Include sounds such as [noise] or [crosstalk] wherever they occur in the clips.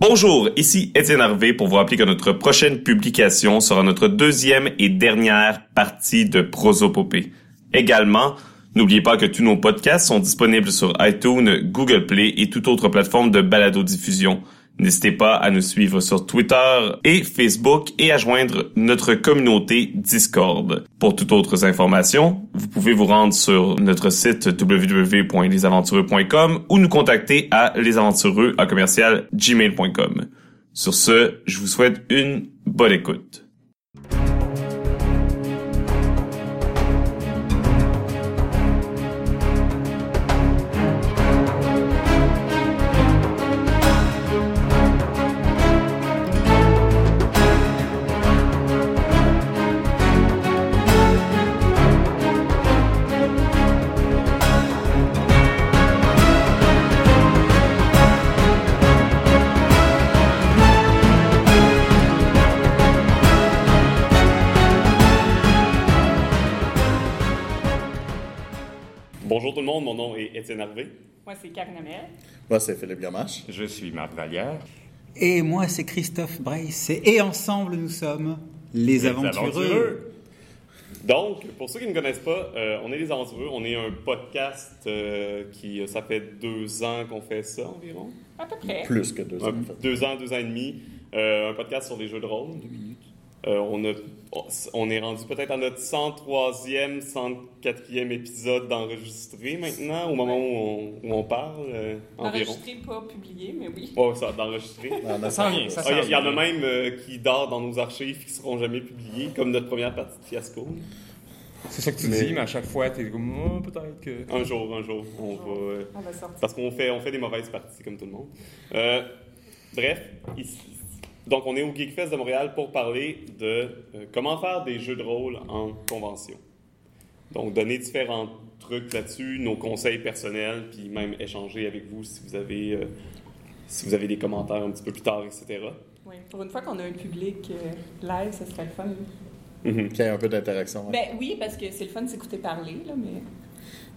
Bonjour, ici Étienne Harvé pour vous rappeler que notre prochaine publication sera notre deuxième et dernière partie de Prosopopée. Également, n'oubliez pas que tous nos podcasts sont disponibles sur iTunes, Google Play et toute autre plateforme de balado-diffusion. N'hésitez pas à nous suivre sur Twitter et Facebook et à joindre notre communauté Discord. Pour toutes autres informations, vous pouvez vous rendre sur notre site www.lesaventureux.com ou nous contacter à lesaventureux à commercial gmail.com. Sur ce, je vous souhaite une bonne écoute. Bonjour tout le monde, mon nom est Étienne Harvé. Moi, c'est Karine Amel. Moi, c'est Philippe Gamache. Je suis Marc Vallière. Et moi, c'est Christophe Brace. Et ensemble, nous sommes les, aventureux. Donc, pour ceux qui ne me connaissent pas, euh, on est les aventureux. On est un podcast euh, qui, ça fait deux ans qu'on fait ça environ. À peu près. Plus que deux ans. en fait. Deux ans, deux ans et demi. Euh, un podcast sur les jeux de rôle. Deux minutes. On, a, on est rendu peut-être à notre 103e, 104e épisode d'enregistré maintenant, au moment où on, où on parle, euh, environ. Enregistré, pas publié, mais oui. Ça, d'enregistrer. [laughs] On a Ça Ah, s'en Il y, en a même euh, qui dort dans nos archives qui ne seront jamais publiées, comme notre première partie de fiasco. C'est ça que tu Mais- dis, mais à chaque fois, t'es comme, oh, peut-être que. Un jour, un jour, on va. euh, On va sortir. Parce qu'on fait, on fait des mauvaises parties, comme tout le monde. Euh, bref, ici- donc on est au Geekfest de Montréal pour parler de euh, comment faire des jeux de rôle en convention. Donc, donner différents trucs là-dessus, nos conseils personnels, puis même échanger avec vous si vous avez, euh, si vous avez des commentaires un petit peu plus tard, etc. Oui. Pour une fois qu'on a un public euh, live, ça serait le fun. Qu'il y ait un peu d'interaction. hein. Ben oui, parce que c'est le fun de s'écouter parler, là, mais.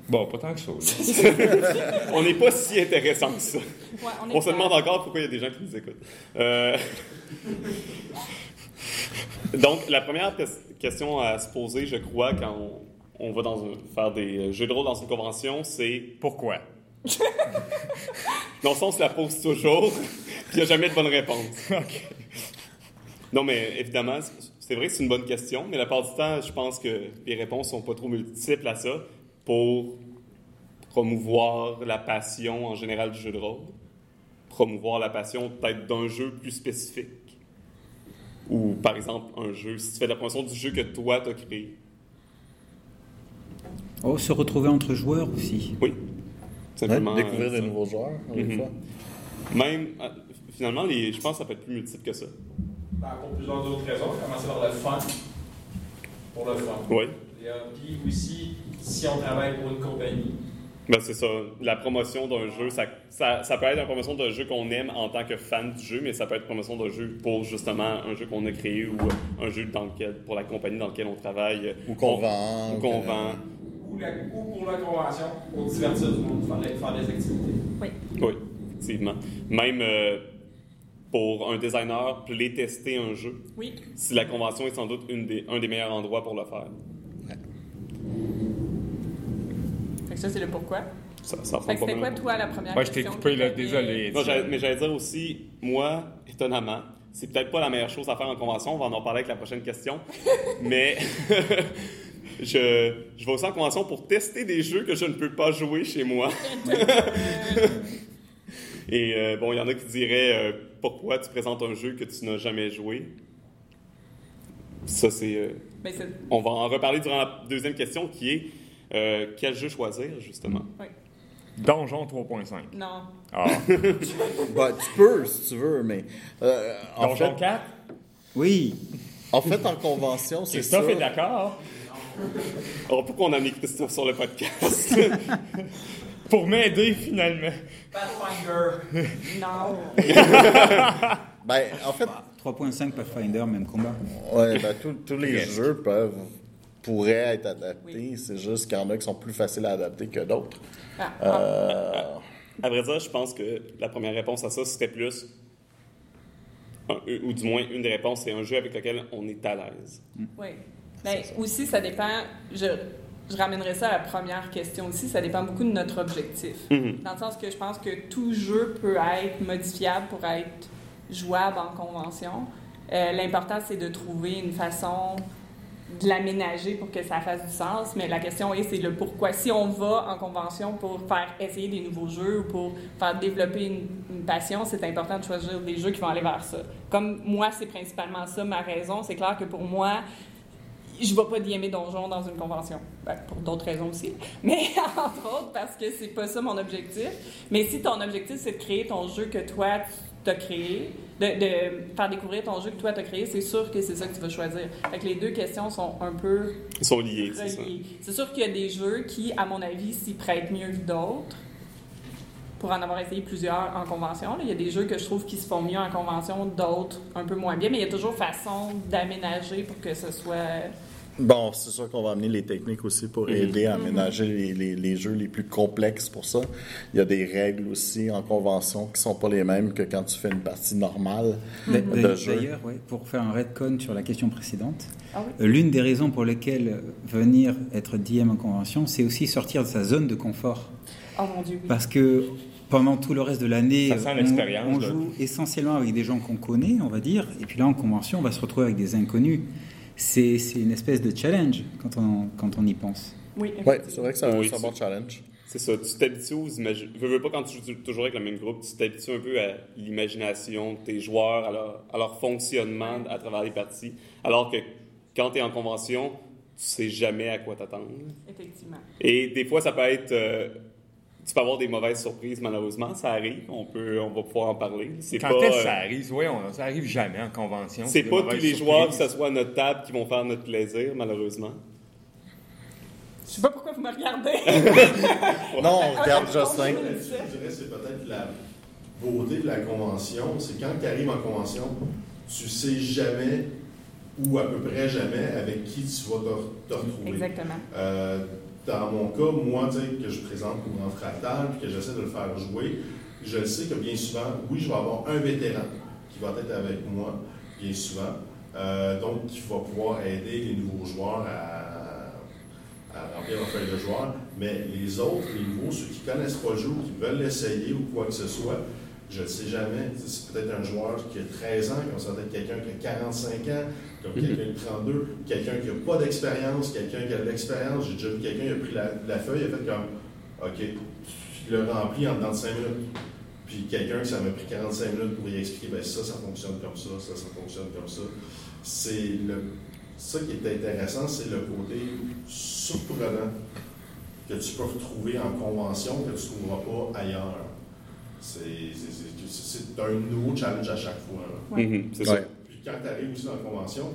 Bon, pas tant que ça. là. [laughs] On n'est pas si intéressant que ça. Ouais, on, se demande encore pourquoi il y a des gens qui nous écoutent. Euh, Donc, la première ques- question à se poser, je crois, quand on, on va dans un- faire des euh, jeux de rôle dans une convention, c'est. Pourquoi? Non, ça, on se la pose toujours, puis il n'y a jamais de bonne réponse. OK. Non, mais évidemment, c'est- c'est vrai que c'est une bonne question, mais la part du temps, je pense que les réponses sont pas trop multiples à ça pour promouvoir la passion en général du jeu de rôle, promouvoir la passion peut-être d'un jeu plus spécifique. Ou par exemple, un jeu, si tu fais de la promotion du jeu que toi t'as créé. Oh, se retrouver entre joueurs aussi. Oui. Ouais, Simplement. découvrir euh, des nouveaux joueurs, des fois. Même, euh, finalement, les, je pense que ça peut être plus multiple que ça. Ben, pour plusieurs autres raisons. Commencer par le fun. Pour le fun. Oui. Et, puis aussi, si on travaille pour une compagnie, Ben, c'est ça. La promotion d'un jeu, ça, ça, ça peut être une promotion d'un jeu qu'on aime en tant que fan du jeu, mais ça peut être une promotion d'un jeu pour justement un jeu qu'on a créé ou euh, un jeu dans lequel, pour la compagnie dans laquelle on travaille. euh, Ou qu'on on- vend. Ou qu'on que- vend. ou, la- ou pour la convention, pour divertir du monde, faire, faire des activités. Oui. Oui, effectivement. Même euh, pour un designer, playtester un jeu, Oui. si la convention est sans doute une des, un des meilleurs endroits pour le faire. Fait que ça, c'est le pourquoi. Ça, ça Fait que pas c'était quoi, toi, la première Ouais, je question? t'ai coupé, là, désolé. Non, mais j'allais dire aussi, moi, étonnamment, c'est peut-être pas la meilleure chose à faire en convention, on va en parler avec la prochaine question, [laughs] mais [laughs] je, je vais aussi en convention pour tester des jeux que je ne peux pas jouer chez moi. [laughs] Et euh, bon, il y en a qui diraient euh, pourquoi tu présentes un jeu que tu n'as jamais joué? Ça, c'est. euh, Ben, c'est- on va en reparler durant la deuxième question qui est euh, quel jeu choisir, justement? oui. Donjon 3.5. Non. Ah. [laughs] Ben, tu peux, si tu veux, mais. euh, en, Donjon fait, 4? Oui. en fait, en convention, c'est ça. Christophe est d'accord. Alors, pourquoi on a mis Christophe sur le podcast [laughs] Pour m'aider, finalement. Pathfinder. Non. [laughs] Ben, en fait, 3.5 Pathfinder, même combat. ouais, ben, tous- tous les jeux peuvent pourraient être adaptés. Oui. C'est juste qu'il y en a qui sont plus faciles à adapter que d'autres. Ah, Euh, À vrai dire, je pense que la première réponse à ça serait plus un- ou du moins une des réponses, c'est un jeu avec lequel on est à l'aise. Oui. Ben, aussi, ça dépend. Je, je ramènerai ça à la première question aussi. Ça dépend beaucoup de notre objectif. Mhm. Dans le sens que je pense que tout jeu peut être modifiable pour être jouable en convention. Euh, L'important, c'est de trouver une façon de l'aménager pour que ça fasse du sens. Mais la question est, c'est le pourquoi. Si on va en convention pour faire essayer des nouveaux jeux ou pour faire développer une, passion, c'est important de choisir des jeux qui vont aller vers ça. Comme moi, c'est principalement ça ma raison. C'est clair que pour moi, je ne vais pas d'aimer donjon dans une convention. Ben, pour d'autres raisons aussi. [laughs] Mais entre autres, parce que c'est pas ça mon objectif. Mais si ton objectif, c'est de créer ton jeu que toi, tu as créé, de, de faire découvrir ton jeu que toi, tu as créé, c'est sûr que c'est ça que tu vas choisir. Fait que les deux questions sont un peu Ils sont liés, c'est ça. reliées. C'est sûr qu'il y a des jeux qui, à mon avis, s'y prêtent mieux que d'autres. Pour en avoir essayé plusieurs en convention, là. il y a des jeux que je trouve qui se font mieux en convention, d'autres un peu moins bien, mais il y a toujours façon d'aménager pour que ce soit Bon, c'est sûr qu'on va amener les techniques aussi pour aider à aménager les, les- les jeux les plus complexes pour ça. Il y a des règles aussi en convention qui sont pas les mêmes que quand tu fais une partie normale D'a- de jeu. D'ailleurs, ouais, pour faire un redcon sur la question précédente, Ah oui? euh, l'une des raisons pour lesquelles venir être DM en convention, c'est aussi sortir de sa zone de confort. Oh mon Dieu, oui. Parce que pendant tout le reste de l'année, on- joue essentiellement avec des gens qu'on connaît, on va dire, et puis là en convention, on va se retrouver avec des inconnus. C'est c'est une espèce de challenge quand on, quand on y pense. Oui, Oui, c'est vrai que c'est un, Oui, un bon challenge. C'est ça, tu t'habitues aux imagi- veux, veux pas quand tu joues toujours avec le même groupe, tu t'habitues un peu à l'imagination de tes joueurs, à leur, à leur fonctionnement à travers les parties. Alors que quand tu es en convention, tu sais jamais à quoi t'attendre. effectivement. Et des fois, ça peut être. euh, tu peux avoir des mauvaises surprises, malheureusement. Ça arrive. On, peut, on va pouvoir en parler. C'est Quand pas. est-ce que euh, ça arrive? Oui, on, ça arrive jamais en convention. c'est pas tous les surprises. joueurs qui s'assoient à notre table qui vont faire notre plaisir, malheureusement. Je sais pas pourquoi vous me regardez. [laughs] Non, on regarde Justin. Je dirais que c'est peut-être la beauté de la convention. C'est quand tu arrives en convention, tu sais jamais ou à peu près jamais avec qui tu vas te, te retrouver. Exactement. Euh, dans mon cas, moi, que je présente Grand Fractal puis que j'essaie de le faire jouer, je sais que bien souvent, oui, je vais avoir un vétéran qui va être avec moi, bien souvent, euh, donc qui va pouvoir aider les nouveaux joueurs à, remplir leur feuille de joueur. Mais les autres, les nouveaux, ceux qui ne connaissent pas le jeu qui veulent l'essayer ou quoi que ce soit, je ne sais jamais. C'est peut-être un joueur qui a 13 ans, comme ça peut être quelqu'un qui a 45 ans, comme quelqu'un de 32, quelqu'un qui n'a pas d'expérience, quelqu'un qui a de l'expérience. J'ai déjà vu quelqu'un qui a pris la, la feuille, il a fait comme OK, il l'a rempli en dedans de 5 minutes. Puis quelqu'un qui ça m'a pris 45 minutes pour y expliquer, ben ça, ça fonctionne comme ça, ça, ça fonctionne comme ça. C'est le. Ça qui est intéressant, c'est le côté surprenant que tu peux retrouver en convention que tu ne trouveras pas ailleurs. C'est c'est- c'est- c'est un nouveau challenge à chaque fois. Ouais. Mhm, c'est Ouais. ça. Quand tu arrives aussi dans la convention,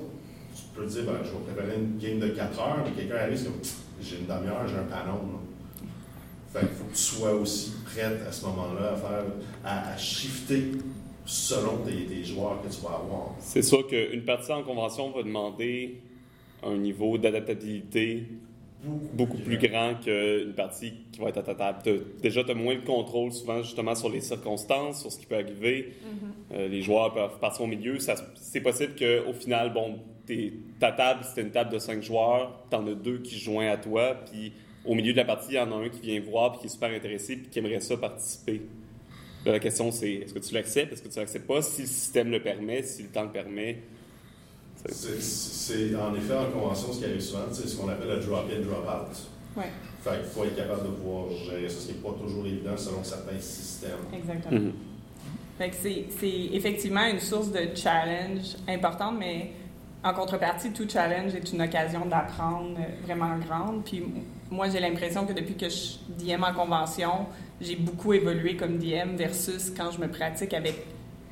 tu peux te dire, ben, je vais préparer une game de 4 heures, mais quelqu'un arrive, c'est comme, j'ai une demi-heure, j'ai un panneau. là. Fait qu'il faut que tu sois aussi prête à ce moment-là à faire, à, à shifter selon tes, tes joueurs que tu vas avoir. C'est sûr qu'une partie en convention va demander un niveau d'adaptabilité beaucoup plus grand qu'une partie qui va être à ta table. Déjà, tu as moins de contrôle souvent justement sur les circonstances, sur ce qui peut arriver. Euh, les joueurs peuvent partir au milieu. Ça- C'est possible qu'au final, bon, ta table, c'était une table de cinq joueurs, tu en as deux qui se joignent à toi, puis au milieu de la partie, il y en a un qui vient voir, puis qui est super intéressé, puis qui aimerait ça participer. Là, la question, c'est est-ce que tu l'acceptes, est-ce que tu l'acceptes pas, si le système le permet, si le temps le permet. C'est- en effet en convention ce qui arrive souvent, c'est ce qu'on appelle le drop-in, drop-out. Ouais, Fait qu'il faut être capable de pouvoir gérer ça, ce qui n'est pas toujours évident selon certains systèmes. exactement. Mhm. Fait que c'est effectivement une source de challenge importante, mais en contrepartie, tout challenge est une occasion d'apprendre vraiment grande. Puis moi, j'ai l'impression que depuis que je DM en convention, j'ai beaucoup évolué comme DM versus quand je me pratique avec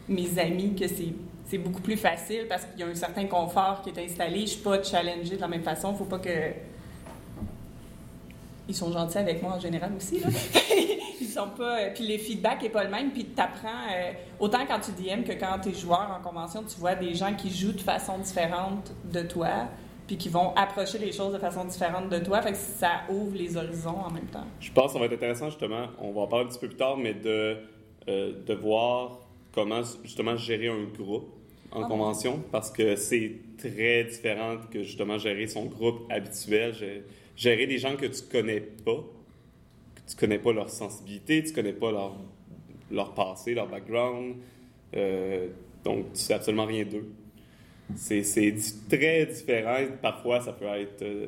mes amis, que c'est c'est beaucoup plus facile parce qu'il y a un certain confort qui est installé. Je suis pas challengée de la même façon. Faut pas que ils sont gentils avec moi en général aussi. Là. [laughs] ils sont pas. euh, Puis les feedbacks n'est pas le même. Puis tu apprends. autant quand tu DM que quand tu es joueur en convention, tu vois des gens qui jouent de façon différente de toi, puis qui vont approcher les choses de façon différente de toi. Fait que ça ouvre les horizons en même temps. Je pense que ça va être intéressant justement, on va en parler un petit peu plus tard, mais de, euh, de voir comment justement gérer un groupe. En Ah. convention parce que c'est très différent que justement gérer son groupe habituel, gé- gérer des gens que tu connais pas, que tu connais pas leur sensibilité, tu connais pas leur, leur passé, leur background, euh, donc tu sais absolument rien d'eux. C'est c'est très différent. Parfois, ça peut être, euh,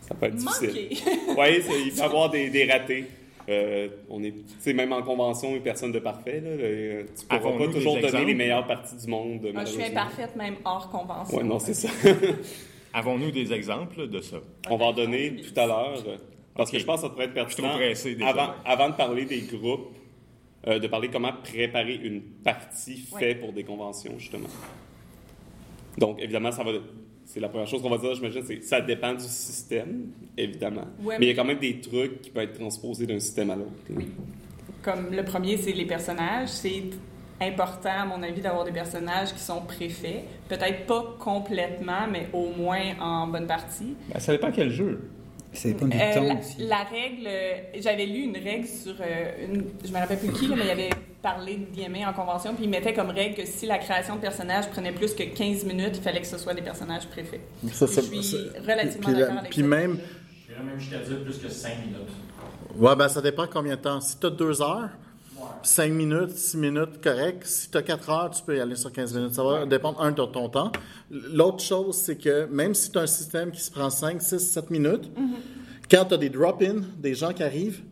ça peut être difficile. Oui, il peut y avoir des, des ratés. Euh, on est, tu sais, même en convention, une personne de parfait. Là, le- tu pourras Avons-nous pas toujours donner exemples? les meilleures parties du monde. Moi, je suis imparfaite, même hors convention. Ouais, non, c'est ça. [laughs] Avons-nous des exemples de ça? On va en donner tout à l'heure. euh, Parce que je pense que ça pourrait être pertinent. trop pressé, déjà. Avant, avant de parler des groupes, euh, de parler comment préparer une partie Ouais. faite pour des conventions, justement. Donc, évidemment, ça va. C'est la première chose qu'on va dire, j'imagine, c'est ça dépend du système, évidemment. Ouais, mais il y a quand même des trucs qui peuvent être transposés d'un système à l'autre. Comme le premier, c'est les personnages. C'est important, à mon avis, d'avoir des personnages qui sont préfaits. Peut-être pas complètement, mais au moins en bonne partie. Ben, ça dépend quel jeu. Ça dépend du Euh, temps la, aussi. la règle, j'avais lu une règle sur euh, une, je me rappelle plus qui, mais il avait parlé de DMA en convention, puis il mettait comme règle que si la création de personnages prenait plus que 15 minutes, il fallait que ce soit des personnages préfaits. Ça, Je c'est- suis c'est- relativement d'accord avec Puis ça. même, J'irais même jusqu'à dire plus que 5 minutes. ouais, ben ça dépend combien de temps. Si tu as deux heures, 5 minutes, 6 minutes, correct. Si tu as 4 heures, tu peux y aller sur 15 minutes. Ça va dépendre, un, de ton temps. L'autre chose, c'est que même si tu as un système qui se prend 5, 6, 7 minutes, quand tu as des drop-in, des gens qui arrivent,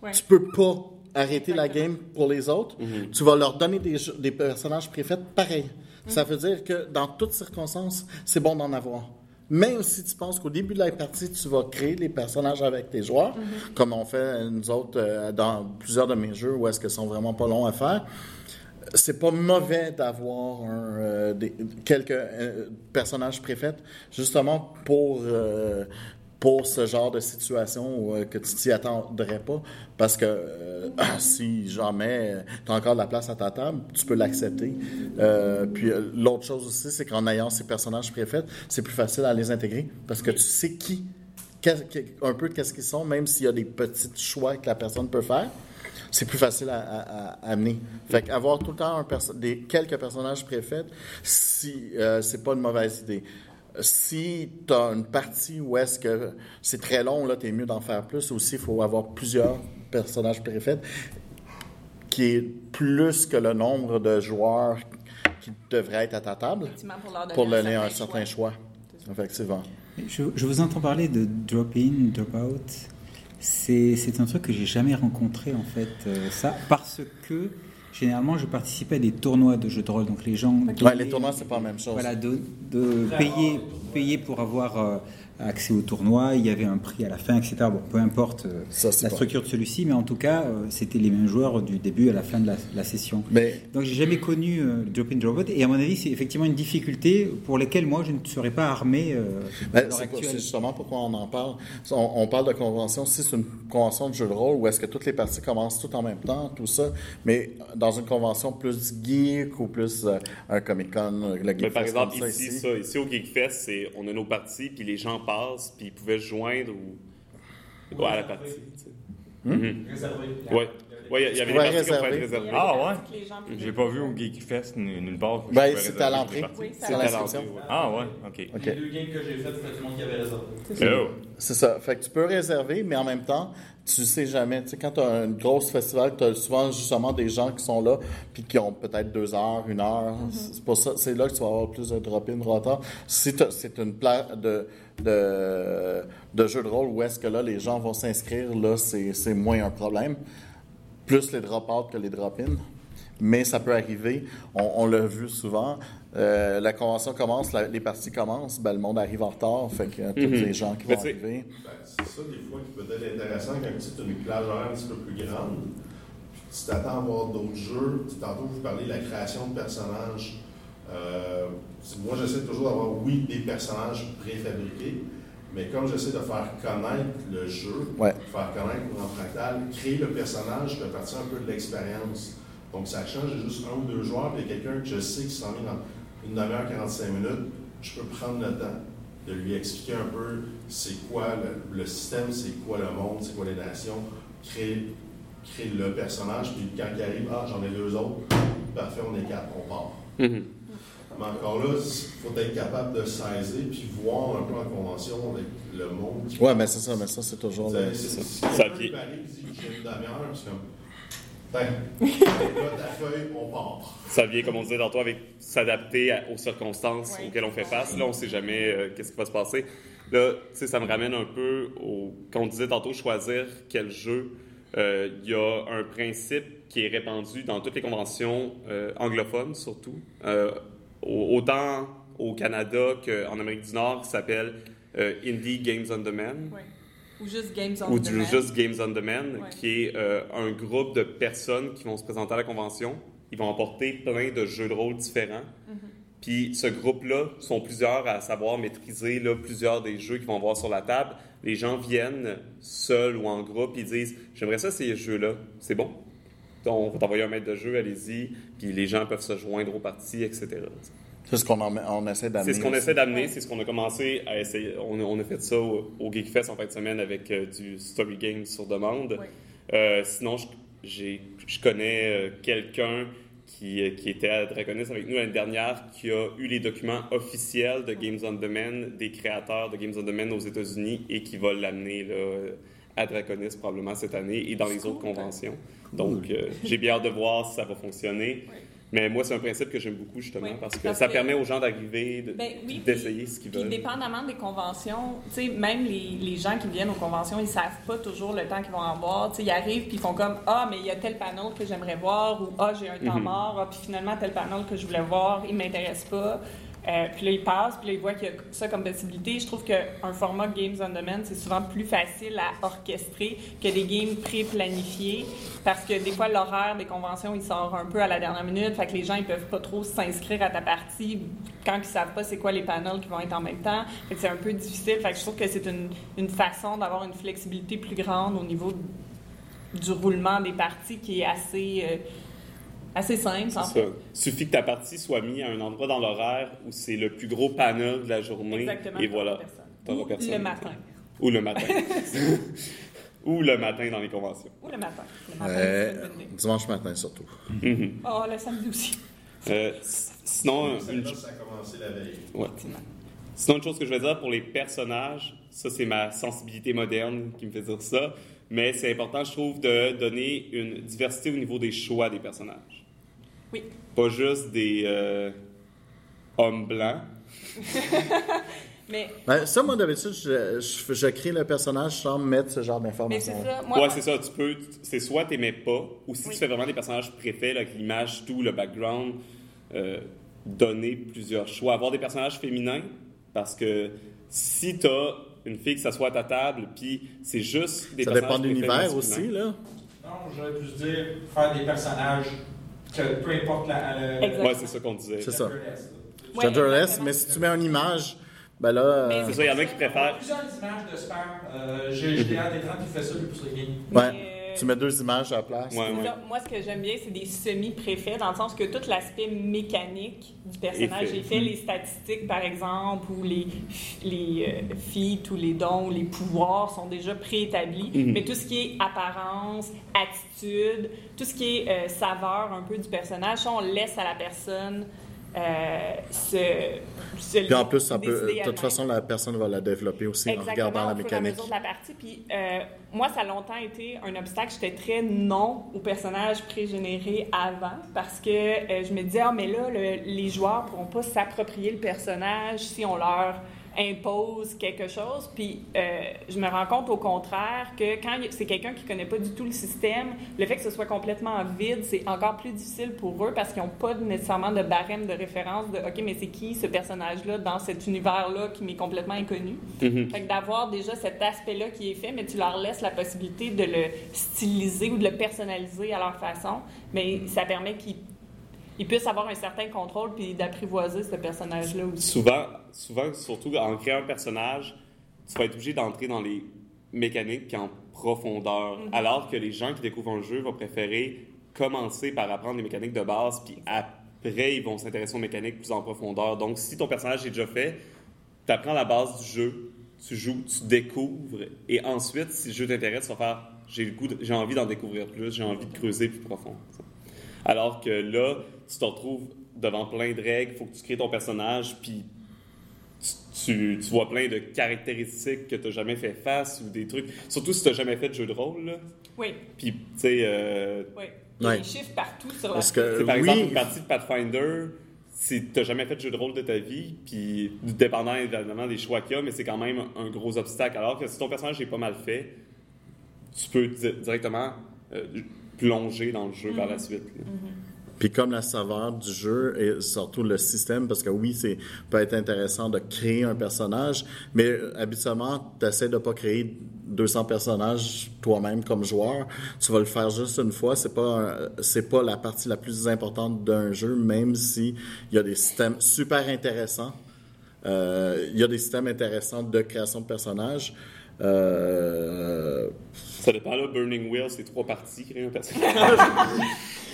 Ouais. tu peux pas arrêter la game pour les autres. Tu vas leur donner des, personnages préfaits pareil. Ça veut dire que dans toutes circonstances, c'est bon d'en avoir. Même si tu penses qu'au début de la partie, tu vas créer les personnages avec tes joueurs, comme on fait nous autres euh, dans plusieurs de mes jeux où est-ce que sont vraiment pas longs à faire, c'est pas mauvais d'avoir euh, quelques euh, personnages préfaits, justement pour, euh, pour ce genre de situation où, euh, que tu t'y attendrais pas. Parce que euh, [coughs] si jamais tu as encore de la place à ta table, tu peux l'accepter. Euh, puis euh, l'autre chose aussi, c'est qu'en ayant ces personnages préfaits, c'est plus facile à les intégrer parce que tu sais qui, un peu qu'est-ce qu'ils sont, même s'il y a des petits choix que la personne peut faire c'est plus facile à, amener. Fait qu'avoir tout le temps des, quelques personnages préfaits, si, euh, c'est pas une mauvaise idée. Si tu as une partie où est-ce que c'est très long, là, tu es mieux d'en faire plus. Aussi, il faut avoir plusieurs personnages préfaits, qui est plus que le nombre de joueurs qui devraient être à ta table pour leur donner pour un donner un certain certain choix. Effectivement. Je, je vous entends parler de drop-in, drop-out. C'est c'est un truc que j'ai jamais rencontré en fait, euh, ça, parce que généralement je participais à des tournois de jeux de rôle, donc les gens. Ouais, les tournois, c'est pas la même chose. Voilà, de, de payer, payer pour avoir euh, accès au tournoi, il y avait un prix à la fin, etc. Bon, peu importe euh, Ça, la pas- structure de celui-ci, mais en tout cas, euh, c'était les mêmes joueurs du début à la fin de la, la session. Mais Donc j'ai jamais connu euh, le drop-in drop-out, et à mon avis, c'est effectivement une difficulté pour laquelle moi je ne serais pas armé Ben, c'est justement pourquoi on en parle? On, on parle de convention. Si c'est une convention de jeu de rôle où est-ce que toutes les parties commencent tout en même temps, tout ça, mais dans une convention plus geek ou plus euh, un Comic-Con, le Geek Mais par Fest exemple, ça, ici, ça, ici au GeekFest, c'est on a nos parties, puis les gens passent, puis ils pouvaient se joindre ou ouais, à la partie. tu sais. Réservé. Oui, ouais, il y avait des parties qui pouvaient réserver. être réservées. Ah, ouais? J'ai pas vu au Geekfest nulle nulle part. Ben, c'était à l'entrée. Oui, C'est à ouais. Ah ouais, ok. OK. Les deux games que j'ai fait, c'était tout le monde qui avait réservé. Oh. C'est ça. Fait que tu peux réserver, mais en même temps, tu sais jamais. Tu sais, quand tu as un gros festival, tu as souvent justement des gens qui sont là, puis qui ont peut-être deux heures, une heure. C'est pour ça, c'est là que tu vas avoir plus de drop-in, drop-out. Si c'est une place de, de, de jeu de rôle où est-ce que là, les gens vont s'inscrire, là, c'est c'est moins un problème. Plus les drop-out que les drop-in. Mais ça peut arriver. On, on l'a vu souvent. Euh, la convention commence, la- les parties commencent, ben, le monde arrive en retard. Fait que euh, tous les gens qui Mais vont arriver. Ben, c'est ça, des fois, qui peut être intéressant quand tu as une plage horaire un petit peu plus grande. Puis tu t'attends à voir d'autres jeux. Tu- Tantôt, vous parlez de la création de personnages. Euh, moi, j'essaie toujours d'avoir, oui, des personnages préfabriqués, mais comme j'essaie de faire connaître le jeu, Ouais. faire connaître en fractal, créer le personnage peut partir un peu de l'expérience. Donc, ça change j'ai juste un ou deux joueurs, puis il y a quelqu'un que je sais qui s'en vient dans une demi-heure, 45 minutes, je peux prendre le temps de lui expliquer un peu c'est quoi le, le système, c'est quoi le monde, c'est quoi les nations, créer, créer le personnage, puis quand il arrive, ah, j'en ai deux autres, parfait, on est quatre, on part. Mhm. Mais encore là, il faut être capable de saisir puis voir un peu en convention avec le monde. Ouais, mais c'est ça, mais ça, c'est toujours le. C'est ça. Si Ça Ben, là, ta feuille, on part. Ça vient, comme on disait tantôt, avec s'adapter aux circonstances auxquelles on fait face. Là, on sait jamais euh, qu'est-ce qui va se passer. Là, tu sais, ça me ramène un peu au... Quand on disait tantôt choisir quel jeu, euh, il y a un principe qui est répandu dans toutes les conventions euh, anglophones, surtout. Euh, au- autant au Canada qu'en Amérique du Nord, qui s'appelle euh, Indie Games on Demand Ouais. Ou juste Games on ou Demand. juste Games on Demand, Ouais. qui est euh, un groupe de personnes qui vont se présenter à la convention. Ils vont apporter plein de jeux de rôle différents. Puis ce groupe-là sont plusieurs à savoir maîtriser là, plusieurs des jeux qu'ils vont avoir sur la table. Les gens viennent seuls ou en groupe, ils disent J'aimerais ça, ces jeux-là. C'est bon. On va t'envoyer un maître de jeu, allez-y. Puis les gens peuvent se joindre aux parties, etc. C'est ce qu'on on essaie d'amener. C'est ce qu'on essaie d'amener, c'est ce qu'on a commencé à essayer. On, a- on a fait ça au, au Geekfest en fin de semaine avec euh, du story game sur demande. Oui. Euh, sinon, je, connais euh, quelqu'un qui, qui était à Draconis avec nous l'année dernière, qui a eu les documents officiels de Games on Demand, des créateurs de Games on Demand aux États-Unis et qui va l'amener à Draconis probablement cette année et dans les autres conventions. Donc, euh, j'ai bien hâte de voir si ça va fonctionner. Oui. Mais moi, c'est un principe que j'aime beaucoup, justement, Oui, parce que parce ça que- permet aux gens d'arriver, de- Ben oui, d'essayer ce qu'ils Puis veulent. dépendamment des conventions, même les, les gens qui viennent aux conventions, ils savent pas toujours le temps qu'ils vont avoir. Ils arrivent puis ils font comme ah mais il y a tel panel que j'aimerais voir ou ah j'ai un temps Mhm. mort, ah puis finalement tel panel que je voulais voir, il m'intéresse pas. Euh, puis là, ils passent, puis là, ils voient qu'il y a ça comme possibilité. Je trouve qu'un format Games on Demand, c'est souvent plus facile à orchestrer que des games pré-planifiés, parce que des fois, l'horaire des conventions, il sort un peu à la dernière minute, fait que les gens, ils peuvent pas trop s'inscrire à ta partie quand ils savent pas c'est quoi les panels qui vont être en même temps. Fait que c'est un peu difficile. Fait que je trouve que c'est une, une façon d'avoir une flexibilité plus grande au niveau du roulement des parties qui est assez, euh, assez simple, en fait. ça. Suffit que ta partie soit mise à un endroit dans l'horaire où c'est le plus gros panel de la journée. Exactement. Et voilà. Ou personne. le matin. Ou le matin. [laughs] Ou le matin dans les conventions. Ou le matin. Le matin, Euh, dimanche matin, surtout. Oh, le samedi aussi. Euh, sinon, une, ça a commencé la veille. ouais. Sinon, une chose que je vais dire pour les personnages, ça c'est ma sensibilité moderne qui me fait dire ça, mais c'est important, je trouve, de donner une diversité au niveau des choix des personnages. Oui. Pas juste des euh, hommes blancs. [laughs] Mais, Ben, ça, moi, d'habitude, je, je, je crée le personnage sans mettre ce genre mais c'est d'informations. ça. Moi, ouais, c'est ça. Tu peux, c'est soit t'aimais pas, ou si Oui. tu fais vraiment des personnages préfets, là, avec l'image, tout, le background, euh, donner plusieurs choix. Avoir des personnages féminins, parce que si t'as une fille que ça soit à ta table, puis c'est juste des Ça dépend de l'univers aussi, là. Non, j'aurais pu se dire faire des personnages que peu importe la. la- c'est ça qu'on disait. C'est ça. genderless. Ouais, mais si tu mets une image, ben là. euh, C'est ça, il y en a qui Il y a préfèrent. plusieurs images de spam. Euh, J'ai un d'écran qui fait ça lui, pour ce game. ouais, Mais- tu mets deux images à la place. Ouais, ouais. Ça, Moi, ce que j'aime bien, c'est des semi-préfets, dans le sens que tout l'aspect mécanique du personnage Est fait. est fait. Les statistiques, par exemple, ou les, les euh, feats, ou les dons, ou les pouvoirs sont déjà préétablis. Mhm. Mais tout ce qui est apparence, attitude, tout ce qui est euh, saveur un peu du personnage, ça, on laisse à la personne euh, se, se Puis en plus, ça peut, de toute façon, la personne va la développer aussi en Exactement, regardant la mécanique. de la partie. Puis euh, moi, ça a longtemps été un obstacle. J'étais très non au personnage pré-généré avant parce que euh, je me disais, ah, mais là, le- les joueurs pourront pas s'approprier le personnage si on leur impose quelque chose. Puis euh, je me rends compte au contraire que quand c'est quelqu'un qui connaît pas du tout le système, le fait que ce soit complètement vide, c'est encore plus difficile pour eux parce qu'ils n'ont pas nécessairement de barème de référence de OK, mais c'est qui ce personnage-là dans cet univers-là qui m'est complètement inconnu? Mhm. Fait que d'avoir déjà cet aspect-là qui est fait, mais tu leur laisses la possibilité de le styliser ou de le personnaliser à leur façon, mais ça permet qu'ils ils puissent avoir un certain contrôle puis d'apprivoiser ce personnage-là aussi. Souvent, souvent, surtout en créant un personnage, tu vas être obligé d'entrer dans les mécaniques en profondeur. Mhm. Alors que les gens qui découvrent un jeu vont préférer commencer par apprendre les mécaniques de base, puis après, ils vont s'intéresser aux mécaniques plus en profondeur. Donc, si ton personnage est déjà fait, tu apprends la base du jeu, tu joues, tu découvres, et ensuite, si le jeu t'intéresse, tu vas faire j'ai envie d'en découvrir plus, j'ai envie de creuser plus profond. Alors que là, tu te retrouves devant plein de règles, il faut que tu crées ton personnage, puis tu, tu vois plein de caractéristiques que tu n'as jamais fait face ou des trucs. Surtout si tu n'as jamais fait de jeu de rôle. Là. Oui, Puis, tu sais, euh, oui. Il y a des chiffres partout sur la Parce sais, que par oui, exemple, une partie de Pathfinder, si tu n'as jamais fait de jeu de rôle de ta vie, puis dépendant évidemment des choix qu'il y a, mais c'est quand même un gros obstacle. Alors que si ton personnage est pas mal fait, tu peux di- directement euh, plonger dans le jeu par la suite. là. Puis comme la saveur du jeu et surtout le système, parce que oui, c'est peut être intéressant de créer un personnage, mais habituellement, tu essaies de pas créer 200 personnages toi-même comme joueur. Tu vas le faire juste une fois. C'est pas c'est pas la partie la plus importante d'un jeu, même si il y a des systèmes super intéressants. Euh, Il y a des systèmes intéressants de création de personnages. Euh, Ça dépend là, Burning Wheel, c'est trois parties, créer un personnage.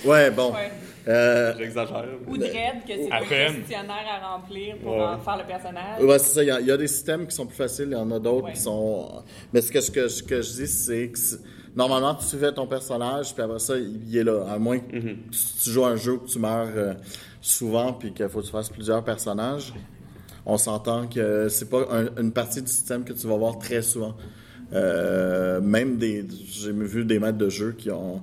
ouais, bon. Ouais. Euh, J'exagère. Ou Dread, que c'est un questionnaire à remplir pour Ouais. en faire le personnage. Ouais, c'est ça. Il y, a, il y a des systèmes qui sont plus faciles, il y en a d'autres Ouais. qui sont. Mais ce que, ce que, ce que je dis, c'est que normalement, tu fais ton personnage, puis après ça, il est là. À moins que tu, tu joues à un jeu où tu meurs euh, souvent, puis qu'il faut que tu fasses plusieurs personnages. On s'entend que c'est pas un- une partie du système que tu vas voir très souvent. Euh, même des. J'ai vu des maîtres de jeu qui ont.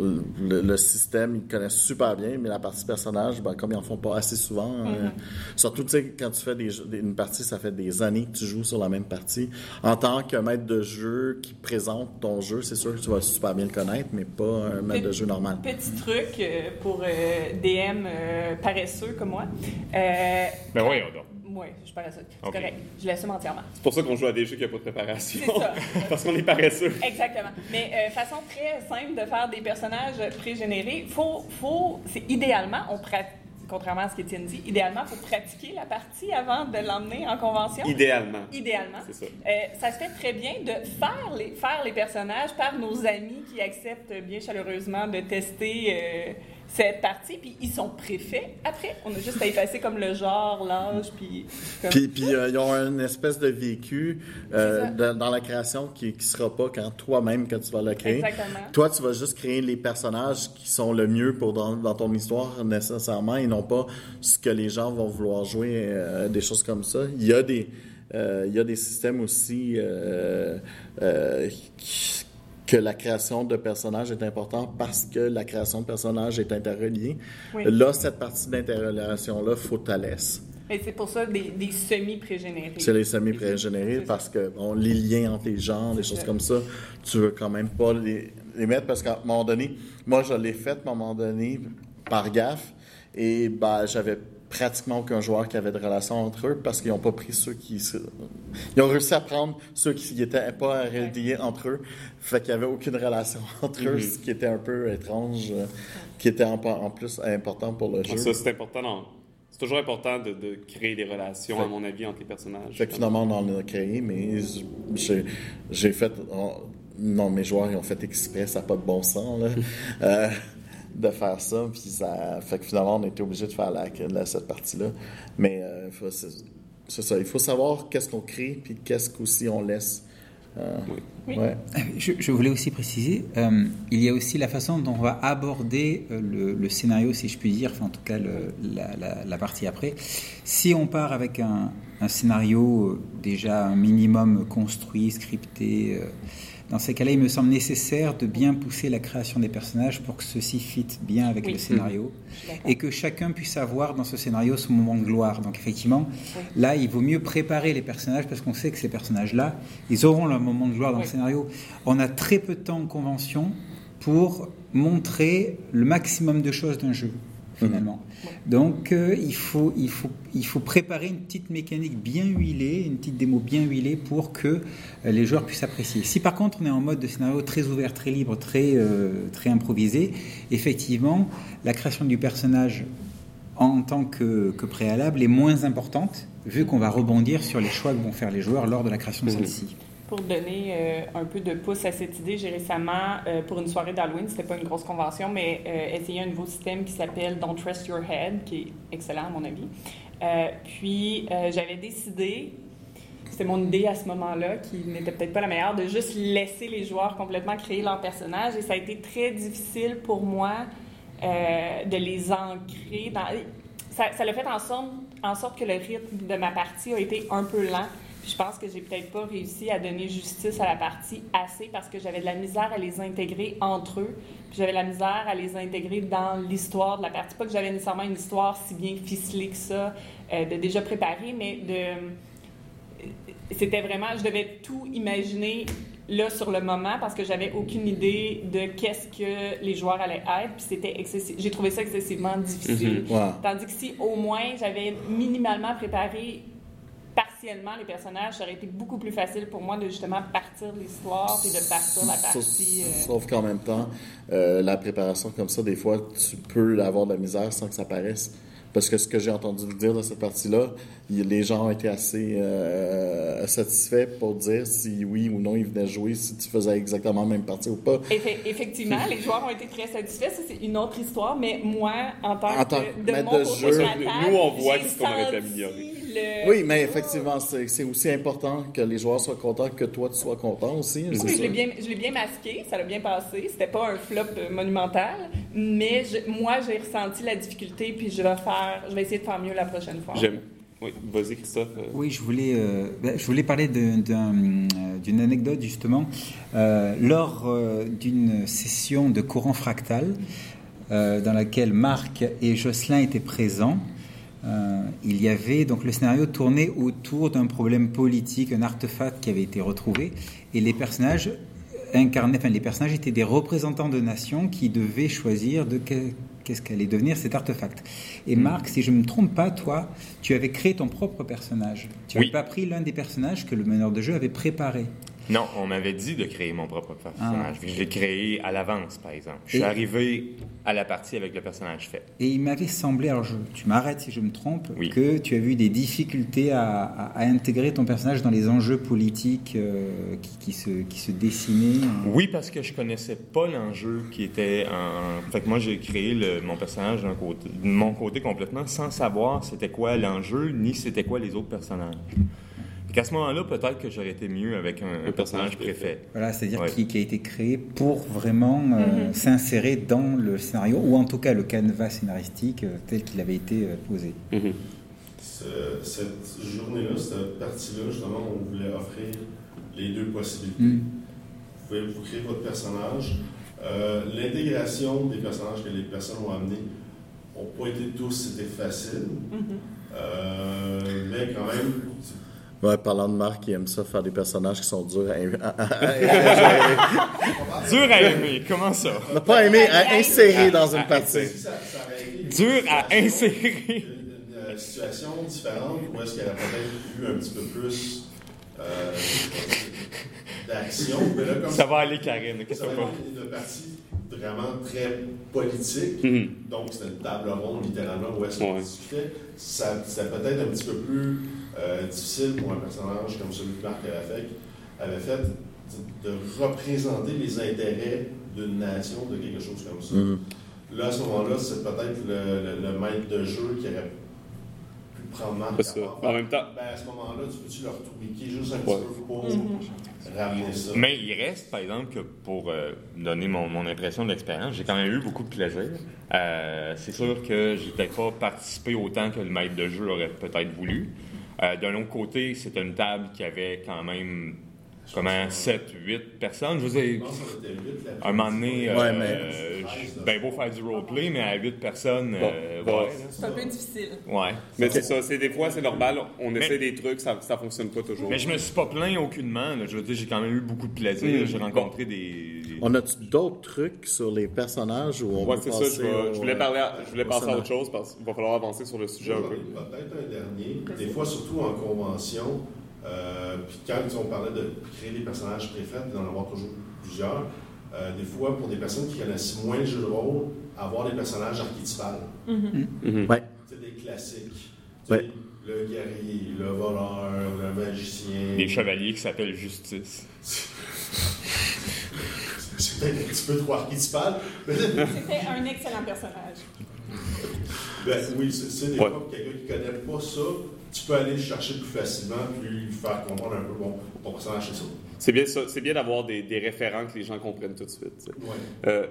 Le, le système, ils connaissent super bien, mais la partie personnage, ben, comme ils en font pas assez souvent, euh, surtout tu sais, quand tu fais des, une partie, ça fait des années que tu joues sur la même partie. En tant que maître de jeu qui présente ton jeu, c'est sûr que tu vas super bien le connaître, mais pas un maître de jeu normal. Petit truc euh, pour euh, DM euh, paresseux comme moi. Euh, Ben voyons donc. Oui, je suis paresseux. C'est correct. Je l'assume entièrement. C'est pour ça qu'on joue à des jeux qui n'ont pas de préparation. C'est ça. [laughs] Parce qu'on est paresseux. Exactement. Mais euh, façon très simple de faire des personnages pré-générés, faut, faut, c'est idéalement, on pratique, contrairement à ce qu'Étienne dit, idéalement, faut pratiquer la partie avant de l'emmener en convention. Idéalement. Idéalement. C'est ça. Euh, ça se fait très bien de faire les, faire les personnages par nos amis qui acceptent bien chaleureusement de tester euh, cette partie, puis ils sont préfaits. Après, on a juste à effacer comme le genre, l'âge, puis... comme- Puis, puis euh, ils ont une espèce de vécu euh, dans, la création qui ne sera pas quand toi-même quand tu vas le créer. Exactement. Toi, tu vas juste créer les personnages qui sont le mieux pour dans, dans ton histoire nécessairement et non pas ce que les gens vont vouloir jouer, euh, des choses comme ça. Il y a des, il y a des systèmes aussi qui- que la création de personnages est importante parce que la création de personnages est interreliée. Oui. Là, cette partie d'interrelation-là, faut que. Mais c'est pour ça des, des semi-pré-générés. C'est les semi-pré-générés parce que bon, les liens entre les genres, des choses ça. comme ça, tu veux quand même pas les, les mettre parce qu'à un moment donné, moi je l'ai fait à un moment donné par gaffe et ben, j'avais pratiquement aucun joueur qui avait de relation entre eux parce qu'ils n'ont pas pris ceux qui. Ils ont réussi à prendre ceux qui n'étaient pas reliés entre eux. Fait qu'il n'y avait aucune relation [laughs] entre eux, ce qui était un peu étrange, euh, qui était en, en plus important pour le jeu. Ça, c'est important. C'est toujours important de, de créer des relations, Fait- à mon avis, entre les personnages. Fait que finalement, on en a créé, mais j'ai- fait. on- non, mes joueurs, ils ont fait exprès, ça n'a pas de bon sens, là, [laughs] euh, de faire ça. Puis ça fait que finalement, on était obligé de faire la, la- cette partie-là. Mais euh, c'est c'est ça, il faut savoir qu'est-ce qu'on crée, puis qu'est-ce qu'aussi on laisse. Euh, Oui. ouais. Je, je voulais aussi préciser, euh, il y a aussi la façon dont on va aborder le, le scénario, si je puis dire, enfin en tout cas le- la, la- la partie après. Si on part avec un, un scénario déjà un minimum construit, scripté, euh, dans ces cas-là, il me semble nécessaire de bien pousser la création des personnages pour que ceci fit bien avec Oui. le scénario d'accord. et que chacun puisse avoir dans ce scénario son moment de gloire. Donc effectivement, là, il vaut mieux préparer les personnages parce qu'on sait que ces personnages-là, ils auront leur moment de gloire dans Oui. le scénario. On a très peu de temps en convention pour montrer le maximum de choses d'un jeu, finalement. Donc euh, il, faut, il, faut, il faut préparer une petite mécanique bien huilée, une petite démo bien huilée pour que euh, les joueurs puissent apprécier. Si par contre on est en mode de scénario très ouvert, très libre, très, euh, très improvisé, effectivement, la création du personnage en tant que, que préalable est moins importante, vu qu'on va rebondir sur les choix que vont faire les joueurs lors de la création de celle-ci. Pour donner euh, un peu de pouce à cette idée, j'ai récemment, euh, pour une soirée d'Halloween, c'était pas une grosse convention, mais euh, essayé un nouveau système qui s'appelle Don't Trust Your Head, qui est excellent à mon avis. Puis j'avais décidé, c'était mon idée à ce moment-là, qui n'était peut-être pas la meilleure, de juste laisser les joueurs complètement créer leur personnage. Et ça a été très difficile pour moi de les ancrer ça l'a fait en sorte, en sorte que le rythme de ma partie a été un peu lent. Je pense que j'ai peut-être pas réussi à donner justice à la partie assez parce que j'avais de la misère à les intégrer entre eux. Puis j'avais de la misère à les intégrer dans l'histoire de la partie. Pas que j'avais nécessairement une histoire si bien ficelée que ça, euh, de déjà préparée, mais de. C'était vraiment. Je devais tout imaginer là sur le moment parce que j'avais aucune idée de qu'est-ce que les joueurs allaient être. Puis c'était excessif. J'ai trouvé ça excessivement difficile. Ouais. Tandis que si au moins j'avais minimalement préparé partiellement les personnages, ça aurait été beaucoup plus facile pour moi de justement partir l'histoire et de partir la Sauf, partie. euh, sauf qu'en même temps, euh, la préparation comme ça, des fois, tu peux avoir de la misère sans que ça paraisse. Parce que ce que j'ai entendu dire de cette partie-là, les gens ont été assez euh, satisfaits pour dire si oui ou non ils venaient jouer, si tu faisais exactement la même partie ou pas. Effe- Effectivement, les joueurs ont été très satisfaits. Ça, c'est une autre histoire. Mais moi, en tant, En tant que que de maître mon de côté jeu, table, nous, on voit qu'est-ce qu'on aurait améliorer. Le- Oui, mais effectivement, c'est aussi important que les joueurs soient contents que toi, tu sois content aussi. c'est Oui, je sûr. l'ai bien, je l'ai bien masqué, ça l'a bien passé. C'était pas un flop euh, monumental, mais je- moi, j'ai ressenti la difficulté, puis je vais faire, je vais essayer de faire mieux la prochaine fois. J'aime. Oui, vas-y, Christophe. Euh, Oui, je voulais, euh, ben, je voulais parler d'une anecdote justement. Euh, lors euh, d'une session de courant fractal, euh, dans laquelle Marc et Jocelyn étaient présents, euh, il y avait donc le scénario tourné autour d'un problème politique, un artefact qui avait été retrouvé, et les personnages incarnaient, enfin les personnages étaient des représentants de nations qui devaient choisir de que- qu'est-ce qu'allait devenir cet artefact. Et Marc, si je ne me trompe pas, toi, tu avais créé ton propre personnage. Tu Oui. n'avais pas pris l'un des personnages que le meneur de jeu avait préparé. Non, on m'avait dit de créer mon propre personnage. Je l'ai créé à l'avance, par exemple. Je suis Et- arrivé à la partie avec le personnage fait. Et il m'avait semblé, alors je- tu m'arrêtes si je me trompe, Oui. que tu as eu des difficultés à, à- à intégrer ton personnage dans les enjeux politiques euh, qui, qui se, qui se dessinaient. Oui, parce que je connaissais pas l'enjeu qui était en. Fait que moi, j'ai créé le- mon personnage d'un côté, de mon côté complètement sans savoir c'était quoi l'enjeu ni c'était quoi les autres personnages. Qu'à ce moment-là, peut-être que j'aurais été mieux avec un, un personnage préfet. Voilà, c'est-à-dire Ouais. qui, qui a été créé pour vraiment euh, s'insérer dans le scénario, ou en tout cas le canevas scénaristique euh, tel qu'il avait été euh, posé. Ce- cette journée-là, cette partie-là, justement, on voulait offrir les deux possibilités. Mm. Vous pouvez vous créer votre personnage. Euh, L'intégration des personnages que les personnes ont amenés n'ont pas été tous, c'était facile. Euh, mais quand même, Ouais, parlant de Marc, il aime ça faire des personnages qui sont durs à, à- à- à- Dur à aimer, comment ça? On n'a pas aimé à insérer dans une partie. ça, ça Dur à insérer. une, situation différente où est-ce y aurait peut-être eu un petit peu plus euh, d'action. Mais là, comme Ça va aller, Karine. Qu'est-ce Ça que va t'as pas? être une partie vraiment très politique. Mhm. Donc, c'était une table ronde, littéralement, où est-ce qu'on Ouais. discutait. Ça, c'était peut-être un petit peu plus euh, difficile pour un personnage comme celui que Marc avait fait, avait fait de, de représenter les intérêts d'une nation, de quelque chose comme ça. Mhm. Là, à ce moment-là, c'est peut-être le, le- le maître de jeu qui aurait pu prendre Marc ça. part. En même temps- Ben, à ce moment-là, tu peux-tu leur tweaker juste un Ouais. petit peu pour ramener ça? Mais il reste, par exemple, que pour euh, donner mon, mon impression de l'expérience, j'ai quand même eu beaucoup de plaisir. Euh, c'est sûr que j'ai peut-être pas participé autant que le maître de jeu aurait peut-être voulu. Euh, D'un autre côté, c'était une table qui avait quand même comment? 7, 8 personnes? Je veux dire, huit, à un moment donné, euh, Ouais, mais- euh, bien beau faire du roleplay, mais à 8 personnes, euh, ouais. C'est un peu difficile. ouais. Mais c'est ça, c'est des fois, c'est normal, on Mais- essaie des trucs, ça, ça fonctionne pas toujours. Mais je me suis pas plaint aucunement. là. Je veux dire, j'ai quand même eu beaucoup de plaisir. Mm. J'ai rencontré des, des- On a-tu d'autres trucs sur les personnages où on Ouais, peut c'est ça, passer je, au- je voulais parler, à- je voulais passer à autre chose parce qu'il va falloir avancer sur le sujet un peu. Peut-être un dernier. Des fois, surtout en convention, euh, puis quand on parlait de créer des personnages préfets, d'en avoir toujours plusieurs, euh, des fois, pour des personnes qui connaissent moins le jeu de rôle, avoir des personnages archétypales. Mhm. Ouais. C'est des classiques. Ouais. Le guerrier, le voleur, le magicien. des chevaliers qui s'appellent Justice. [laughs] C'est peut-être un petit peu trop archétypal. mais- [laughs] C'était un excellent personnage. Ben, oui, c'est des Ouais. fois, pour quelqu'un qui ne connaît pas ça, tu peux aller le chercher plus facilement, puis lui faire comprendre un peu, bon, ton personnage, c'est ça. C'est bien ça, c'est bien d'avoir des, des référents que les gens comprennent tout de suite. Ouais. Euh,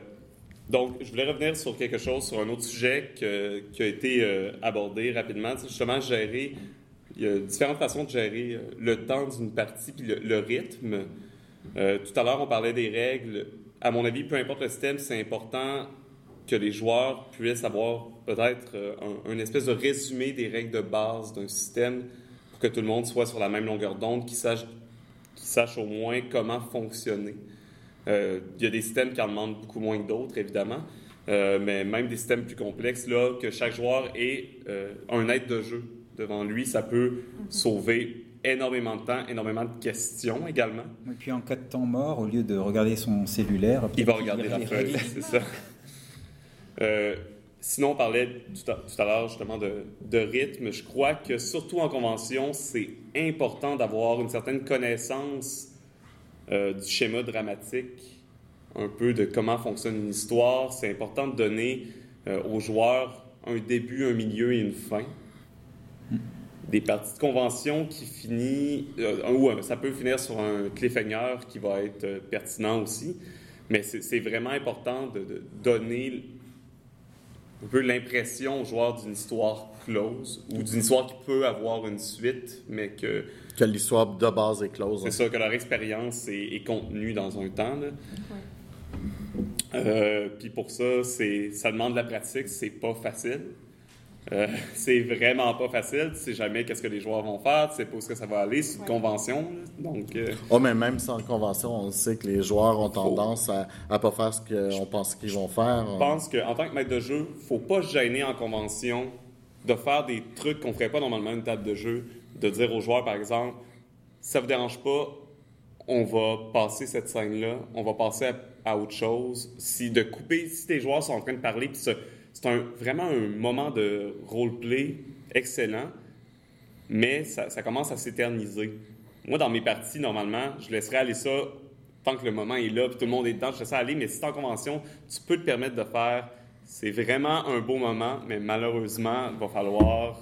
Donc, je voulais revenir sur quelque chose, sur un autre sujet que- qui a été euh, abordé rapidement. Tu sais, justement, gérer. Il y a différentes façons de gérer euh, le temps d'une partie puis le, le rythme. Euh, tout à l'heure, on parlait des règles. À mon avis, peu importe le système, c'est important que les joueurs puissent avoir peut-être euh, un, un espèce de résumé des règles de base d'un système pour que tout le monde soit sur la même longueur d'onde, qu'ils sachent, qu'ils sachent au moins comment fonctionner. Euh, Il y a des systèmes qui en demandent beaucoup moins que d'autres, évidemment. Euh, mais même des systèmes plus complexes, là, que chaque joueur ait euh, un aide de jeu devant lui, ça peut sauver énormément de temps, énormément de questions également. Et puis en cas de temps mort, au lieu de regarder son cellulaire, Il va regarder lira la les feuille, règles. c'est ça. [laughs] Euh, sinon, on parlait tout à, l'heure justement de, de rythme. Je crois que surtout en convention, c'est important d'avoir une certaine connaissance euh, du schéma dramatique, un peu de comment fonctionne une histoire. C'est important de donner euh, aux joueurs un début, un milieu et une fin. Des parties de convention qui finit, euh, ou ça peut finir sur un cliffhanger qui va être pertinent aussi. Mais c'est vraiment important de donner un peu l'impression aux joueurs d'une histoire close ou d'une histoire qui peut avoir une suite, mais que Que l'histoire de base est close. c'est ça, que leur expérience est, est contenue dans un temps. là. Euh, Puis pour ça, c'est, ça demande de la pratique, c'est pas facile. Euh, [laughs] c'est vraiment pas facile. Tu sais jamais qu'est-ce que les joueurs vont faire, tu sais pas où que ça va aller. C'est une Ouais. convention. Donc, euh, Oh, mais même sans convention, on sait que les joueurs ont tendance à ne pas faire ce qu'on pense qu'ils vont faire. Je pense qu'en tant que maître de jeu, faut pas se gêner en convention de faire des trucs qu'on ferait pas normalement à une table de jeu, de dire aux joueurs, par exemple, ça vous dérange pas, on va passer cette scène-là, on va passer à, à autre chose. Si de couper, si tes joueurs sont en train de parler, puis ça- c'est un, vraiment un moment de roleplay excellent, mais ça, commence à s'éterniser. Moi, dans mes parties, normalement, je laisserais aller ça tant que le moment est là, puis tout le monde est dedans, je laisse ça aller. Mais si t'es en convention, tu peux te permettre de faire. C'est vraiment un beau moment, mais malheureusement, il va falloir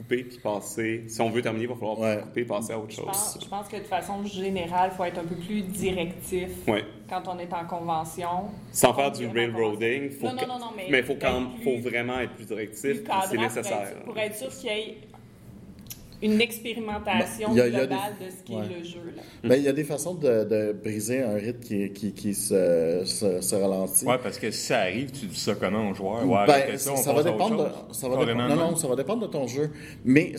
couper puis passer. Si on veut terminer, il va falloir Ouais. couper et passer à autre Je pense, chose. je pense que de façon générale, il faut être un peu plus directif Ouais. quand on est en convention. Sans faire du railroading, faut Non, non, non, non, mais mais faut quand faut vraiment être plus directif, c'est pour nécessaire. être- Pour être, sûr qu'il y ait une expérimentation Ben, y a- il y a globale des- de ce qui ouais. est le jeu. Là. Mais il y a des façons de, de briser un rythme qui, qui, qui se, se, se ralentit. Ouais, parce que si ça arrive, tu dis ça comment aux joueurs? Ouais, Ben, ça, on ça va dépendre de, ça va dépendre, non, non? ça va dépendre de ton jeu. Mais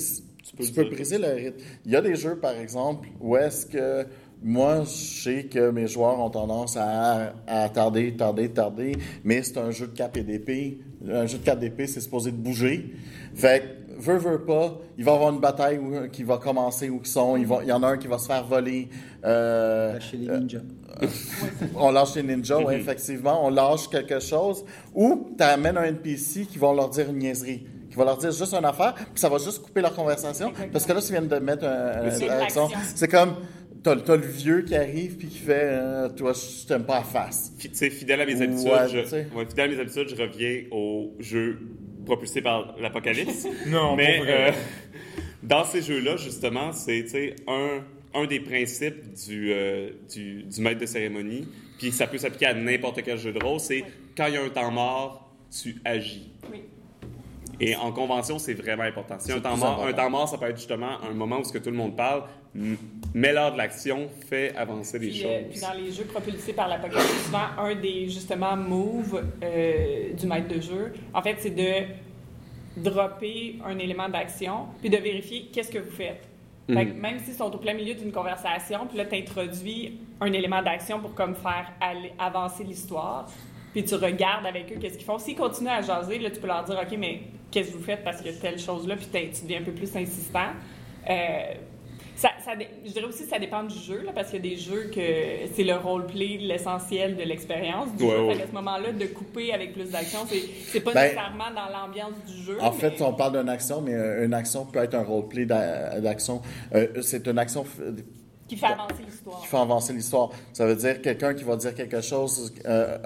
tu peux briser le rythme. Il y a des jeux, par exemple, où est-ce que moi, je sais que mes joueurs ont tendance à, à tarder, tarder, tarder, mais c'est un jeu de cap et d'épée. Un jeu de cap d'épée, c'est supposé de bouger. Fait que, veut, veut pas, il va y avoir une bataille où- qui va commencer où ils sont. Il, va- il y en a un qui va se faire voler. euh, Lâcher les ninjas. [laughs] on lâche les ninjas, oui, effectivement. On lâche quelque chose. Ou tu amènes un NPC qui va leur dire une niaiserie. Qui va leur dire juste une affaire, puis ça va juste couper leur conversation. Exactement. Parce que là, tu viens de mettre un, c'est comme, t'as, le vieux qui arrive, puis qui fait, euh, toi, je t'aime pas à face. Tu sais, fidèle à mes habitudes, je, ouais, fidèle à mes habitudes, je reviens au jeu propulsé par l'apocalypse. [laughs] Non, mais euh, dans ces jeux-là, justement, c'est un, un des principes du, euh, du, du maître de cérémonie, puis ça peut s'appliquer à n'importe quel jeu de rôle, c'est quand il y a un temps mort, tu agis. Oui. Et en convention, c'est vraiment important. Si un temps, mort, important. un temps mort, ça peut être justement un moment où ce que tout le monde parle, m- mets l'heure de l'action, fait avancer les Puis, euh, choses. puis dans les jeux propulsés par l'apocalypse, souvent, un des, justement, moves euh, du maître de jeu, en fait, c'est de dropper un élément d'action, puis de vérifier qu'est-ce que vous faites. Fait que même s'ils sont au plein milieu d'une conversation, puis là, tu introduis un élément d'action pour comme faire aller- avancer l'histoire, puis tu regardes avec eux qu'est-ce qu'ils font. S'ils continuent à jaser, là, tu peux leur dire, OK, mais que vous faites parce a telle chose-là, puis tu deviens un peu plus insistant. Euh, ça, je dirais aussi que ça dépend du jeu, là, parce qu'il y a des jeux que c'est le roleplay, l'essentiel de l'expérience du Ouais, jeu. ouais. Fait qu'à ce moment-là, de couper avec plus d'action, c'est, pas Ben, nécessairement dans l'ambiance du jeu. En mais- fait, on parle d'une action, mais euh, une action peut être un roleplay d'a- d'action. Euh, c'est une action qui fait avancer l'histoire. qui fait avancer l'histoire. Ça veut dire quelqu'un qui va dire quelque chose, euh,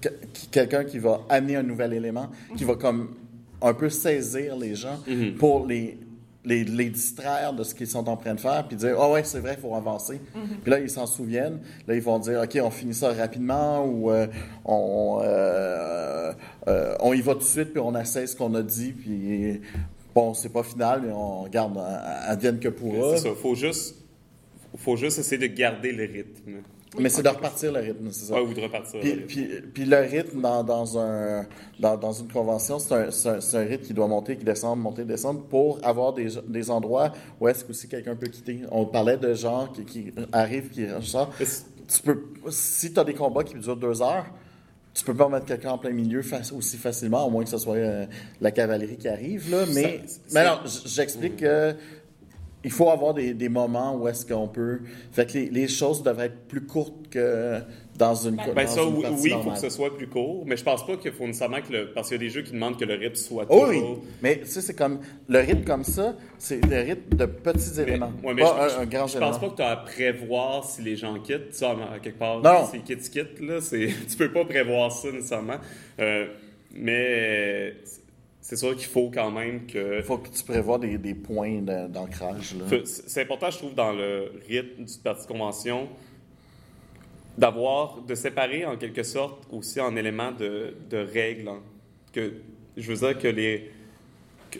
que- quelqu'un qui va amener un nouvel élément, qui va comme un peu saisir les gens pour les les, les distraire de ce qu'ils sont en train de faire, puis dire, ah ouais, c'est vrai, il faut avancer. Puis là, ils s'en souviennent. Là, ils vont dire, OK, on finit ça rapidement, ou euh, on, euh, euh, on y va tout de suite, puis on essaie ce qu'on a dit, puis bon, c'est pas final, mais on regarde, à- advienne que pourra. C'est ça. Faut juste, faut juste essayer de garder le rythme. Mais c'est de repartir le rythme, c'est ça. Ouais, ou de repartir. Puis, puis, puis le rythme dans, dans, un, dans, dans une convention, c'est un, rythme qui doit monter, qui descend, monter, descendre pour avoir des, des endroits où est-ce que aussi quelqu'un peut quitter. On parlait de gens qui, qui arrivent, qui sortent. Tu peux, si tu as des combats qui durent deux heures, tu peux pas mettre quelqu'un en plein milieu aussi facilement, à moins que ce soit euh, la cavalerie qui arrive. Là. Mais, Ça- mais alors, j'explique que il faut avoir des, des moments où est-ce qu'on peut. Fait que les, les choses devraient être plus courtes que dans une. Ben dans ça, une oui, il faut que ce soit plus court, mais je pense pas qu'il faut nécessairement que le... Parce qu'il y a des jeux qui demandent que le rythme soit Oh oui, mais tu sais, c'est comme. Le rythme comme ça, c'est le rythme de petits Mais, éléments. ouais, mais pas je, un, un grand je pense pas que tu as à prévoir si les gens quittent. Ça, à quelque part, Non. s'ils quittent, quittent. Là, [laughs] tu peux pas prévoir ça nécessairement. Euh, mais c'est sûr qu'il faut quand même que... Il faut que tu prévois des, des points d'ancrage. C'est important, je trouve, dans le rythme du parti de convention, d'avoir, de séparer en quelque sorte aussi en éléments de, de règles. hein. Que, je veux dire que les.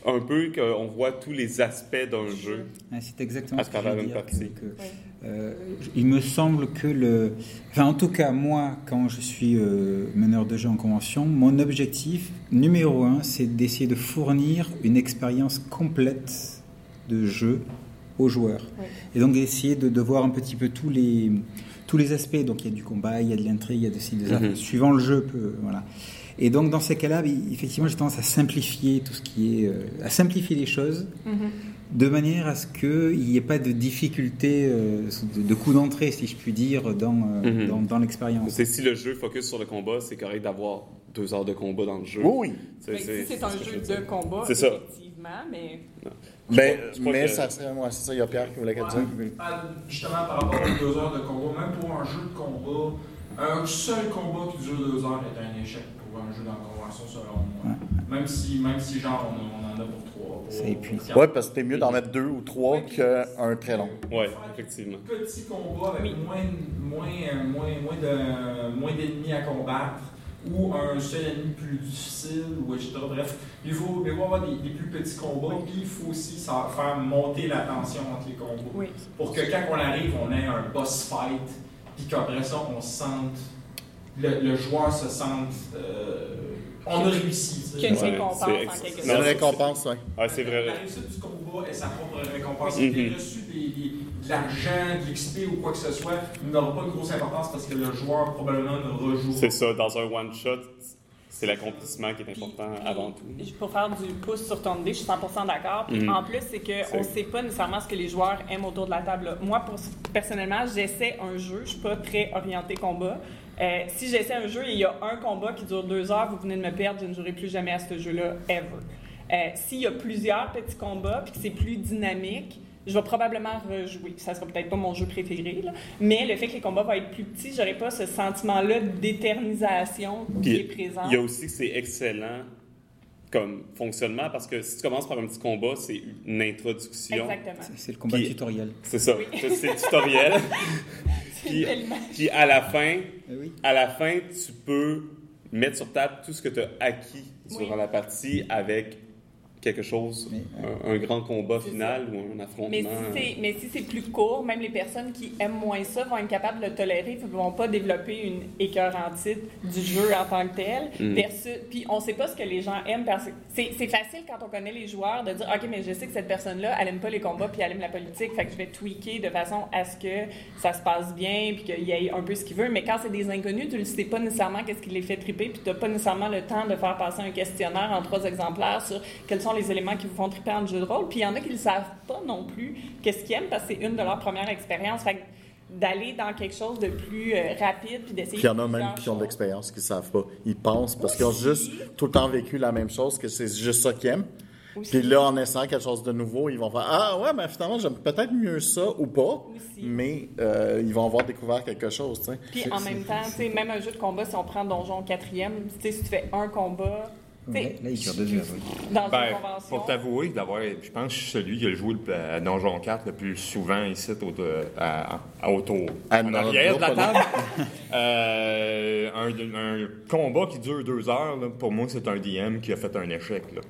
Un peu qu'on voit tous les aspects d'un jeu. Ah, C'est exactement À ce que je travers veux une dire. partie. que- que, euh, il me semble que le. Enfin, en tout cas, moi, quand je suis euh, meneur de jeu en convention, mon objectif numéro un, c'est d'essayer de fournir une expérience complète de jeu aux joueurs. Ouais. Et donc d'essayer de, de voir un petit peu tous les, tous les aspects. Donc il y a du combat, il y a de l'intrigue, il y a de ci, de ça. Mhm. Suivant le jeu, peut- voilà. Et donc dans ces cas-là, effectivement, j'ai tendance à simplifier tout ce qui est, euh, à simplifier les choses, de manière à ce qu'il n'y ait pas de difficulté, euh, de, de coup d'entrée, si je puis dire, dans, euh, Mhm. dans, dans l'expérience. C'est si le jeu focus sur le combat, c'est correct d'avoir deux heures de combat dans le jeu. Oui, oui. Que si c'est un jeu dire. de combat, C'est ça. effectivement, mais Ben, je crois mais que- ça serait. Ouais, c'est ça, il y a Pierre qui voulait quelque chose. Ah, Justement, par rapport aux deux heures de combat, même pour un jeu de combat, un seul combat qui dure deux heures est un échec pour un jeu dans la convention, selon moi. Même si, même si genre, on, a- on pour quatre. Ouais, parce que c'est mieux d'en mettre deux ou trois qu'un très long. Ouais, Faire effectivement. des Petits combats avec Oui. moins, moins, euh, moins, moins, de, moins d'ennemis à combattre ou un seul ennemi plus difficile, ou etc. Bref, il faut, il faut avoir des, des plus petits combats, puis il faut aussi ça- faire monter la tension entre les combats. oui. Pour que quand on arrive, on ait un boss fight, puis qu'après ça, on se sente. Le, le joueur se sente. euh, on a réussi. tu sais. Qu'il y a une Ouais, récompense en quelque Non, une récompense, oui. Ah, c'est vrai. La réussite du combat est sa propre récompense. Reçu des, des- de l'argent, de l'XP ou quoi que ce soit, n'aura pas de grosse importance parce que le joueur probablement ne rejoue C'est ça, dans un one-shot, c'est l'accomplissement qui est important Puis- avant tout. Pour faire du pouce sur ton idée, je suis 100% d'accord. Mhm. En plus, c'est qu'on ne sait pas nécessairement ce que les joueurs aiment autour de la table. Moi, pour, personnellement, j'essaie un jeu. Je ne suis pas très orienté combat. Euh, si j'essaie un jeu et il y a un combat qui dure deux heures, vous venez de me perdre, je ne jouerai plus jamais à ce jeu-là, ever. Euh, S'il y a plusieurs petits combats puis que c'est plus dynamique, je vais probablement rejouer. Ça sera peut-être pas mon jeu préféré, là, mais le fait que les combats vont être plus petits, j'aurai pas ce sentiment-là d'éternisation qui est présent. il y a aussi que c'est excellent comme fonctionnement parce que si tu commences par un petit combat, c'est une introduction. Exactement. C'est- le combat Puis- tutoriel. C'est ça. Oui. Ça, C'est le tutoriel. [laughs] Puis, tellement- puis à la fin, Eh oui. à la fin, tu peux mettre sur table tout ce que tu as acquis durant Oui. la partie avec quelque chose, Mais, un, un grand combat final ou un affrontement. Mais si c'est mais si c'est plus court, même les personnes qui aiment moins ça vont être capables de le tolérer, ne vont pas développer une écœurantite du jeu en tant que tel. Mm. Versus, puis on sait pas ce que les gens aiment parce que c'est c'est facile quand on connaît les joueurs de dire ok mais je sais que cette personne-là elle aime pas les combats puis elle aime la politique, fait que je vais tweaker de façon à ce que ça se passe bien puis qu'il y ait un peu ce qu'il veut. Mais quand c'est des inconnus, tu ne sais pas nécessairement qu'est-ce qui les fait triper puis tu n'as pas nécessairement le temps de faire passer un questionnaire en trois exemplaires sur quels sont les éléments qui vous font triper en jeu de rôle. Puis il y en a qui ne savent pas non plus qu'est-ce qu'ils aiment parce que c'est une de leurs premières expériences. Fait que d'aller dans quelque chose de plus euh, rapide puis d'essayer. Puis il y en a même qui ont de l'expérience, qui ne savent pas. Ils pensent parce qu'ils ont juste tout le temps vécu la même chose, que c'est juste ça qu'ils aiment. Aussi. Puis là, en essayant quelque chose de nouveau, ils vont faire Ah ouais, mais finalement, j'aime peut-être mieux ça ou pas. Aussi. Mais euh, ils vont avoir découvert quelque chose. Puis en même temps, même un jeu de combat, si on prend Donjon 4e, tu sais, si tu fais un combat, Ouais, là, il dure deux heures. oui. Dans Ben, une convention. pour t'avouer, d'avoir, je pense que je suis celui qui a joué le- à Donjon 4 le plus souvent ici au, à, à, autour. À en arrière de la table. Euh, un, un combat qui dure deux heures, là, pour moi, c'est un DM qui a fait un échec. là.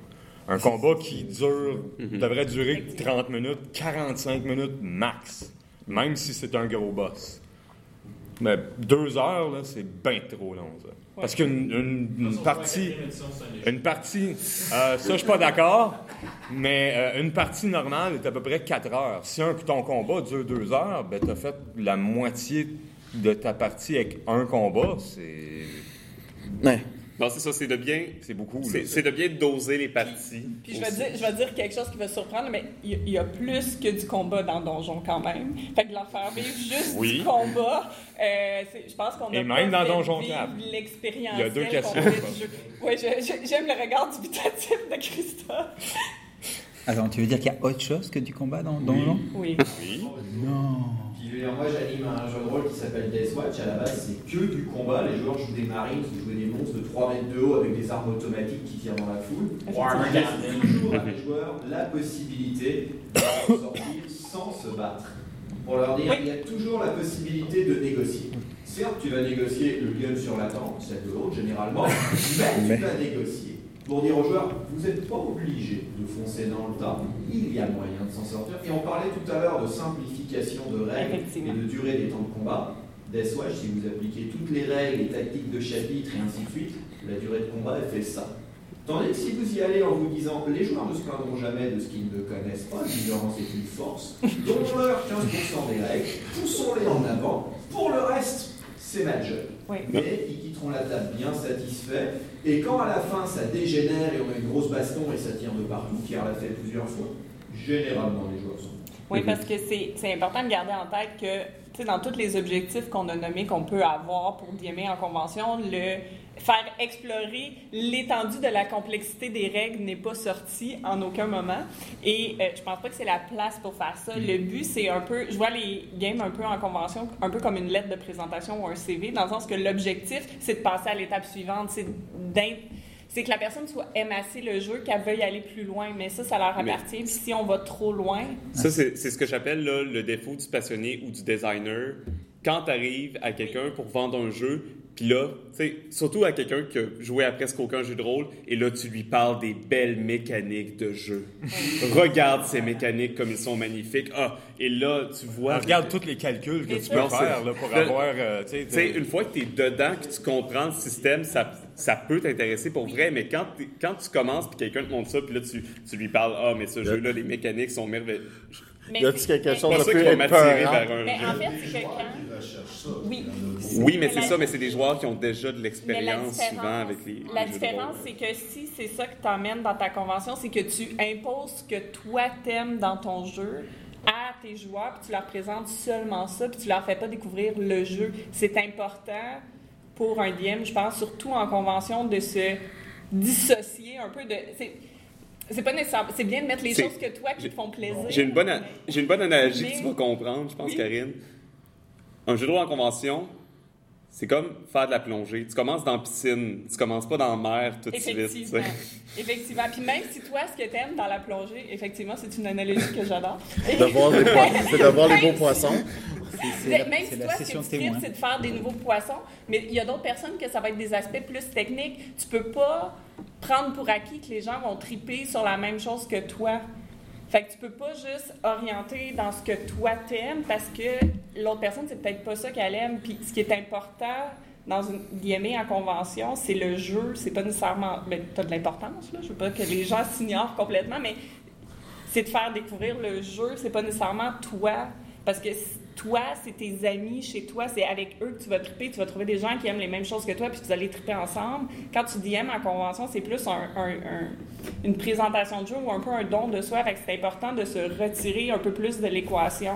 Un combat qui dure, devrait durer 30 minutes, 45 minutes max, même si c'est un gros boss. Mais deux heures, c'est bien trop long, ça. Parce qu'une une- partie... Une partie, euh, ça je suis pas d'accord, mais euh, une partie normale est à peu près 4 heures. Si un, ton combat dure 2 heures, ben as fait la moitié de ta partie avec un combat, c'est Ouais. Non, c'est ça, c'est de bien. c'est beaucoup. C'est de bien doser les parties. Puis je vais, dire, je vais dire quelque chose qui va surprendre, mais il y, a- il y a plus que du combat dans Donjon quand même. Fait que leur faire vivre juste Oui. du combat, euh, je pense qu'on a Et même dans fait Donjon vivre 4. l'expérience. Il y a deux questions, je- j'aime le regard dubitatif de Christophe. Attends, tu veux dire qu'il y a autre chose que du combat dans Donjon Oui. Oui. Non. Puis, dire, moi j'anime un jeu de rôle qui s'appelle Deathwatch. À la base, c'est que du combat. Les joueurs jouent des marines, vous jouez des monstres de 3 mètres de haut avec des armes automatiques qui tirent dans la foule. On 40 laisse toujours à les joueurs la possibilité de sortir sans se battre. Pour leur dire, Oui. il y a toujours la possibilité de négocier. Certes, tu vas négocier le gun sur la tempe, celle de l'autre généralement, mais tu vas négocier. Pour dire aux joueurs, vous n'êtes pas obligés de foncer dans le tas, il y a moyen de s'en sortir. Et on parlait tout à l'heure de simplification de règles et de durée des temps de combat. Deathwatch, si vous appliquez toutes les règles, les tactiques de chapitre et ainsi de suite, la durée de combat, elle fait ça. Tandis que si vous y allez en vous disant, les joueurs ne se plaindront jamais de ce qu'ils ne connaissent pas, l'ignorance est une force, donnons-leur 15% des règles, poussons-les en avant, pour le reste, c'est. Oui. Mais ils quitteront la table bien satisfaits, et quand à la fin ça dégénère et on a une grosse baston et ça tire de partout, Pierre l'a fait plusieurs fois, généralement les joueurs sont Oui, parce que c'est important de garder en tête que, tu sais, dans tous les objectifs qu'on a nommés qu'on peut avoir pour DMA en convention, le faire explorer l'étendue de la complexité des règles n'est pas sorti en aucun moment. Et euh, je pense pas que c'est la place pour faire ça. Le but, c'est un peu, je vois les games un peu en convention, un peu comme une lettre de présentation ou un CV, dans le sens que l'objectif, c'est de passer à l'étape suivante, c'est d'in- c'est que la personne soit aime assez le jeu, qu'elle veuille aller plus loin, mais ça, ça leur appartient. Puis si on va trop loin, Ça, c'est c'est ce que j'appelle le défaut du passionné ou du designer. Quand tu arrives à quelqu'un pour vendre un jeu, puis là, tu sais, surtout à quelqu'un qui a joué à presque aucun jeu de rôle, et là, tu lui parles des belles mécaniques de jeu. Regarde ces mécaniques comme ils sont magnifiques. Ah, et là, tu vois. regarde tous les calculs que tu peux Non, faire là, pour Le- avoir. euh, tu sais, une fois que tu es dedans, que tu comprends le système, ça, ça peut t'intéresser pour vrai, mais quand, quand tu commences, puis quelqu'un te montre ça, puis là, tu, tu lui parles Ah, mais ce jeu-là, les mécaniques sont merveilleuses. Mais Y c'est- quelque chose de ça plus qui vers un Mais jeu. en fait, c'est que quand-. Oui. Oui, mais c'est ça, mais c'est des joueurs qui ont déjà de l'expérience souvent avec les. la différence, c'est que si c'est ça que t'emmènes dans ta convention, c'est que tu imposes ce que toi t'aimes dans ton jeu à tes joueurs, puis tu leur présentes seulement ça, puis tu leur fais pas découvrir le jeu. C'est important pour un DM, je pense, surtout en convention, de se dissocier un peu de. C'est- pas nécessaire. C'est bien de mettre les choses que toi qui te font plaisir. J'ai une bonne, j'ai une bonne analogie Mais- que tu vas comprendre, je pense, Oui. Karine. Un jeu de rôle en convention, c'est comme faire de la plongée. Tu commences dans la piscine, tu commences pas dans la mer tout de suite. Effectivement. Effectivement. Puis même si toi, ce que tu aimes dans la plongée, effectivement, c'est une analogie que j'adore. De voir les [laughs] c'est de voir les beaux poissons. Mais la- Même c'est si toi, ce que session tu c'est de faire des nouveaux poissons, mais il y a d'autres personnes que ça va être des aspects plus techniques. Tu peux pas prendre pour acquis que les gens vont triper sur la même chose que toi. Fait que tu peux pas juste orienter dans ce que toi t'aimes parce que l'autre personne, c'est peut-être pas ça qu'elle aime. Puis ce qui est important dans une DMA en convention, c'est le jeu. C'est pas nécessairement. Ben, t'as de l'importance, là. Je veux pas que les gens s'ignorent complètement, mais c'est de faire découvrir le jeu, c'est pas nécessairement toi. Parce que toi, c'est tes amis chez toi, c'est avec eux que tu vas triper, tu vas trouver des gens qui aiment les mêmes choses que toi, puis vous allez triper ensemble. Quand tu DM en convention, c'est plus un- un- un- une présentation de jeu ou un peu un don de soi. Fait que c'est important de se retirer un peu plus de l'équation,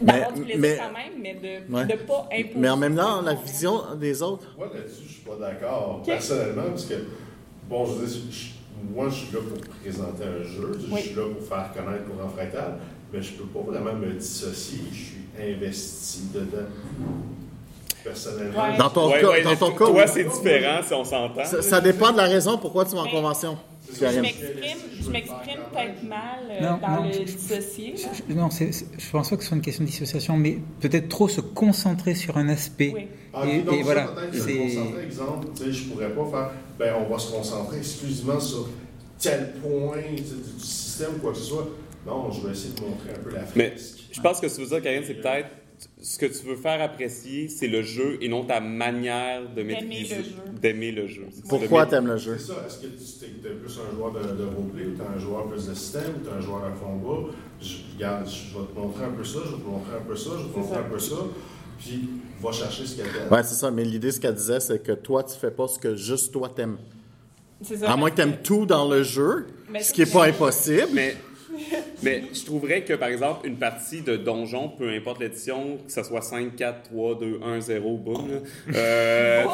d'avoir du plaisir mais- quand même, mais de Ouais. ne pas imposer. Mais en même temps, la vision des autres. Moi, là-dessus, je suis pas d'accord, personnellement, parce que, bon, je veux dire, je- moi, je suis là pour présenter un jeu, je Oui. suis là pour faire connaître Courant Fractal, mais je peux pas vraiment me dissocier, je suis investi dedans. personnellement. Dans ton Ouais, cas, ouais, dans ton toi, cas, oui. c'est différent si on s'entend. ça, ça dépend de la raison pourquoi tu vas en Mais- convention. Je m'exprime, je m'exprime peut-être mal euh, Non, dans non, le dissocié. Je- je- Non, c'est- c'est- je pense pas que ce soit une question de dissociation, mais peut-être trop se concentrer sur un aspect. Oui. Ah, Et, donc, et ça, voilà, peut-être que c'est- se concentrer, exemple, je pourrais pas faire, ben, on va se concentrer exclusivement sur tel point du, du système ou quoi que ce soit. Non, je vais essayer de montrer un peu la Mais fresque. je pense que ce que tu veux dire, Karine, c'est peut-être ce que tu veux faire apprécier, c'est le jeu et non ta manière de maîtriser, le jeu. d'aimer le jeu. Pourquoi t'aimes le jeu? C'est ça, est-ce que tu es plus un joueur de, de roleplay ou tu es un joueur plus de système ou tu es un joueur de combat? Je, regarde, je vais te montrer un peu ça, je vais te montrer un peu ça, je vais te montrer un peu ça, puis va chercher ce qu'elle t'aime. Ouais, c'est ça. Mais l'idée, ce qu'elle disait, c'est que toi, tu fais pas ce que juste toi t'aimes. C'est ça. À moins que t'aimes tout dans le jeu, Mais- ce qui est pas impossible. Mais, mais je trouverais que, par exemple, une partie de donjon, peu importe l'édition, que ce soit 5, 4, 3, 2, 1, 0, boum, là, euh,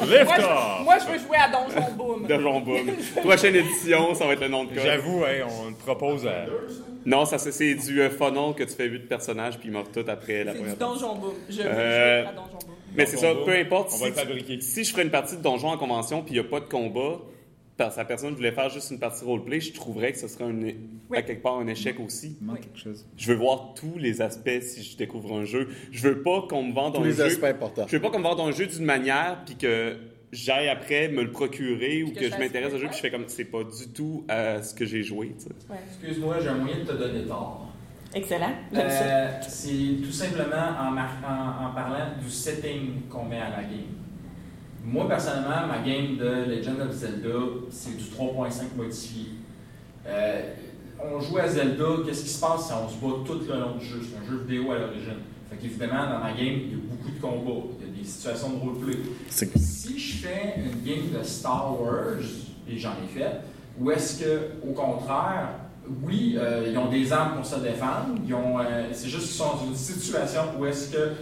Lift Moi, off! je, moi, je veux jouer à Donjon Boom. donjon, boum. [laughs] Prochaine édition, ça va être le nom de code. J'avoue, hein, on te propose à. Non, ça c'est- c'est du euh, funnel que tu fais 8 personnages puis ils meurent tous après la C'est première du. Donjon Boom. Je veux Euh, jouer à Donjon Boom. Mais c'est ça, Donjon peu Boom, importe. on si va le tu- fabriquer. Si je ferais une partie de donjon en convention puis il n'y a pas de combat, parce que la personne voulait faire juste une partie roleplay, je trouverais que ce serait un, Oui. à quelque part un échec aussi. Il manque Oui. quelque chose. Je veux voir tous les aspects si je découvre un jeu. Je veux pas qu'on me vende Tous un les jeu. aspects importants. Je veux pas qu'on me vende un jeu d'une manière puis que j'aille après me le procurer ou que que je m'intéresse au jeu puis je fais comme c'est pas du tout à ce que j'ai joué. Ouais. Excuse-moi, j'ai un moyen de te donner tort. Excellent. Euh, c'est tout simplement en, mar- en- en parlant du setting qu'on met à la game. Moi, personnellement, ma game de Legend of Zelda, c'est du 3.5 modifié. Euh, on joue à Zelda, qu'est-ce qui se passe si on se bat tout le long du jeu? C'est un jeu vidéo à l'origine. Fait qu'évidemment, dans ma game, il y a beaucoup de combats, il y a des situations de roleplay. Si je fais une game de Star Wars, et j'en ai fait, ou est-ce que, au contraire, oui, euh, ils ont des armes pour se défendre, ils ont, euh, c'est juste qu'ils sont dans une situation où est-ce que,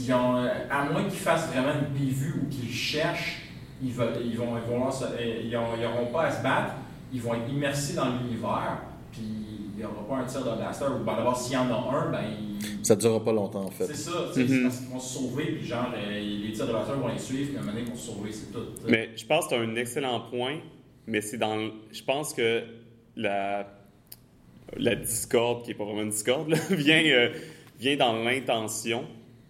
ils ont, euh, à moins qu'ils fassent vraiment une bévue ou qu'ils cherchent, ils, veulent, ils vont, ils vont se- euh, ils ont- ils n'auront pas à se battre, ils vont être immersés dans l'univers, puis il n'y aura pas un tir de blaster, ou ben, d'abord s'il y en a un, ben ils- Ça durera pas longtemps, en fait. c'est ça, tu Mhm. parce qu'ils vont se sauver, puis genre, euh, les tirs de blaster vont les suivre, puis à un moment donné, ils vont se sauver, c'est tout. tu. Mais je pense que c'est un excellent point, mais c'est dans. le- Je pense que la, la discorde, qui n'est pas vraiment une discorde, là, [laughs] vient, euh, vient dans l'intention,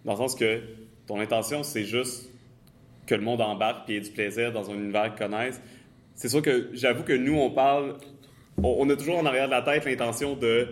dans le sens que ton intention, c'est juste que le monde embarque et ait du plaisir dans un univers qu'ils connaissent. C'est sûr que j'avoue que nous, on parle. On, on a toujours en arrière de la tête l'intention de.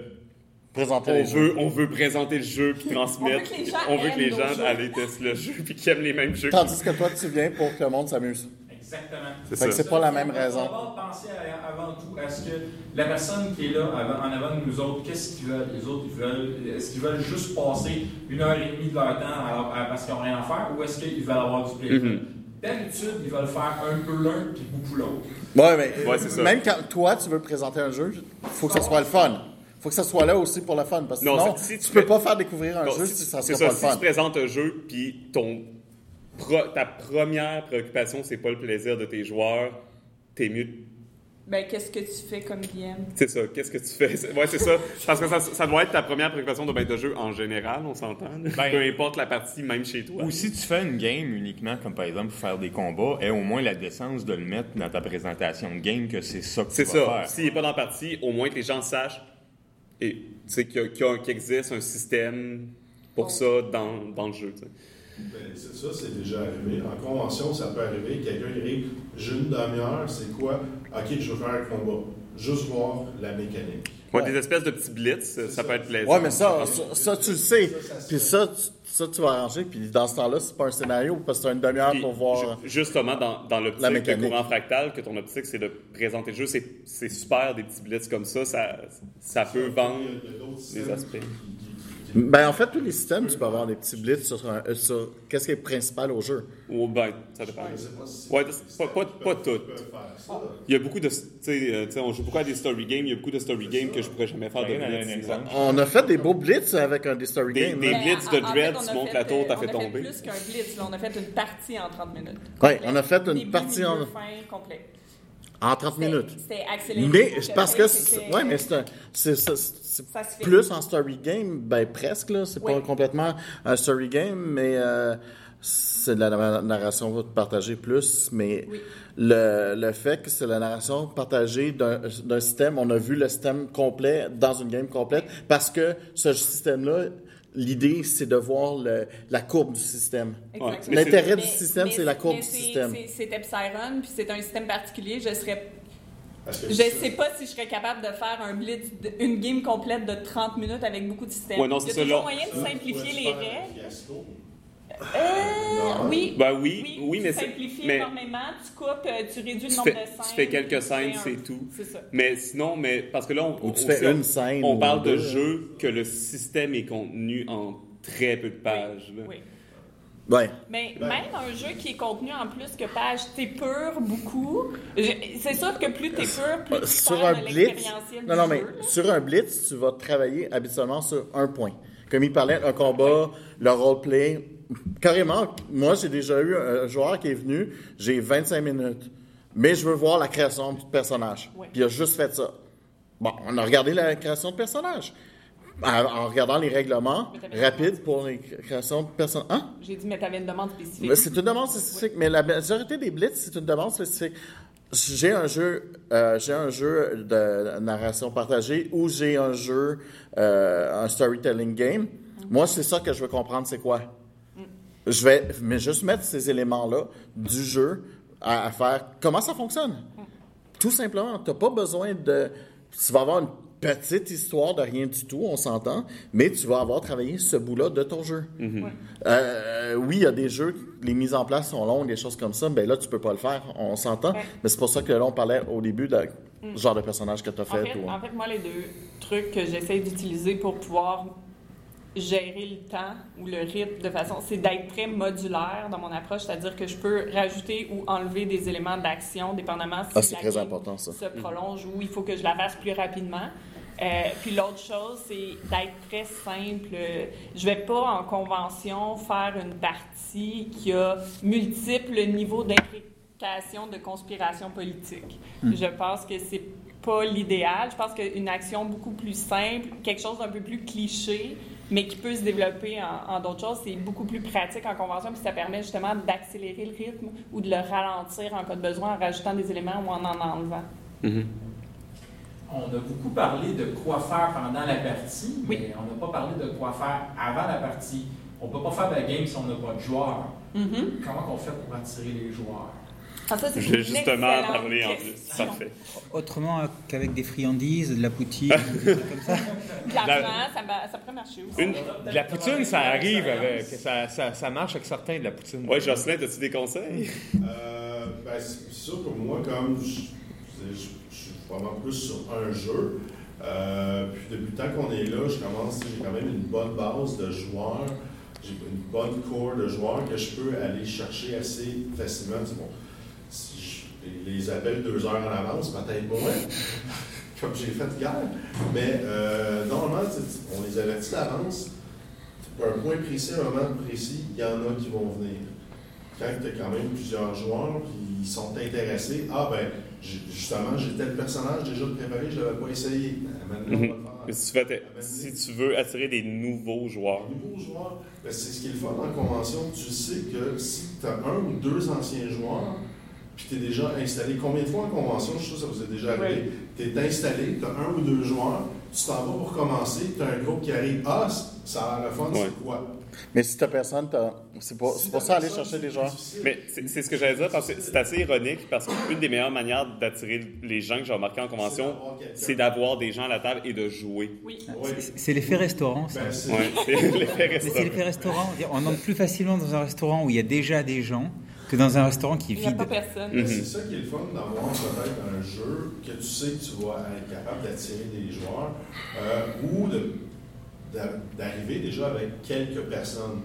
Présenter On jeux. veut, on veut présenter le jeu puis transmettre. On veut que les gens on veut que aiment les nos gens jeux. aillent tester le jeu puis qu'ils aiment les mêmes jeux. Tandis que toi, tu viens pour que le monde s'amuse. Exactement. C'est c'est pas la même On va raison. penser à- avant tout à ce que la personne qui est là avant- en avant de nous autres, qu'est-ce qu'ils veulent? Les autres, ils veulent, est-ce qu'ils veulent juste passer une heure et demie de leur temps parce qu'ils n'ont rien à faire ou est-ce qu'ils veulent avoir du plaisir? Mhm. D'habitude, ils veulent faire un peu l'un puis beaucoup l'autre. Ouais, mais Ouais, c'est ça. même quand toi, tu veux présenter un jeu, faut que ça soit le fun. faut que ça soit là aussi pour le fun. Parce que Non, sinon, si tu, tu peux fais- pas faire découvrir un jeu si- si ça sera ça, pas si le tu fun. présentes un jeu, puis ton pro- ta première préoccupation, c'est pas le plaisir de tes joueurs, t'es mieux. Ben, qu'est-ce que tu fais comme DM? C'est ça, qu'est-ce que tu fais? C'est- Ouais, c'est ça. Parce que ça, ça doit être ta première préoccupation de de jeu en général, on s'entend. Ben- Peu importe la partie, même chez toi. Ou si tu fais une game uniquement, comme par exemple pour faire des combats, aie au moins la décence de le mettre dans ta présentation de game que c'est ça que C'est tu vas ça. faire. S'il n'est pas dans la partie, au moins que les gens sachent et, tu sais, qu'il existe un système pour ça dans, dans le jeu. tu sais. Ben, c'est ça, c'est déjà arrivé. En convention, ça peut arriver. Quelqu'un arrive, j'ai une demi-heure, c'est quoi? Ok, je veux faire un combat. Juste voir la mécanique. Ouais, Ouais. Des espèces de petits blitz, ça, ça. peut être plaisant. Ouais, mais ça, ça, ça, tu le sais. Puis ça, tu, ça, tu vas arranger. Puis dans ce temps-là, c'est pas un scénario parce que tu as une demi-heure pour voir. ju- Justement, dans, dans l'optique de courant fractal, que ton optique, c'est de présenter le jeu, c'est super, des petits blitz comme ça, ça, ça peut vendre. Des aspects. qui- Ben, en fait, tous les systèmes, tu peux avoir des petits blitz sur, un- euh, sur qu'est-ce qui est principal au jeu. Ou ben, ça dépend. Ouais, pas- pas- pas ça. Il y a beaucoup de. Tu sais, euh, tu sais, on joue beaucoup à des story games, il y a beaucoup de story games que je pourrais jamais faire de elle a blitz. un sinon. exemple. On a fait des beaux blitz avec un des story Des- games. des- là. blitz de Ben, Dread, fait, on tu a montes fait, la tour, t'as euh, fait on a tomber. plus qu'un blitz, là. on a fait une partie en 30 minutes. Ouais, on a fait une partie en- fin, complet. En 30 C'était- minutes. C'était accéléré. Mais parce que, ouais, mais c'est plus en story game, ben presque là, c'est pas complètement un story game, mais euh, c'est de la na- narration partagée plus, mais Oui. le, le fait que c'est la narration partagée d'un d'un système, on a vu le système complet dans une game complète, parce que ce système-là, l'idée c'est de voir le- la courbe du système. Exactement. L'intérêt Mais- du système, mais- c'est la courbe mais du c'est- système. c'est- Psyron, puis c'est un système particulier. Je serais Je sais pas si je serais capable de faire un blitz, une game complète de 30 minutes avec beaucoup de systèmes. Ouais, non, Il y a toujours moyen de simplifier les règles? Euh, Non. oui. Ben oui, oui, tu mais c'est- simplifies mais- énormément, tu coupes, euh, tu réduis le Tu nombre fais- de scènes. tu fais quelques tu scènes, c'est tout. C'est ça. Mais sinon, mais parce que là, on, tu on- fais aussi, une on- scène On ou parle de jeux que le système est contenu en très peu de pages. là. Oui. Ouais. Mais Ben- même un jeu qui est contenu en plus que page t'es pur beaucoup, c'est sûr que plus t'es pur, plus tu Euh, Sur perds un de blitz, non, non, mais jeu, sur un blitz, tu vas travailler habituellement sur un point. Comme il parlait, un combat, le roleplay. Carrément, moi, j'ai déjà eu un joueur qui est venu, j'ai 25 minutes, mais je veux voir la création du personnage. Ouais. Puis il a juste fait ça. Bon, on a regardé la création de personnage. En, en regardant les règlements rapides pour les créations de personnages. Hein? J'ai dit, mais t'avais une demande spécifique. C'est une demande spécifique, mais la majorité des blitz, c'est une demande spécifique. J'ai un jeu, euh, j'ai un jeu de narration partagée ou j'ai un jeu, euh, un storytelling game. Moi, c'est ça que je veux comprendre, c'est quoi? Je vais mais juste mettre ces éléments-là du jeu à, à faire. Comment ça fonctionne? Tout simplement. Tu n'as pas besoin de. Tu vas avoir une petite histoire de rien du tout, on s'entend, mais tu vas avoir travaillé ce bout-là de ton jeu. Euh, oui, il y a des jeux, les mises en place sont longues, des choses comme ça, ben là, tu peux pas le faire, on s'entend. Ouais. Mais c'est pour ça que là, on parlait au début de genre de personnage que tu as En fait. fait, ou- en fait, moi, les deux trucs que j'essaie d'utiliser pour pouvoir gérer le temps ou le rythme de façon, c'est d'être très modulaire dans mon approche, c'est-à-dire que je peux rajouter ou enlever des éléments d'action dépendamment si Ah, c'est très important, ça. se prolonge ou il faut que je la fasse plus rapidement. Euh, puis l'autre chose, c'est d'être très simple. Je vais pas en convention faire une partie qui a multiples niveaux d'implication de conspiration politique. Je pense que c'est pas l'idéal. Je pense qu'une action beaucoup plus simple, quelque chose d'un peu plus cliché, mais qui peut se développer en, en d'autres choses, c'est beaucoup plus pratique en convention, puis ça permet justement d'accélérer le rythme ou de le ralentir en cas de besoin en rajoutant des éléments ou en en enlevant. On a beaucoup parlé de quoi faire pendant la partie, Oui. mais on n'a pas parlé de quoi faire avant la partie. On ne peut pas faire de la game si on n'a pas de joueurs. Mhm. Comment on fait pour attirer les joueurs? Ah, ça, c'est Je vais justement excellente parler en plus. Parfait. Autrement qu'avec des friandises, de la poutine, [laughs] des trucs comme ça. De l'argent, ça, va- ça pourrait marcher aussi. Une- De la poutine, ça arrive avec. Ça, ça, ça marche avec certains de la poutine. Ouais, Jocelyn, as-tu des conseils? Euh, ben, c'est sûr que moi, comme je, je- suis vraiment plus sur un jeu, euh, puis depuis le temps qu'on est là, je commence, j'ai quand même une bonne base de joueurs, j'ai une bonne core de joueurs que je peux aller chercher assez facilement. Bon, les- les appelle deux heures en avance, peut-être moins, [laughs] comme j'ai fait hier, mais euh, normalement, on les avertit d'avance. Un point précis, un moment précis, il y en a qui vont venir quand tu as quand même plusieurs joueurs qui sont intéressés, ah ben, justement, j'ai tel personnage déjà préparé, je ne l'avais pas essayé. [laughs] Si, tu veux atta- si tu veux attirer des nouveaux joueurs, Un nouveau joueur, ben, c'est ce qui est le fun en convention. Tu sais que si tu as un ou deux anciens joueurs, puis tu es déjà installé, combien de fois en convention, je suis sûr que ça vous est déjà arrivé, tu es installé, tu as un ou deux joueurs, tu t'en vas pour commencer, tu as un groupe qui arrive, ah, ça a l'air le fun, c'est quoi? Mais si t'as personne, t'as- c'est Si pour ça aller chercher des difficile. Mais c'est c'est ce que j'allais dire parce que c'est assez ironique parce qu'une des meilleures manières d'attirer les gens que j'ai remarqué en convention, c'est d'avoir des gens à la table et de jouer. Oui. C'est- l'effet restaurant, ça. Ben, c'est- Ouais, c'est l'effet Mais c'est restaurant. l'effet restaurant. On entre plus facilement dans un restaurant où il y a déjà des gens que dans un restaurant qui est Il n'y a vide. pas personne. Mais C'est ça qui est le fun d'avoir peut-être un jeu que tu sais que tu vas être capable d'attirer des joueurs euh, ou d'arriver déjà avec quelques personnes.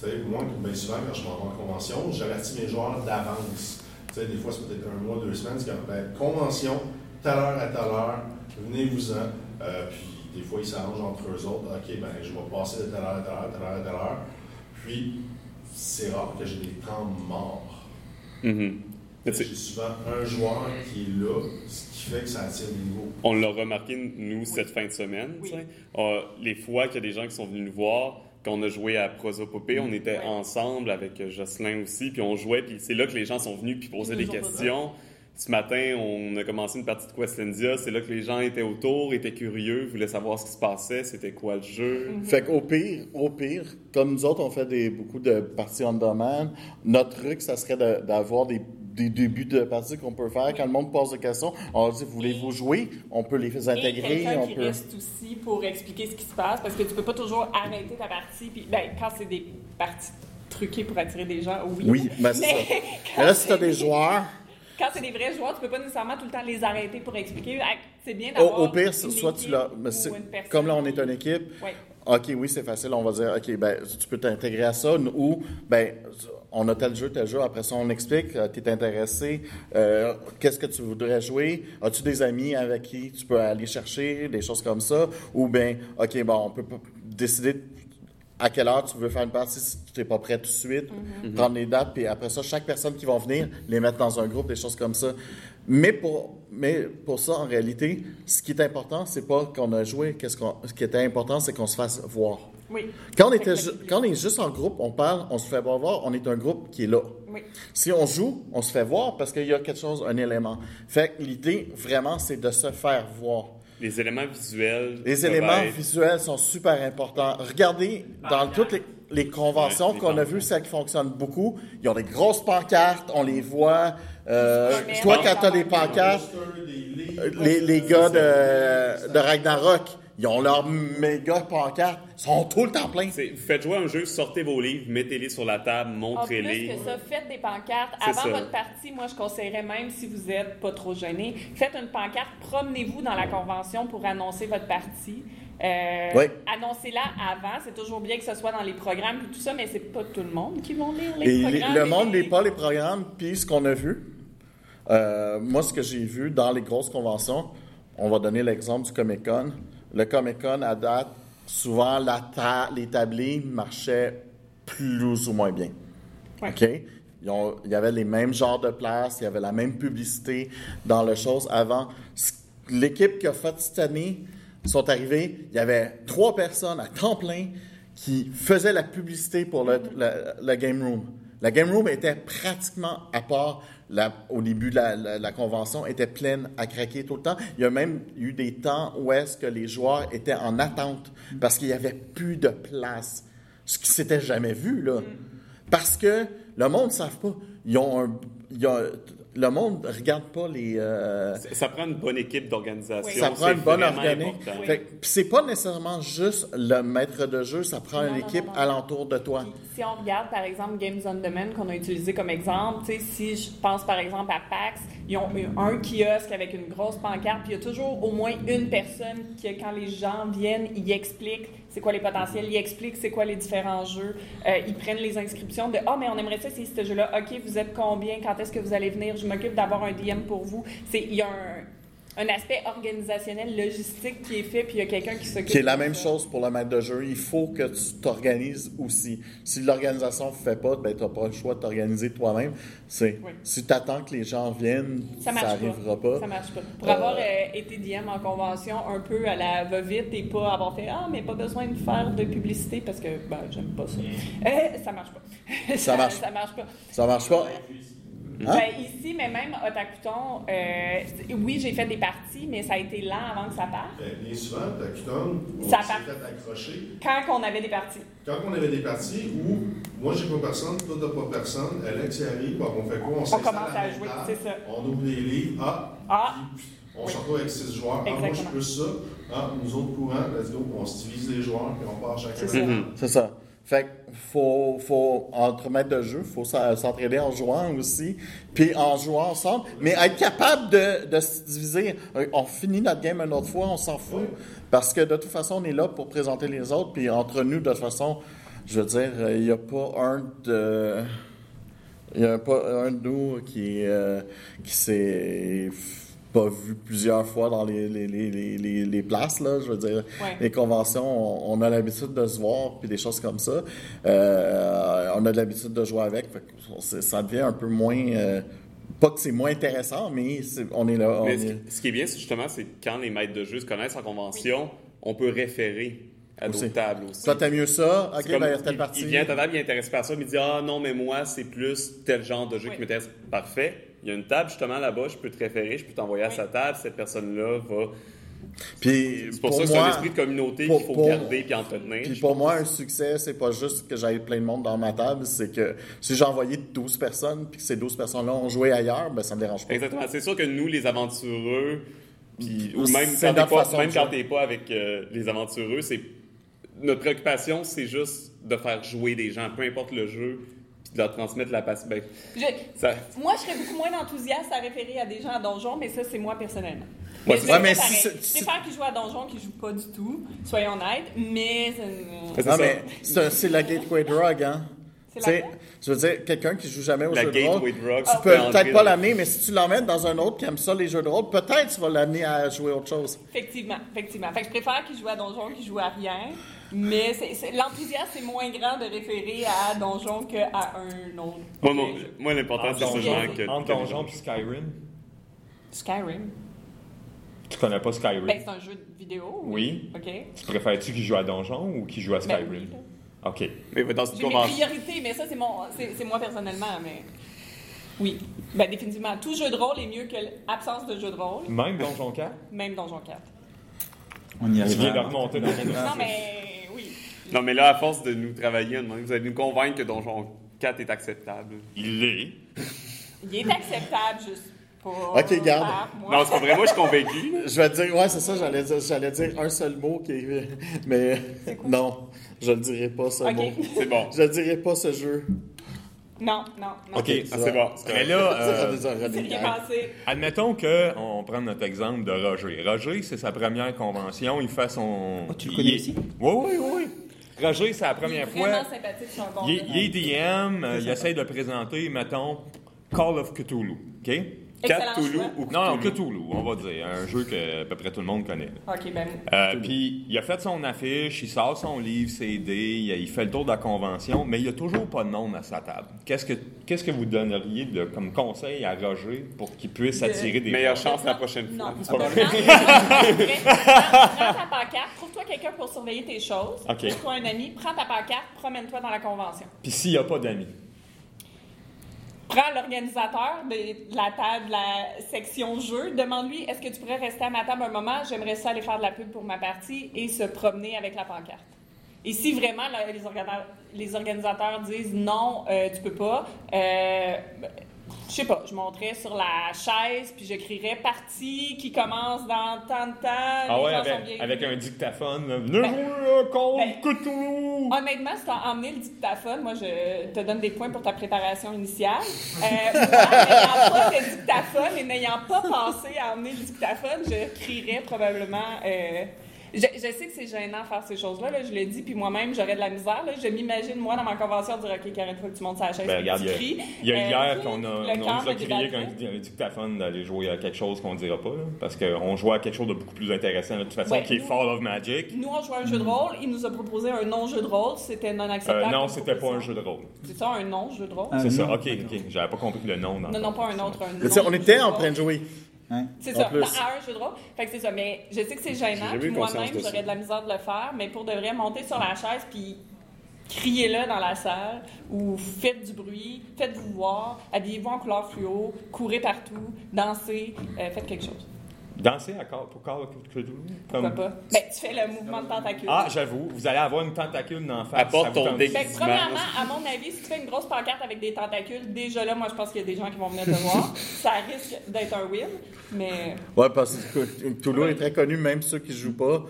Tu sais, moi, bien souvent, quand je m'en vais en convention, j'avertis mes joueurs d'avance. Tu sais, des fois, c'est peut-être un mois, deux semaines, c'est comme, ben, convention, telle heure à telle heure, venez-vous-en. Euh, puis, des fois, ils s'arrangent entre eux autres. OK, ben, je vais passer de telle heure à telle heure, telle heure à telle heure. Puis, c'est rare que j'ai des temps morts. Sais- J'ai souvent un joueur qui est là, ce qui fait que ça attire des nouveaux. On l'a remarqué, nous, cette fin de semaine. Oui. Euh, les fois qu'il y a des gens qui sont venus nous voir, qu'on a joué à Prosopopée, on était Ouais. ensemble avec Jocelyn aussi, puis on jouait, puis c'est là que les gens sont venus puis posaient des questions. Ce matin, on a commencé une partie de Questendia. C'est là que les gens étaient autour, étaient curieux, voulaient savoir ce qui se passait, c'était quoi le jeu. Mm. Fait qu'au pire, au pire, comme nous autres, on fait des, beaucoup de parties on demand, notre truc, ça serait de- d'avoir des, des débuts de parties qu'on peut faire. Quand le monde pose des questions, on leur dit Voulez-vous jouer? On peut les Et intégrer. quelqu'un On qui peut... reste aussi pour expliquer ce qui se passe, parce que tu peux pas toujours arrêter ta partie. Puis, ben, quand c'est des parties truquées pour attirer des gens, oui. Oui, ben c'est ça. [laughs] Mais Mais là, si tu as des joueurs, quand c'est des vrais joueurs, tu peux pas nécessairement tout le temps les arrêter pour expliquer. C'est bien au, d'avoir au pire, une soit tu l'as. Comme là, on est une équipe. Ouais. OK, oui, c'est facile. On va dire, OK, ben, tu peux t'intégrer à ça. Ou, ben, on a tel jeu, tel jeu. Après ça, on explique. tu es intéressé. euh, Qu'est-ce que tu voudrais jouer? As-tu des amis avec qui tu peux aller chercher? Des choses comme ça. Ou, ben, OK, bon, on peut pas décider à quelle heure tu veux faire une partie si tu n'es pas prêt tout de suite. Prendre les dates. Puis après ça, chaque personne qui va venir, les mettre dans un groupe, des choses comme ça. Mais pour, mais pour ça, en réalité, ce qui est important, c'est pas qu'on a joué. Qu'on- ce qui était important, c'est qu'on se fasse voir. Oui. Quand on, était quand on est juste en groupe, on parle, on se fait pas voir, on est un groupe qui est là. Oui. Si on joue, on se fait voir parce qu'il y a quelque chose, un élément. Fait l'idée, vraiment, c'est de se faire voir. Les éléments visuels. Les éléments être- visuels sont super importants. Regardez, dans toutes les, les conventions Ouais, qu'on a vues, celles qui fonctionnent beaucoup, ils ont des grosses pancartes, on les voit. Euh, toi, quand tu as des pancartes, les, les gars de, de Ragnarok, ils ont leurs méga pancartes, ils sont tout le temps pleins. Vous faites jouer un jeu, sortez vos livres, mettez-les sur la table, En plus montrez-les. que ça, faites des pancartes. Avant ça. votre partie, moi, je conseillerais même, si vous êtes pas trop gêné, faites une pancarte, promenez-vous dans la convention pour annoncer votre partie. Euh, Oui. Annoncez-la avant. C'est toujours bien que ce soit dans les programmes et tout ça, mais c'est pas tout le monde qui vont lire les Et les- programmes. le monde n'est pas les programmes, puis ce qu'on a vu, euh, moi, ce que j'ai vu dans les grosses conventions, on va donner l'exemple du Comic Con. Le Comic Con, à date, souvent, la ta- les tablés marchaient plus ou moins bien. Ouais. OK? Il y avait les mêmes genres de places, il y avait la même publicité dans le chose avant. L'équipe qui a fait cette année sont arrivés, il y avait trois personnes à temps plein qui faisaient la publicité pour le, le- le Game Room. La Game Room était pratiquement à part la- au début de la, la- la convention, était pleine à craquer tout le temps. Il y a même eu des temps où est-ce que les joueurs étaient en attente parce qu'il n'y avait plus de place. Ce qui s'était jamais vu, là. Parce que le monde ne savent pas. Ils ont un, il y a- le monde ne regarde pas les... euh, Ça- Ça prend une bonne équipe d'organisation. Oui. ça prend c'est une bonne que- puis c'est pas nécessairement juste le maître de jeu, ça prend Non, une non, équipe non, non. alentour de toi. Puis, si on regarde, par exemple, Games on Demand qu'on a utilisé comme exemple, tu sais, si je pense, par exemple, à PAX, ils ont eu un kiosque avec une grosse pancarte, puis il y a toujours au moins une personne qui, quand les gens viennent, ils expliquent c'est quoi les potentiels, ils expliquent c'est quoi les différents jeux, Euh, ils prennent les inscriptions de « Ah, mais on aimerait ça, c'est ce jeu-là. OK, vous êtes combien? Quand est-ce que vous allez venir? Je m'occupe d'avoir un DM pour vous. » C'est Il y a un, un aspect organisationnel, logistique qui est fait, puis il y a quelqu'un qui s'occupe Qui est la même ça. chose pour le maître de jeu. Il faut que tu t'organises aussi. Si l'organisation ne fait pas, ben, tu n'as pas le choix de t'organiser toi-même. C'est, Oui. Si tu attends que les gens viennent, Ça n'arrivera pas. Ça marche pas. Pour Euh, avoir euh, été DM en convention un peu à la va-vite et pas avoir fait Ah, mais pas besoin de faire de publicité parce que ben, j'aime pas ça. Euh, ça marche pas. Ça marche. [laughs] ça marche pas. Ça marche pas. Hein? Ben, ici, mais même Otakuton, euh, oui, j'ai fait des parties, mais ça a été lent avant que ça parte. Ben, bien souvent, Takuton, on s'est fait accrocher. Quand on avait des parties. Quand on avait des parties où moi j'ai pas personne, toi t'as pas personne, Alex y arrive, bon, on fait quoi? On, commence à jouer, c'est ça. On ouvre les livres, ah, Ah, puis on Oui. se retrouve avec six joueurs. Ah, moi je plus ça. Ah, nous autres courants, let's go. On se divise les joueurs, puis on part chacun. C'est ça. ça. Fait faut, faut, entre maîtres de jeu, faut s'en- s'entraider en jouant aussi, puis en jouant ensemble, mais être capable de, se diviser. Euh, On finit notre game une autre fois, on s'en fout, parce que de toute façon, on est là pour présenter les autres, puis entre nous, de toute façon, je veux dire, euh, il n'y a pas un de... Il n'y a pas un de nous qui, euh, qui s'est pas vu plusieurs fois dans les, les, les, les, les- places, là, je veux dire. Ouais. Les conventions, on, on a l'habitude de se voir, puis des choses comme ça. Euh, on a l'habitude de jouer avec, fait ça devient un peu moins... euh, Pas que c'est moins intéressant, mais on est là. on Mais ce, est- qui- ce qui est bien, c'est justement, c'est que quand les maîtres de jeu se connaissent en convention, on peut référer à d'autres tables aussi. Toi, t'aimes mieux ça? Ok, C'est comme- ben, il partie. il vient à ta table, il est intéressé par ça, mais il dit Ah non, mais moi, c'est plus tel genre de jeu Oui. qui m'intéresse. Parfait. Il y a une table justement là-bas, je peux te référer, je peux t'envoyer à sa table, cette personne-là va. Puis C'est pour, pour ça que c'est un esprit de communauté pour- qu'il faut pour- garder puis entretenir. Puis pour moi, un succès, c'est pas juste que j'aille plein de monde dans ma table, c'est que si j'ai envoyé 12 personnes, puis que ces 12 personnes-là ont joué ailleurs, ben ça me dérange pas. Exactement. C'est sûr que nous, les aventureux, puis, ou même C'est quand t'es pas, même quand t'es pas avec euh, les aventureux, c'est notre préoccupation, c'est juste de faire jouer des gens, peu importe le jeu, de leur transmettre la passion. Ben, Je- ça- moi, je serais beaucoup moins enthousiaste à référer à des gens à donjon, mais ça, c'est moi personnellement. Ouais, Mais c'est mais si préfère qu'ils jouent à donjon qu'ils jouent pas du tout, soyons honnêtes, mais c'est- c'est Non, mais c'est c'est la gateway drug, hein? C'est Tu sais, la- je veux dire, quelqu'un qui joue jamais au La jeu de rôle, tu tu peux peut-être pas l'amener, mais si tu l'emmènes dans un autre qui aime ça, les jeux de rôle, peut-être tu vas l'amener à jouer autre chose. Effectivement, effectivement. Fait que je préfère qu'ils jouent à donjon qu'ils jouent à rien, mais l'enthousiasme est moins grand de référer à donjon qu'à un autre. Moi, mon- moi, l'important, Entre c'est que. entre que- donjon puis Skyrim. Skyrim. Tu connais pas Skyrim? Ben, c'est un jeu de vidéo. Oui. OK. Tu préfères-tu qu'il joue à donjon ou qu'il joue à Ben Skyrim? oui. OK. Mais dans une J'ai mes convention. priorités, mais ça, c'est mon, c'est, c'est moi personnellement, mais oui, ben définitivement. Tout jeu de rôle est mieux que l'absence de jeu de rôle, Même Donjon 4? même Donjon 4. On y Tu viens de remonter dans mon Non, mais oui. Non, mais là, à force de nous travailler, vous allez nous convaincre que Donjon 4 est acceptable. Il l'est. Il est acceptable, juste pas. Ok, garde. par moi. Non, c'est pas vrai, moi, je suis convaincu. Je vais te dire, ouais, c'est ça, j'allais dire, j'allais dire un seul mot qui est. Mais non, je le dirai pas ce Ok. mot. C'est bon. Je le dirai pas ce jeu. Non, non, non. OK. Ah, c'est bon. c'est Mais là, [laughs] euh, ça, ça, C'est ce qui est passé. admettons qu'on prenne notre exemple de Roger. Roger, c'est sa première convention. Il fait son. Oh, tu le connais aussi? Oui, oui, oui. Roger, c'est la Il est première vraiment fois. sympathique, c'est un bon Il il est DM, il essaie de présenter, mettons, Call of Cthulhu. OK? Cthulhu ou Non, non, Cthulhu? Cthulhu, on va dire. Un jeu que à peu près tout le monde connaît. Ok, ben. Euh, Puis il a fait son affiche, il sort son livre, CD, il, il fait le tour de la convention, mais il n'y a toujours pas de nom à sa table. Qu'est-ce que, qu'est-ce que vous donneriez de, comme conseil à Roger pour qu'il puisse De- attirer des Meilleure chance la prochaine fois. Non, C'est tu pas prends, vrai. prends- prends ta pancarte, trouve-toi quelqu'un pour surveiller tes choses. Ok. Trouve-toi un ami, prends ta pancarte, promène-toi dans la convention. Puis s'il n'y a pas d'amis? Prends l'organisateur de la table, la section jeu, demande-lui est-ce que tu pourrais rester à ma table un moment? J'aimerais ça aller faire de la pub pour ma partie et se promener avec la pancarte. Et si vraiment les, organi- les organisateurs disent non, euh, tu peux pas, euh, je sais pas, je monterais sur la chaise puis je crierais partie qui commence dans tant de temps. Ah ouais, avec, avec un dictaphone. Venez Ben, Call ben, Cthulhu! Honnêtement, si tu as emmené le dictaphone, moi, je te donne des points pour ta préparation initiale. Euh, [laughs] n'ayant pas de dictaphone et n'ayant pas pensé à emmener le dictaphone, je crierais probablement... euh, je, je sais que c'est gênant faire ces choses-là, là, je le dis, puis moi-même, j'aurais de la misère. Là, je m'imagine, moi, dans ma convention, dire « OK, Karen, faut que tu montes la chaise Ben, regarde, tu il y a- cries. Il y a Euh, hier qu'on a, nous a crié qu'un un dictaphone d'aller jouer à quelque chose qu'on ne dira pas, là, parce qu'on jouait à quelque chose de beaucoup plus intéressant de toute façon, Ouais, qui est Fall of Magic. Nous, on jouait à un jeu de rôle. Il nous a proposé un non-jeu de rôle. C'était non acceptable. Euh, non, c'était pas un jeu de rôle. C'est ça, un non-jeu de rôle? Ah, C'est ça, non, ok, ok. J'avais pas compris le nom. Non, non, pas un autre. Un on était en train de jouer. Hein? C'est ça, plus. dans un jeu de rôle. Fait que c'est ça. Mais je sais que c'est gênant. Puis moi-même, j'aurais de la misère de le faire. Mais pour de vrai, monter sur la chaise puis criez-le dans la salle ou faites du bruit, faites-vous voir, habillez-vous en couleur fluo, courez partout, dansez, euh, faites quelque chose. Danser à Call, pour Cthulhu? Pourquoi pas? Ben, tu fais le mouvement de tentacule. Ah, j'avoue, vous allez avoir une tentacule la face. Apporte ça ton déguisement. Fait que, premièrement, à mon avis, si tu fais une grosse pancarte avec des tentacules, déjà là, moi, je pense qu'il y a des gens qui vont venir te voir. [laughs] Ça risque d'être un win, mais Ouais, parce que Toulouse est très connu, même ceux qui jouent pas.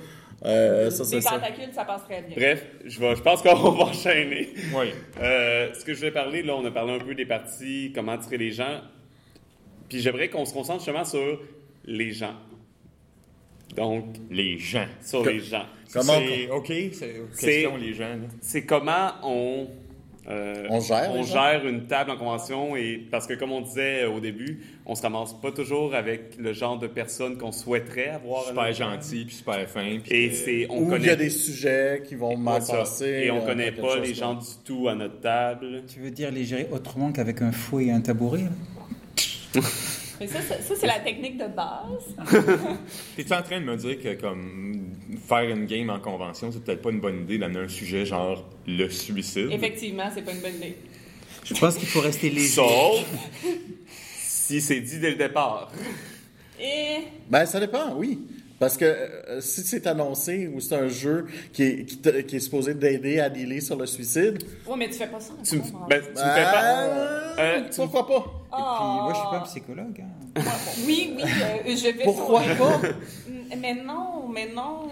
Euh, ça, c'est des ça. tentacules, ça passe très bien. Bref, je, vais, je pense qu'on va [laughs] enchaîner. Oui. Euh, ce que je vais parler, là, on a parlé un peu des parties, comment attirer les gens. Puis j'aimerais qu'on se concentre justement sur les gens. Donc, Les gens. sur Que- les gens. Comment C'est OK, c'est question les gens. C'est comment on, euh, On gère gens? gère une table en convention. Et, parce que, comme on disait au début, on se ramasse pas toujours avec le genre de personnes qu'on souhaiterait avoir. Super gentil, puis super fin. puis Et c'est, on Ou il connaît y a des sujets qui vont mal passer. Et on euh, connaît pas les comme- gens du tout à notre table. Tu veux dire les gérer autrement qu'avec un fouet et un tabouret [laughs] Mais ça, ça, ça, c'est la technique de base. [laughs] T'es-tu en train de me dire que comme faire une game en convention, c'est peut-être pas une bonne idée d'amener un sujet genre le suicide? Effectivement, c'est pas une bonne idée. Je pense qu'il faut rester léger. Sauf si c'est dit dès le départ. Et Ben, ça dépend, oui. Parce que euh, si c'est annoncé ou c'est un jeu qui est, qui, te- qui est supposé d'aider à dealer sur le suicide, ouais, mais tu fais pas ça. Tu me, ben, tu me fais pas. euh, Euh, tu- pourquoi pas? Et puis, moi, je suis pas un psychologue. hein. Oui, oui, euh, je vais Pourquoi pas? Mais non, mais non.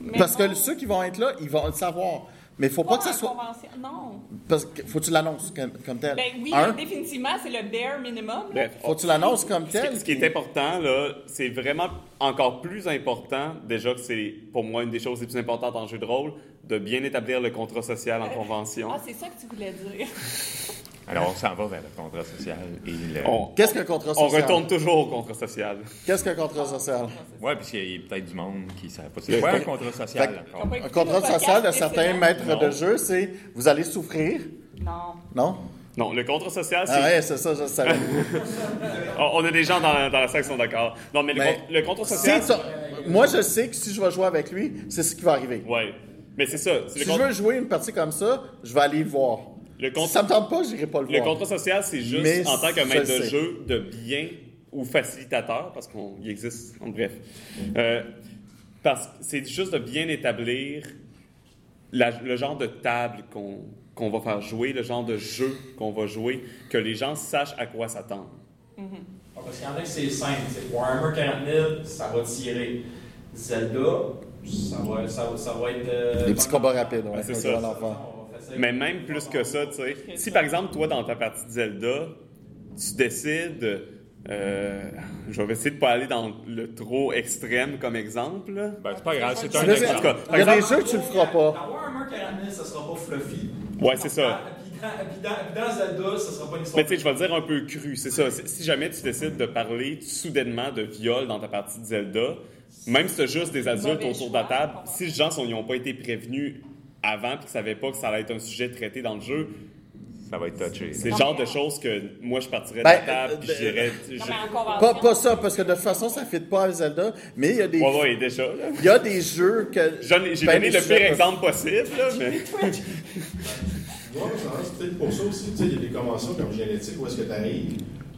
mais Parce que non. ceux qui vont être là, ils vont le savoir. Mais il faut pas que ça soit. convention. Non. Parce que faut que tu l'annonces comme, comme tel. Ben oui, Un, définitivement, c'est le bare minimum. faut que tu l'annonces comme Ce qui, tel. ce qui est important, là, c'est vraiment encore plus important, déjà que c'est pour moi une des choses les plus importantes en jeu de rôle, de bien établir le contrat social en convention. Ah, c'est ça que tu voulais dire. [laughs] Alors, on s'en va vers le contrat social et le... On, Qu'est-ce qu'un contrat on social? retourne toujours au contrat social. Qu'est-ce qu'un contrat social? Ouais, puis il y a peut-être du monde qui ne savait pas. C'est quoi un contrat social? Un contrat social de certains maîtres de jeu, c'est vous allez souffrir? Non. Non? Non, le contrat social, c'est. Ah ouais, c'est ça, je savais. [laughs] On on a des gens dans, dans la salle qui sont d'accord. Non, mais le, Mais con- le contrat social. ça- moi, je sais que si je vais jouer avec lui, c'est ce qui va arriver. Ouais. Mais c'est ça. Si le, je veux jouer une partie comme ça, je vais aller le voir. Le Si contrat- ça me tente pas, j'irai pas le Le voir. contrat social, c'est juste Mais en tant que je maître de sais. jeu de bien ou facilitateur, parce qu'il existe, en bref. Euh, parce que c'est juste de bien établir la- le genre de table qu'on qu'on va faire jouer, le genre de jeu qu'on va jouer, que les gens sachent à quoi s'attendre. Ah, Parce qu'il y en a que c'est simple. Warhammer 40 000, ça va tirer. Zelda, ça va, ça va, ça va être. euh, Les petits combats rapides, ouais. c'est ça. Mais même plus que ça, tu sais. Si par exemple, toi, dans ta partie de Zelda, tu décides. euh, je vais essayer de pas aller dans le trop extrême comme exemple. là. Ben, c'est pas grave, c'est un dire, exemple. Il y a des jeux que tu le feras pas. Dans Warhammer 40 000, ça sera pas fluffy. Ouais, c'est ça. Puis dans, Zelda, ça sera pas une histoire. Mais tu sais, je vais le dire un peu cru, c'est ça. Si jamais tu décides de parler soudainement de viol dans ta partie de Zelda, même si tu juste des adultes autour de la table, si les gens ils n'ont pas été prévenus avant et qu'ils ne savaient pas que ça allait être un sujet traité dans le jeu, Ça va être touché. c'est le Non, genre de choses que moi je partirais de Ben, la table puis euh, je dirais. Non, je- mais en convention. Pas, pas ça, parce que de toute façon, ça ne fit pas avec Zelda, mais il y a des, Ouais, ouais, déjà. il y a des jeux que. J'ai ben, donné le pire exemple possible, là, mais. Moi, je pense que c'est peut-être pour ça aussi. Tu sais, il y a des conventions comme génétique où est-ce que tu arrives,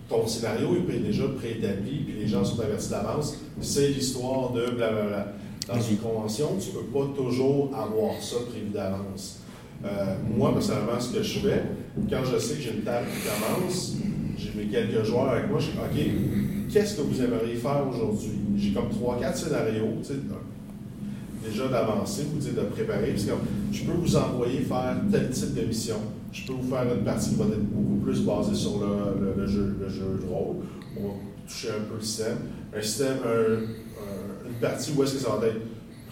ton scénario il est déjà préétabli, puis les gens sont avertis d'avance. C'est l'histoire de blablabla. Dans une convention, tu ne peux pas toujours avoir ça prévu d'avance. Euh, moi, personnellement, ce que je fais, quand je sais que j'ai une table qui commence, j'ai mes quelques joueurs avec moi, je dis OK, qu'est-ce que vous aimeriez faire aujourd'hui? J'ai comme 3-4 scénarios, tu sais, déjà d'avancer, dire de préparer, parce que je peux vous envoyer faire tel type de mission. Je peux vous faire une partie qui va être beaucoup plus basée sur le, le- jeu, le jeu de rôle. On va toucher un peu le système. Un système, un- une partie où est-ce que ça va être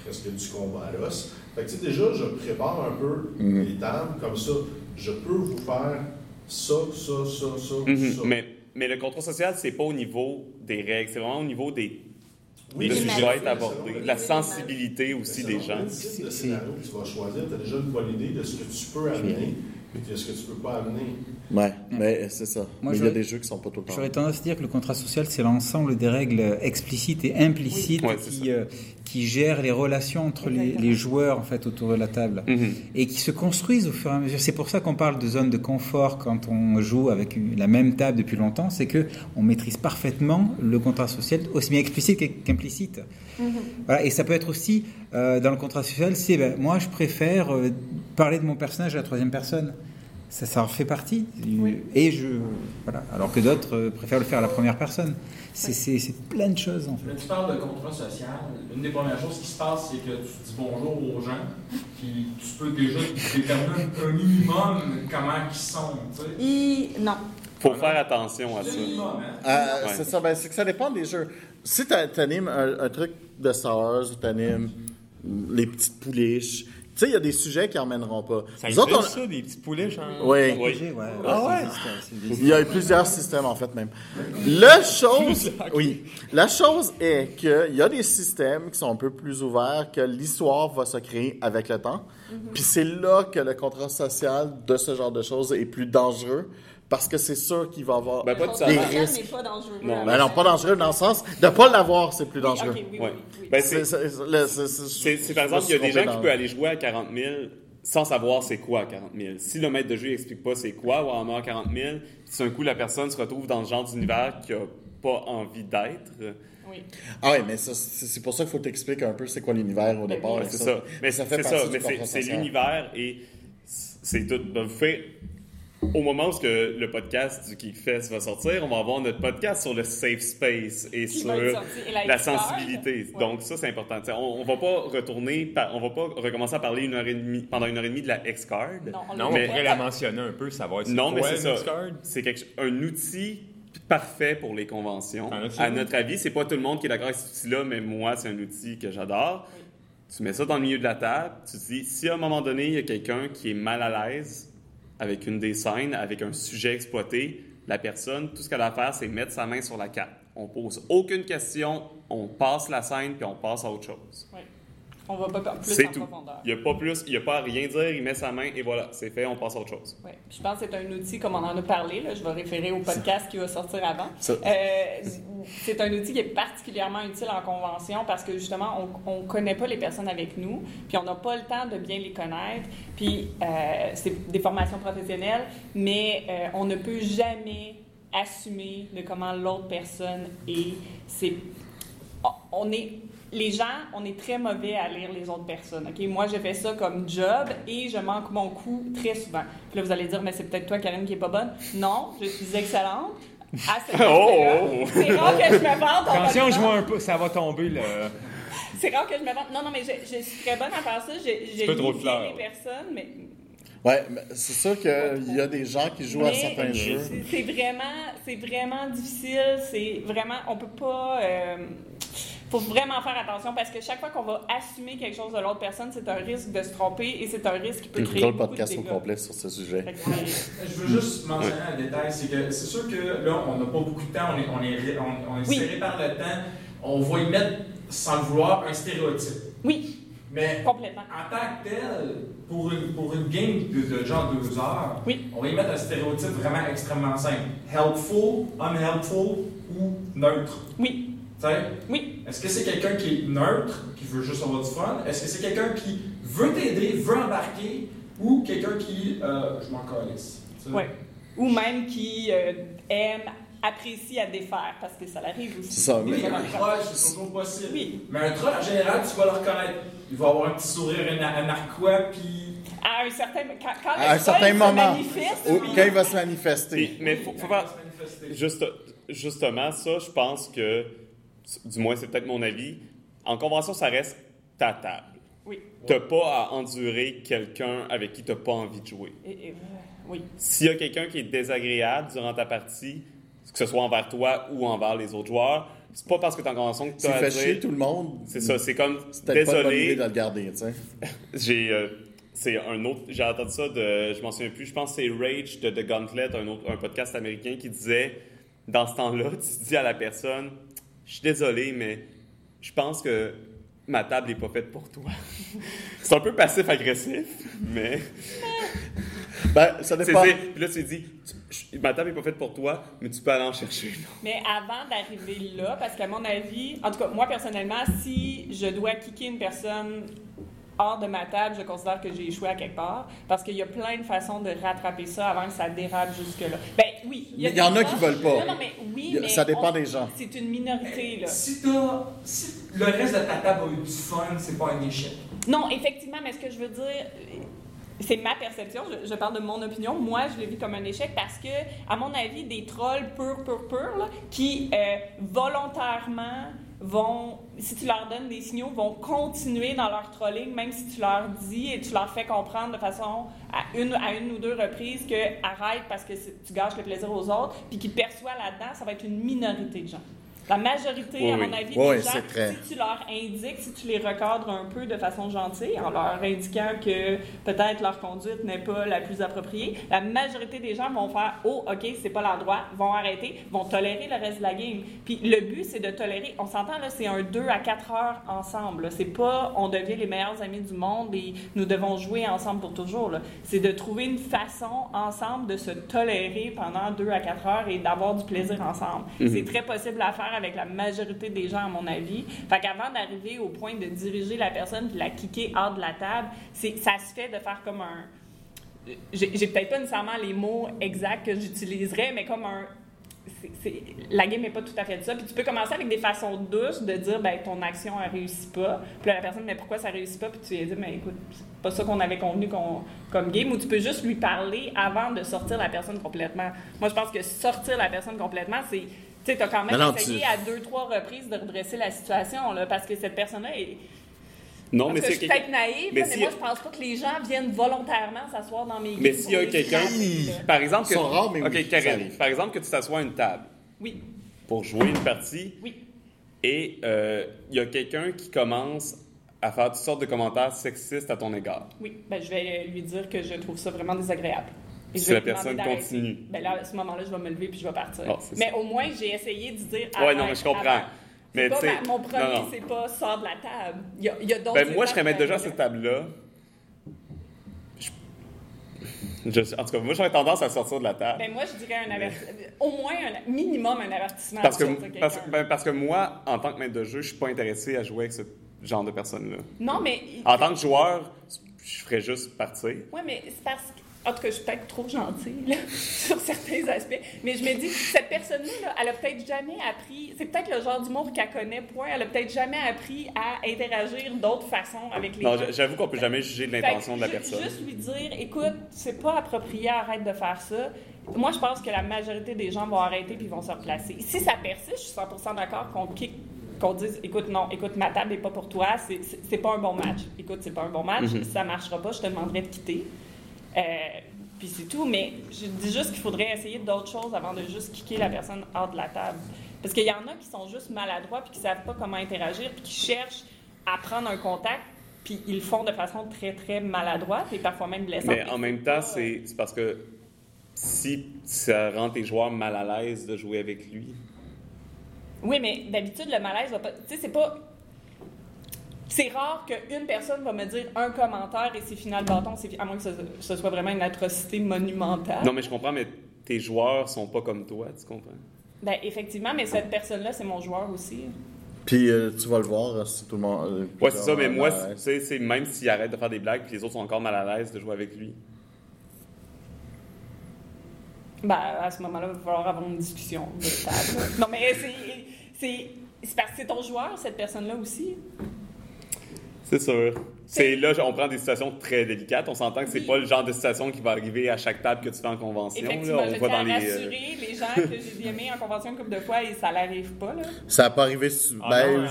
presque du combat à l'os. Fait que tu sais, déjà, je prépare un peu les tables, comme ça, je peux vous faire ça, ça, ça, ça, Mhm. ça. mais, mais le contrat social, c'est pas au niveau des règles, c'est vraiment au niveau des, Oui, des sujets c'est- à être abordés, de la c'est- sensibilité aussi des gens. Le type de scénario que tu vas choisir, tu as déjà une bonne idée de ce que tu peux amener et de ce que tu peux pas amener. Ouais, mais c'est ça. Moi, mais il y a des jeux qui sont pas tout le temps. J'aurais tendance à dire que le contrat social, c'est l'ensemble des règles explicites et implicites Oui. Ouais, c'est qui, euh, qui gèrent les relations entre les, joueurs en fait autour de la table Mhm. et qui se construisent au fur et à mesure. C'est pour ça qu'on parle de zone de confort quand on joue avec une- la même table depuis longtemps, c'est que on maîtrise parfaitement le contrat social, aussi bien explicite qu'implicite. Voilà, et ça peut être aussi euh, dans le contrat social, c'est ben, moi je préfère euh, parler de mon personnage à la troisième personne. Ça, ça en fait partie. Et je voilà, alors que d'autres euh, préfèrent le faire à la première personne. C'est c'est- c'est plein de choses en fait. Tu parles de contrat social. Une des premières choses qui se passe, c'est que tu dis bonjour aux gens, puis tu peux déjà déterminer un minimum comment ils sont. Tu sais. I- Non. Faut faire attention à ça. Un minimum, hein? Euh, Ouais. C'est ça, ben, c'est que ça dépend des jeux. Si tu animes un, un truc de Star Wars, tu animes les petites pouliches, sais, il y a des sujets qui n'emmèneront pas. Ça Nous autres, existe, ça, des petits poulets, genre? Oui. Ouais, Ah ouais? c'est juste, c'est juste- Il y a plusieurs systèmes, en fait, même. La chose, [laughs] oui, la chose est qu'il y a des systèmes qui sont un peu plus ouverts, que l'histoire va se créer avec le temps. Puis c'est là que le contrat social de ce genre de choses est plus dangereux, Parce que c'est sûr qu'il va avoir Ben, pas de des risques. n'est pas dangereux. Non. Ben non, pas dangereux dans le sens de pas l'avoir, c'est plus dangereux. oui, oui, Ouais. oui. Ben, C'est- par exemple, il y a des gens qui peuvent aller jouer à 40 000 sans savoir c'est quoi à 40 000. Si le maître de jeu n'explique pas c'est quoi Warhammer 40 000, puis tout d'un coup la personne se retrouve dans le genre d'univers qu'il n'a pas envie d'être, Oui. Ah oui, mais ça, c'est pour ça qu'il faut t'expliquer un peu c'est quoi l'univers au Ben départ. c'est ça. Mais ça c'est fait ça, mais c'est, l'univers et c'est tout. Donc, fait, au moment où ce que le podcast du Geekfest va sortir, on va avoir notre podcast sur le safe space et Qui sur. Et la sensibilité. Ouais. Donc ça c'est important. T'sais, on, on va pas retourner, par- on va pas recommencer à parler une heure et demie, pendant une heure et demie de la X-Card. Non, on Non, mais on pourrait la mentionner un peu, savoir c'est Non, quoi mais c'est une ça. C'est un outil parfait pour les conventions. À notre avis, c'est pas tout le monde qui est d'accord avec cet outil-là, mais moi, c'est un outil que j'adore. Tu mets ça dans le milieu de la table, tu te dis, si à un moment donné, il y a quelqu'un qui est mal à l'aise avec une des scènes, avec un sujet exploité, la personne, tout ce qu'elle a à faire, c'est mettre sa main sur la carte. On pose aucune question, on passe la scène, puis on passe à autre chose. On va pas plus C'est en tout. profondeur. Il n'y a pas plus, il n'y a pas à rien dire, il met sa main et voilà, c'est fait, on passe à autre chose. Ouais. Je pense que c'est un outil, comme on en a parlé, là, je vais référer au podcast qui va sortir avant. Ça- Euh, c'est un outil qui est particulièrement utile en convention parce que justement, on ne connaît pas les personnes avec nous, puis on n'a pas le temps de bien les connaître. Puis euh, c'est des formations professionnelles, mais euh, on ne peut jamais assumer de comment l'autre personne est. C'est on est les gens, on est très mauvais à lire les autres personnes. Ok, moi j'ai fait ça comme job et je manque mon coup très souvent. Puis là vous allez dire mais c'est peut-être toi Karine qui est pas bonne. Non, je suis excellente. À. [laughs] Oh! C'est rare que je me vante. en Attention, je vois un peu, ça va tomber là. C'est rare que je me vante. Non non mais je, je suis très bonne à faire ça. Je, je peu trop de fleurs. les personnes, mais Ouais, c'est sûr qu'il y a des gens qui jouent à certains jeux. c'est- C'est vraiment, c'est vraiment difficile. C'est vraiment, on peut pas. euh, faut vraiment faire attention parce que chaque fois qu'on va assumer quelque chose de l'autre personne, c'est un risque de se tromper et c'est un risque qui peut créer le de podcast au complet sur ce sujet. Je veux juste mentionner un détail, c'est que c'est sûr que là, on n'a pas beaucoup de temps, on est, on est, on, on est Oui. serré par le temps, on va y mettre, sans le vouloir, un stéréotype. Oui, Mais complètement. en tant que tel, pour une, pour une game de, de genre deux heures, Oui. on va y mettre un stéréotype vraiment extrêmement simple. Helpful, unhelpful ou neutre. Oui, Oui, Est-ce que c'est quelqu'un qui est neutre, qui veut juste avoir du fun? Est-ce que c'est quelqu'un qui veut t'aider, veut embarquer, ou quelqu'un qui, euh, je m'en calisse? ouais. Ou même qui euh, aime, apprécie à défaire parce que ça l'arrive aussi. C'est ça, Oui, mais- un troll, c'est toujours possible. Oui. Mais un troll, en général, tu vas le reconnaître. Il va avoir un petit sourire, un, un narquois, puis. À un certain, quand, quand À un certain se moment, oui. quand il va se manifester. Et- mais faut, faut manifester. Juste, justement, ça, je pense que, du moins, c'est peut-être mon avis, en convention, ça reste ta table. Oui. T'as pas à endurer quelqu'un avec qui t'as pas envie de jouer. Et- et- oui. S'il y a quelqu'un qui est désagréable durant ta partie, que ce soit envers toi ou envers les autres joueurs, c'est pas parce que t'es en convention que t'as fait dire- chier tout le monde, C'est ça, c'est comme, c'est peut-être pas une bonne idée désolé, de le garder, tu sais. [laughs] j'ai... euh, c'est un autre... J'ai entendu ça de... Je m'en souviens plus, je pense que c'est Rage de The Gauntlet, un, autre, un podcast américain qui disait, dans ce temps-là, tu dis à la personne, je suis désolé, mais je pense que ma table n'est pas faite pour toi. [laughs] c'est un peu passif-agressif, mais... [laughs] Ben, ça C'est dépend. dire, puis là, tu dis, tu- ma table n'est pas faite pour toi, mais tu peux aller en chercher. Mais avant d'arriver là, parce qu'à mon avis, en tout cas, moi personnellement, si je dois kicker une personne hors de ma table, je considère que j'ai échoué à quelque part, parce qu'il y a plein de façons de rattraper ça avant que ça dérape jusque-là. Ben oui, Il y en a qui veulent pas. Non, non, mais oui, a- mais ça dépend on- des gens. C'est une minorité, là. Si, t'as- si le reste de ta table a eu du fun, c'est pas un échec. Non, effectivement, mais ce que je veux dire, c'est ma perception, je, je parle de mon opinion. Moi, je le vis comme un échec parce que, à mon avis, des trolls purs, purs, purs, là, qui euh, volontairement vont, si tu leur donnes des signaux, vont continuer dans leur trolling, même si tu leur dis et tu leur fais comprendre de façon à une, à une ou deux reprises que arrête parce que tu gâches le plaisir aux autres, puis qu'ils perçoivent là-dedans, ça va être une minorité de gens. La majorité, Oui, à mon avis, Oui, des gens, très- si tu leur indiques, si tu les recadres un peu de façon gentille, en leur indiquant que peut-être leur conduite n'est pas la plus appropriée, la majorité des gens vont faire « Oh, OK, c'est pas l'endroit », vont arrêter, vont tolérer le reste de la game. Puis le but, c'est de tolérer, on s'entend là, c'est un 2 à 4 heures ensemble. C'est pas « on devient les meilleurs amis du monde et nous devons jouer ensemble pour toujours ». C'est de trouver une façon ensemble de se tolérer pendant 2 à 4 heures et d'avoir du plaisir ensemble. C'est très possible à faire avec la majorité des gens, à mon avis. Fait qu'avant d'arriver au point de diriger la personne puis la kicker hors de la table, ça se fait de faire comme un... J'ai, peut-être pas nécessairement les mots exacts que j'utiliserais, mais comme un... la game n'est pas tout à fait de ça. Puis tu peux commencer avec des façons douces de dire, ben ton action, elle réussit pas. Puis là, la personne, mais pourquoi ça réussit pas? Puis tu lui dis, mais écoute, c'est pas ça qu'on avait convenu comme game. Ou tu peux juste lui parler avant de sortir la personne complètement. Moi, je pense que sortir la personne complètement, c'est... Tu sais, t'as quand même non, essayé tu- à deux, trois reprises de redresser la situation, là, parce que cette personne-là est... Non, Parce mais que c'est je suis peut-être naïve, mais là, mais, si- moi, je pense pas que les gens viennent volontairement s'asseoir dans mes Mais s'il y a quelqu'un, par exemple, que, Ils sont rares, mais ok, oui, ça Karine, arrive. par exemple que tu t'assois à une table Oui, pour jouer une partie oui. et euh, il y a quelqu'un qui commence à faire toutes sortes de commentaires sexistes à ton égard. Oui, ben, je vais lui dire que je trouve ça vraiment désagréable. Si la personne continue. Ben là, à ce moment-là, je vais me lever puis je vais partir. C'est mais ça. au moins, j'ai essayé de dire. Ouais, non, mais je comprends. avant. Mais pas tu sais, ma- mon premier, c'est pas sort de la table. Il y a, y a d'autres. Ben, moi, je serais mettre déjà à cette table-là. Je- je- en tout cas, moi, j'aurais tendance à sortir de la table. Ben, moi, je dirais un avertissement. Au moins, un minimum, un avertissement. parce, que, parce, ben, parce que moi, en tant que maître de jeu, je suis pas intéressé à jouer avec ce genre de personnes-là. Non, mais. En tant que joueur, je ferais juste partir. Oui, mais c'est parce que. En tout cas, je suis peut-être trop gentille là, [laughs] sur certains aspects. Mais je me dis, cette personne-là, là, elle a peut-être jamais appris. C'est peut-être le genre d'humour qu'elle connaît, point. Elle a peut-être jamais appris à interagir d'autres façons avec les Non, gens. j'avoue qu'on peut jamais juger de l'intention de la personne. Juste lui dire, écoute, c'est pas approprié, arrête de faire ça. Moi, je pense que la majorité des gens vont arrêter puis vont se replacer. Si ça persiste, je suis 100% d'accord qu'on kick qu'on dise, écoute, non, écoute, ma table n'est pas pour toi, c'est- pas un bon match. Écoute, c'est pas un bon match, Mhm. si ça marchera pas, je te demanderai de quitter. Euh, puis c'est tout, mais je dis juste qu'il faudrait essayer d'autres choses avant de juste kicker la personne hors de la table. Parce qu'il y en a qui sont juste maladroits puis qui savent pas comment interagir puis qui cherchent à prendre un contact puis ils le font de façon très, très maladroite et parfois même blessante. Mais en même temps, c'est c'est parce que si ça rend tes joueurs mal à l'aise de jouer avec lui. Oui, mais d'habitude, le malaise va pas... Tu sais, c'est pas... C'est rare qu'une personne va me dire un commentaire et c'est final bâton, à moins que ce, ce soit vraiment une atrocité monumentale. Non, mais je comprends, mais tes joueurs sont pas comme toi, tu comprends? Ben, effectivement, mais cette personne-là, c'est mon joueur aussi. Puis euh, tu vas le voir euh, si tout le monde. euh, Ouais, c'est ça, mais euh, moi, tu sais, c'est même s'il arrête de faire des blagues puis les autres sont encore mal à l'aise de jouer avec lui. Ben, à ce moment-là, il va falloir avoir une discussion de table. non, mais c'est parce que c'est ton joueur, cette personne-là aussi. C'est sûr. C'est là, on prend des situations très délicates. On s'entend que c'est Oui. pas le genre de situation qui va arriver à chaque table que tu fais en convention. Effectivement, là. je On voit tiens dans les. euh, rassurer les gens que j'ai aimés en convention couple de fois et ça n'arrive pas, là. Ça n'a pas arrivé. su- Ah ben, non,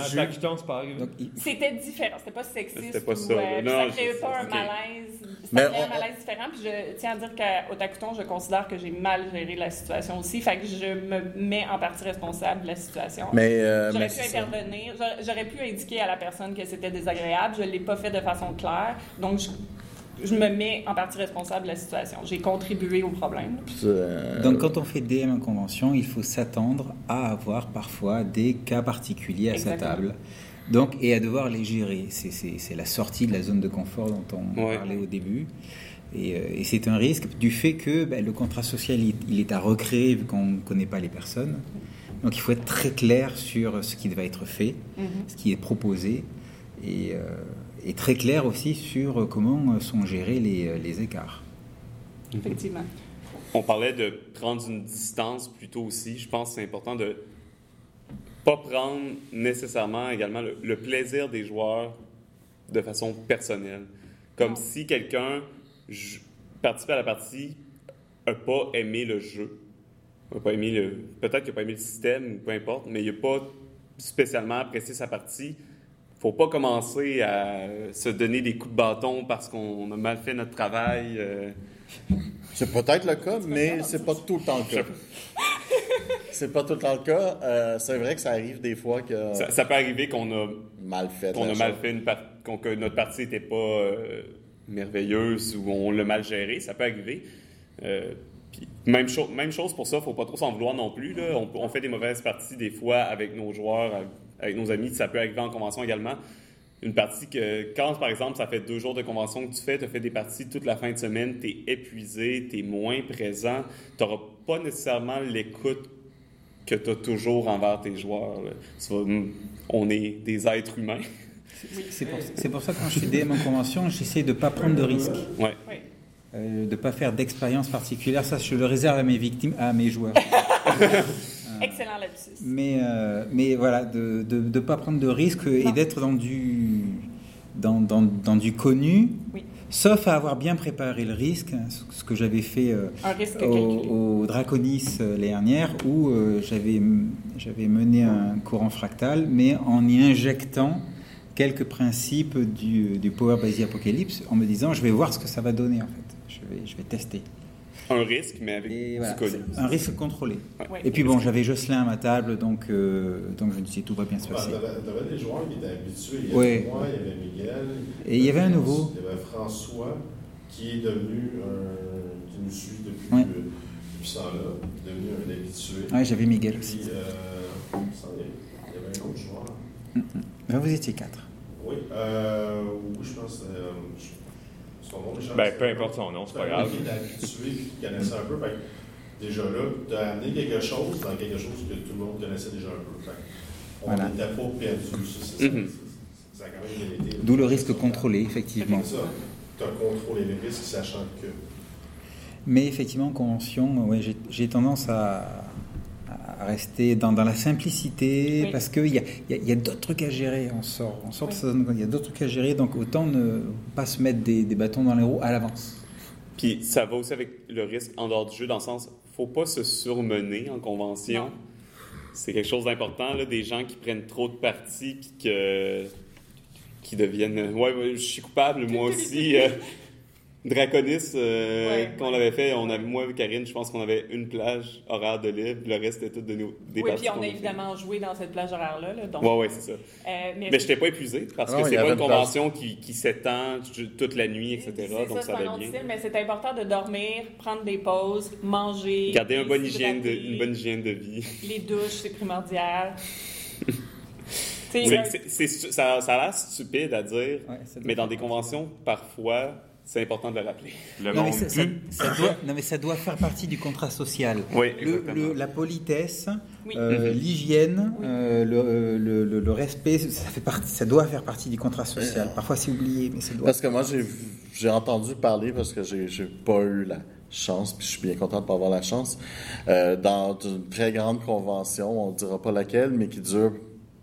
c'est pas arrivé. C'était différent, c'était pas sexiste. C'était pas ou, ça, euh, puis Non, ça je- créait pas un malaise. Ça Mais créait un malaise différent. Puis je tiens à dire qu'au Tacuton, je considère que j'ai mal géré la situation aussi. Fait que je me mets en partie responsable de la situation. mais, euh, J'aurais pu intervenir, j'aurais- j'aurais pu indiquer à la personne que c'était désagréable. Je ne l'ai pas fait de façon claire. Donc, je, je me mets en partie responsable de la situation. J'ai contribué au problème. Euh, Donc, quand on fait DM en convention, il faut s'attendre à avoir parfois des cas particuliers à sa table. Donc, et à devoir les gérer. C'est- la sortie de la zone de confort dont on Ouais. parlait au début. Et, euh, et c'est un risque du fait que ben, le contrat social, il, il est à recréer vu qu'on ne connaît pas les personnes. Donc, il faut être très clair sur ce qui va être fait, ce qui est proposé, et, euh, et très clair aussi sur comment sont gérés les, les écarts. Effectivement. On parlait de prendre une distance plutôt aussi. Je pense que c'est important de pas prendre nécessairement également le, le plaisir des joueurs de façon personnelle. Comme Non. si quelqu'un participait à la partie n'a pas aimé le jeu. A pas aimé le peut-être qu'il n'a pas aimé le système ou peu importe, mais il n'a pas spécialement apprécié sa partie. Faut pas commencer à se donner des coups de bâton parce qu'on a mal fait notre travail. euh. C'est peut-être le cas, mais c'est pas tout le temps le cas. [laughs] c'est pas tout le temps le cas. Euh, c'est vrai que ça arrive des fois que Ça, ça peut arriver qu'on a, mal fait. qu'on a mal fait une par- qu'on- que notre partie n'était pas euh, merveilleuse ou on l'a mal géré. Ça peut arriver. Euh, même, cho- même chose pour ça, faut pas trop s'en vouloir non plus. Là. On, on fait des mauvaises parties des fois avec nos joueurs, avec, nos amis. Ça peut arriver en convention également. Une partie que, quand par exemple, ça fait deux jours de convention que tu fais, tu as fait des parties toute la fin de semaine, tu es épuisé, tu es moins présent, tu n'auras pas nécessairement l'écoute que tu as toujours envers tes joueurs. là. Vas- on est des êtres humains. [laughs] C'est pour, c'est pour ça que quand je suis DM en convention, j'essaie de ne pas prendre de risques, Ouais. Oui. euh, de ne pas faire d'expérience particulière. Ça, je le réserve à mes victimes, à mes joueurs. [laughs] Excellent lapsus. Mais, euh, mais voilà, de ne pas prendre de risques et d'être dans du, dans, dans, dans du connu, Oui. sauf à avoir bien préparé le risque, hein, ce que j'avais fait euh, au, au Draconis euh, l'année dernière, où euh, j'avais j'avais mené un courant fractal, mais en y injectant quelques principes du, du Power Basic Apocalypse, en me disant je vais voir ce que ça va donner en fait. Je vais, je vais tester. Un risque, mais avec Et du voilà, connu. c'est un risque contrôlé. Ouais. Et puis bon, j'avais Jocelyn à ma table, donc, euh, donc je me disais tout va bien se passer. T'avais t'avais des joueurs qui étaient habitués. Il y avait Ouais. moi, il y avait Miguel. Et il y avait un nouveau. Il y avait François qui est devenu un. qui nous suit depuis, Ouais. euh, depuis ce temps-là, devenu un habitué. Ouais, j'avais Miguel aussi. Puis, euh, il y avait un autre joueur. Ben, vous étiez quatre. Oui, euh, oui, je pense euh, je- son nom m'échappe. Ben, peu importe son nom, c'est pas grave. habitué et qui connaissait un peu. Que déjà là, tu as amené quelque chose dans quelque chose que tout le monde connaissait déjà un peu. Fait on Voilà. n'était pas perdu. Ça, été. D'où le risque contrôlé, effectivement. C'est ça. Tu as contrôlé les risques, sachant que. Mais effectivement, en convention, ouais, j'ai tendance à, à rester dans, dans la simplicité Oui. parce qu'il y a, il y a- il y a d'autres trucs à gérer. On sort, on sort de Oui. sa zone, il y a d'autres trucs à gérer, donc autant ne pas se mettre des, des bâtons dans les roues à l'avance. Puis ça va aussi avec le risque en dehors du jeu, dans le sens, faut pas se surmener en convention. C'est quelque chose d'important, là, des gens qui prennent trop de parties puis que qui deviennent. Ouais, ouais, je suis coupable, moi [laughs] aussi. euh, Draconis, euh, Ouais. quand on l'avait fait, on avait, moi et Karine, je pense qu'on avait une plage horaire de libre, le reste était tout de nous, des Oui, puis on qu'on a fait. évidemment joué dans cette plage horaire-là. là, donc, Ouais, ouais, c'est ça. euh, mais Mais je n'étais pas épuisé parce Ah, que il y c'est pas avait une convention qui, qui s'étend toute la nuit, etc. Donc ça, ça allait bien. style, mais c'est important de dormir, prendre des pauses, manger. Garder un bon hygiène de, s'hydrater. une bonne hygiène de vie. [laughs] Les douches, c'est primordial. [laughs] C'est- c'est- c'est ça, ça a l'air stupide à dire, Ouais, mais dans des conventions, parfois, c'est important de le rappeler. Le Non mais, ça, ça- pue. ça doit, non, mais ça doit faire partie du contrat social. Oui, Le- la politesse, Oui. euh, l'hygiène, Oui. euh, le, le- le- le respect, ça, fait partie, ça doit faire partie du contrat social. Parfois c'est oublié, mais ça doit. Parce que moi, j'ai entendu parler, parce que j'ai j'ai pas eu la chance, puis je suis bien content de pas avoir la chance, euh, dans une très grande convention, on ne dira pas laquelle, mais qui dure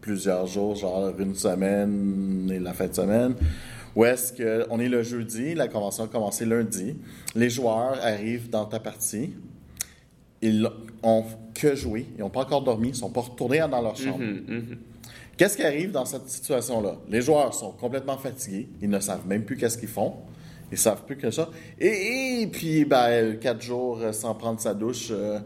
plusieurs jours, genre une semaine et la fin de semaine, où est-ce qu'on est le jeudi, la convention a commencé lundi, les joueurs arrivent dans ta partie, ils ont que joué, ils n'ont pas encore dormi, ils sont pas retournés dans leur chambre. Mhm, mhm. Qu'est-ce qui arrive dans cette situation-là? Les joueurs sont complètement fatigués. Ils ne savent même plus qu'est-ce qu'ils font. Ils savent plus que ça. Et, et puis, ben, quatre jours euh, sans prendre sa douche, euh,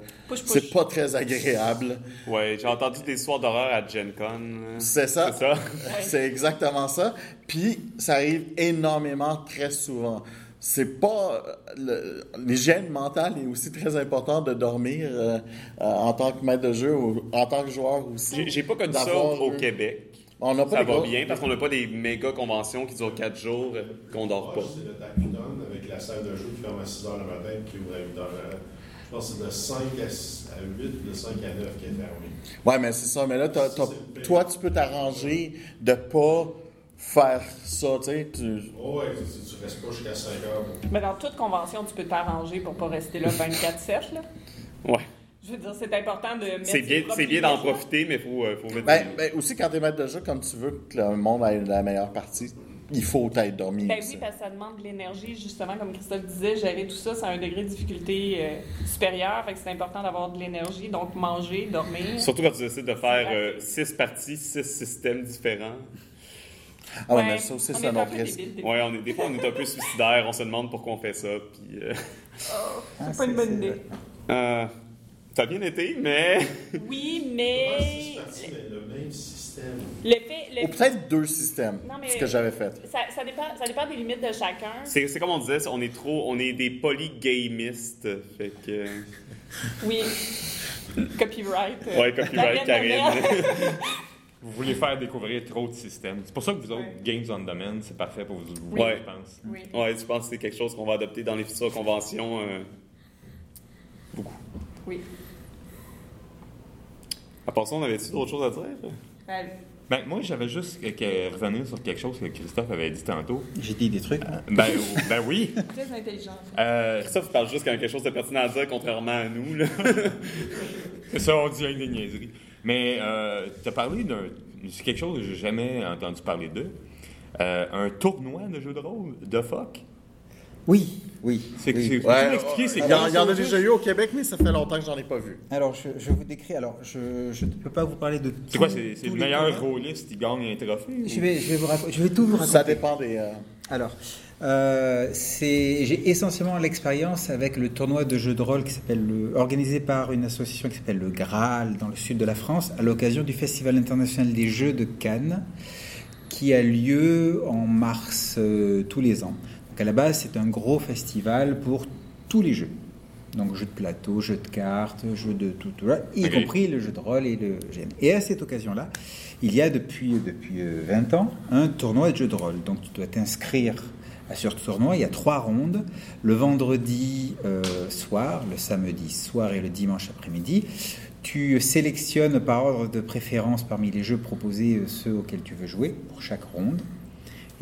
c'est pas très agréable. Ouais, j'ai entendu des histoires d'horreur à Gen Con. C'est ça. C'est ça. C'est exactement ça. Puis, ça arrive énormément, très souvent. C'est pas. euh, L'hygiène mentale est aussi très importante de dormir euh, euh, en tant que maître de jeu ou en tant que joueur aussi. J'ai pas connu ça au, Québec. On n'a pas Ça va gros- bien parce qu'on n'a pas des méga conventions qui durent quatre jours, euh, qu'on dort pas. C'est le Takuton avec la salle de jeu qui ferme à 6 h le matin et qui ouvre à 8 h. Je pense que c'est de 5 à, 6 à 8, de 5 à 9 qui est fermé. Ouais, mais c'est ça. Mais là, toi, tu peux t'arranger de pas faire ça, tu sais. Tu... Oh, ouais, tu, tu restes pas jusqu'à 5 h. Mais dans toute convention, tu peux t'arranger pour pas rester là 24-7. là. Ouais. Je veux dire, c'est important de mettre C'est bien, c'est bien d'en profiter, mais il faut, euh, faut mettre. Ben, ben, aussi, quand t'es maître de jeu, comme tu veux que le monde ait la meilleure partie, il faut être dormi. Ben oui, parce que ça demande de l'énergie, justement, comme Christophe disait, gérer tout ça, c'est un degré de difficulté euh, supérieur, fait que c'est important d'avoir de l'énergie, donc manger, dormir. Surtout quand tu décides de faire euh, six parties, six systèmes différents. Ah ouais, Ouais, mais ça aussi, c'est est un autre peu risque. débile, des Ouais, on est, des fois, on est un peu suicidaire, on se demande pourquoi on fait ça. Puis, euh, [laughs] C'est pas une bonne idée. Ça a bien été, mais. [laughs] Oui, mais. le même système. Le fait. le- Ou peut-être deux systèmes, Non, mais- ce que j'avais fait. ça, ça dépend, ça dépend des limites de chacun. C'est c'est comme on disait, on est trop. On est des polygamistes. Fait que. [laughs] Oui. Copyright. Ouais, copyright, Karine. [laughs] Vous voulez faire découvrir trop de systèmes. C'est pour ça que vous autres, Ouais. Games on Demand, c'est parfait pour vous, vous Ouais. je pense. Oui. Ouais, tu penses que c'est quelque chose qu'on va adopter dans les futures conventions? euh, Beaucoup. Oui. À part ça, on avait-tu d'autres choses à dire? Ben, Ben, moi, j'avais juste que- revenir sur quelque chose que Christophe avait dit tantôt. J'ai dit des trucs. Ben, ben oui. [laughs] très intelligent. Euh, Ça, vous parle juste quand il y a quelque chose de pertinent à dire, contrairement à nous. Là. [laughs] ça, on dit des niaiseries. Mais euh, tu as parlé d'un. C'est quelque chose que j'ai jamais entendu parler de. Euh, un tournoi de jeux de rôle de fuck. Oui, oui. C'est oui. peux-tu Ouais, il y, il y en a déjà eu au Québec, mais ça fait longtemps que j'en ai pas vu. Alors, je, je vous décris. Alors, je ne peux pas vous parler de. C'est quoi, c'est le meilleur rôliste qui gagne un trophée? Je vais, je vais vous raconter. Je vais tout vous raconter. Ça dépend des. euh, Alors, euh, c'est- j'ai essentiellement l'expérience avec le tournoi de jeux de rôle qui s'appelle le, organisé par une association qui s'appelle le Graal dans le sud de la France à l'occasion du Festival international des jeux de Cannes qui a lieu en mars euh, tous les ans. Donc à la base, c'est un gros festival pour tous les jeux. Donc jeux de plateau, jeux de cartes, jeux de tout, tout là, y compris le jeu de rôle et le GN. Et à cette occasion-là, il y a depuis, depuis euh, 20 ans un tournoi de jeux de rôle. Donc tu dois t'inscrire à ce tournoi. Il y a trois rondes. Le vendredi euh, soir, le samedi soir et le dimanche après-midi. Tu sélectionnes par ordre de préférence parmi les jeux proposés euh, ceux auxquels tu veux jouer pour chaque ronde.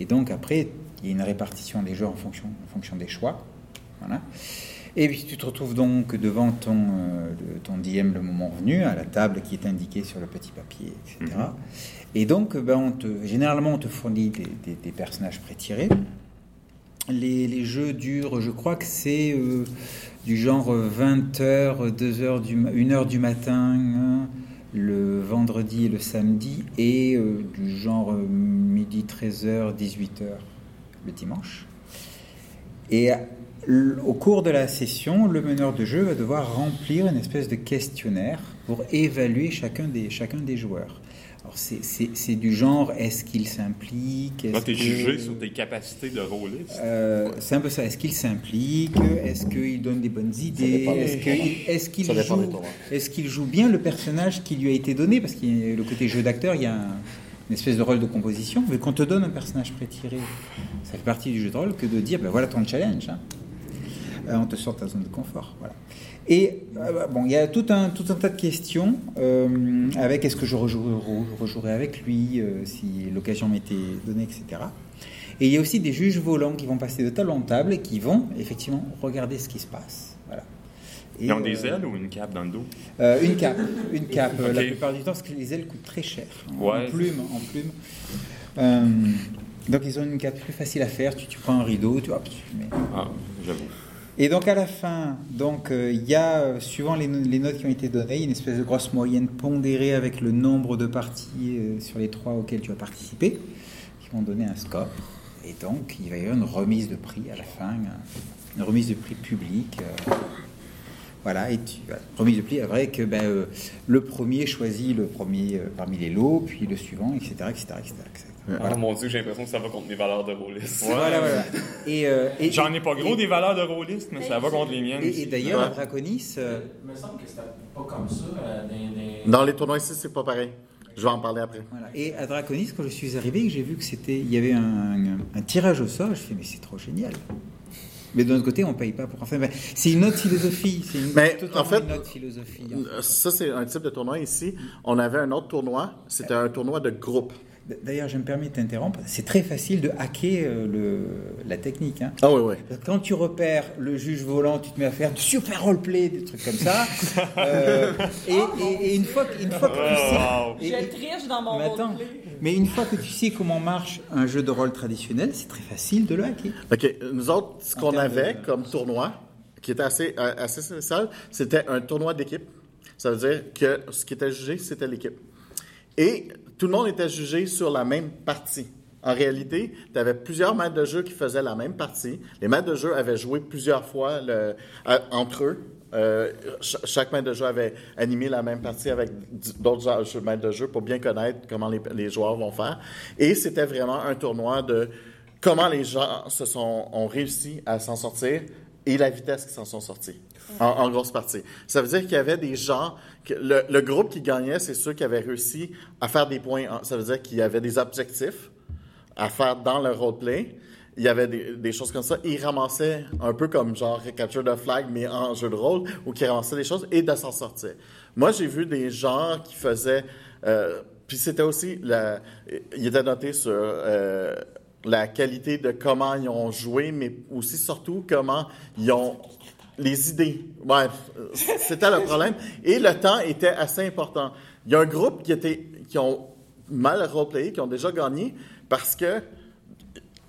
Et donc après, il y a une répartition des jeux en fonction, en fonction des choix. Voilà. Et puis tu te retrouves donc devant ton, euh, ton DM le moment venu, à la table qui est indiquée sur le petit papier, etc. Et donc, ben, on te, généralement, on te fournit des, des- des personnages pré-tirés. Les, les jeux durent, je crois que c'est euh, du genre 20h, 2h du, 1h du matin, hein, le vendredi et le samedi, et euh, du genre euh, midi 13h, 18h le dimanche. Et au cours de la session, le meneur de jeu va devoir remplir une espèce de questionnaire pour évaluer chacun des, chacun des joueurs. Alors c'est- c'est c'est du genre, est-ce qu'il s'implique? Là, est-ce t'es que- jugé sur tes capacités de rôliste. euh, c'est un peu ça. Est-ce qu'il s'implique? Est-ce qu'il donne des bonnes idées? Est-ce qu'il est joue, est-ce qu'il joue bien le personnage qui lui a été donné? Parce qu'il y a le côté jeu d'acteur, il y a un- une espèce de rôle de composition. Vu qu'on te donne un personnage pré-tiré, ça fait partie du jeu de rôle que de dire ben voilà ton challenge. hein. Euh, on te sort de ta zone de confort. Voilà. Et euh, bon, il y a tout un, tout un tas de questions euh, avec est-ce que je rejouerai, rejouerai avec lui, si l'occasion m'était donnée, etc. Et il y a aussi des juges volants qui vont passer de table en table et qui vont effectivement regarder ce qui se passe. Et, Ils ont des euh, ailes ou une cape dans le dos? euh, Une cape, une cape. La plupart du temps, parce que les ailes coûtent très cher. En plume, en plume. Euh, donc ils ont une cape plus facile à faire. Tu, tu prends un rideau, tu, mets. Ah, j'avoue. Et donc à la fin, donc euh, il y a, suivant les, les notes qui ont été données, une espèce de grosse moyenne pondérée avec le nombre de parties sur les trois auxquelles tu as participé, qui vont donner un score. Et donc il va y avoir une remise de prix à la fin, une remise de prix publique. Voilà, et tu, voilà, remise de prix avec ben, euh, le premier choisit le premier euh, parmi les lots, puis le suivant, etc. etc., etc., etc. Voilà. Oh mon dieu, j'ai l'impression que ça va contre mes valeurs de rôliste. Voilà, voilà. [laughs] Et, euh, et- J'en ai pas gros et- des valeurs de rôliste, mais ça va contre les miennes. Et, d'ailleurs, Ouais. à Draconis, euh, Il me semble que c'était pas comme ça euh, dans, les tournois ici, c'est pas pareil. Je vais en parler après. Voilà. Et à Draconis, quand je suis arrivé, j'ai vu que c'était, il y avait un, un- un tirage au sort. Je fais mais c'est trop génial. Mais d'un autre côté, on paye pas pour. Ben, c'est une autre philosophie. C'est une, Mais, totalement en fait, une autre philosophie. en fait. Ça, c'est un type de tournoi ici. On avait un autre tournoi. C'était un tournoi de groupe. D'ailleurs, je me permets de t'interrompre. C'est très facile de hacker euh, le, la technique. hein. Ah oui, oui. Parce que Quand tu repères le juge volant, tu te mets à faire du super roleplay, des trucs comme ça. [laughs] Euh, et, et- et une fois, que- une fois que tu sais, Wow. et- Je triche dans mon Mais attends, mais une fois que tu sais comment marche un jeu de rôle traditionnel, c'est très facile de le hacker. OK. Nous autres, ce qu'on avait de- comme tournoi, qui était assez, euh, assez spécial, c'était un tournoi d'équipe. Ça veut dire que ce qui était jugé, c'était l'équipe. Et tout le monde était jugé sur la même partie. En réalité, tu avais plusieurs maîtres de jeu qui faisaient la même partie. Les maîtres de jeu avaient joué plusieurs fois à- entre eux. Euh, ch- chaque maître de jeu avait animé la même partie avec d'autres jeux- maîtres de jeu pour bien connaître comment les, joueurs vont faire. Et c'était vraiment un tournoi de comment les gens se sont, ont réussi à s'en sortir et la vitesse qu'ils s'en sont sortis. En, grosse partie. Ça veut dire qu'il y avait des gens, le, groupe qui gagnait, c'est ceux qui avaient réussi à faire des points. Ça veut dire qu'il y avait des objectifs à faire dans le roleplay. Il y avait des, choses comme ça. Ils ramassaient un peu comme genre Capture the Flag, mais en jeu de rôle, où qui ramassaient des choses et de s'en sortir. Moi, j'ai vu des gens qui faisaient. euh, puis c'était aussi. Il était noté sur euh, la qualité de comment ils ont joué, mais aussi surtout comment ils ont. Les idées. Ouais, c'était le problème. Et le temps était assez important. Il y a un groupe qui, était, qui ont mal roleplayé, qui ont déjà gagné, parce que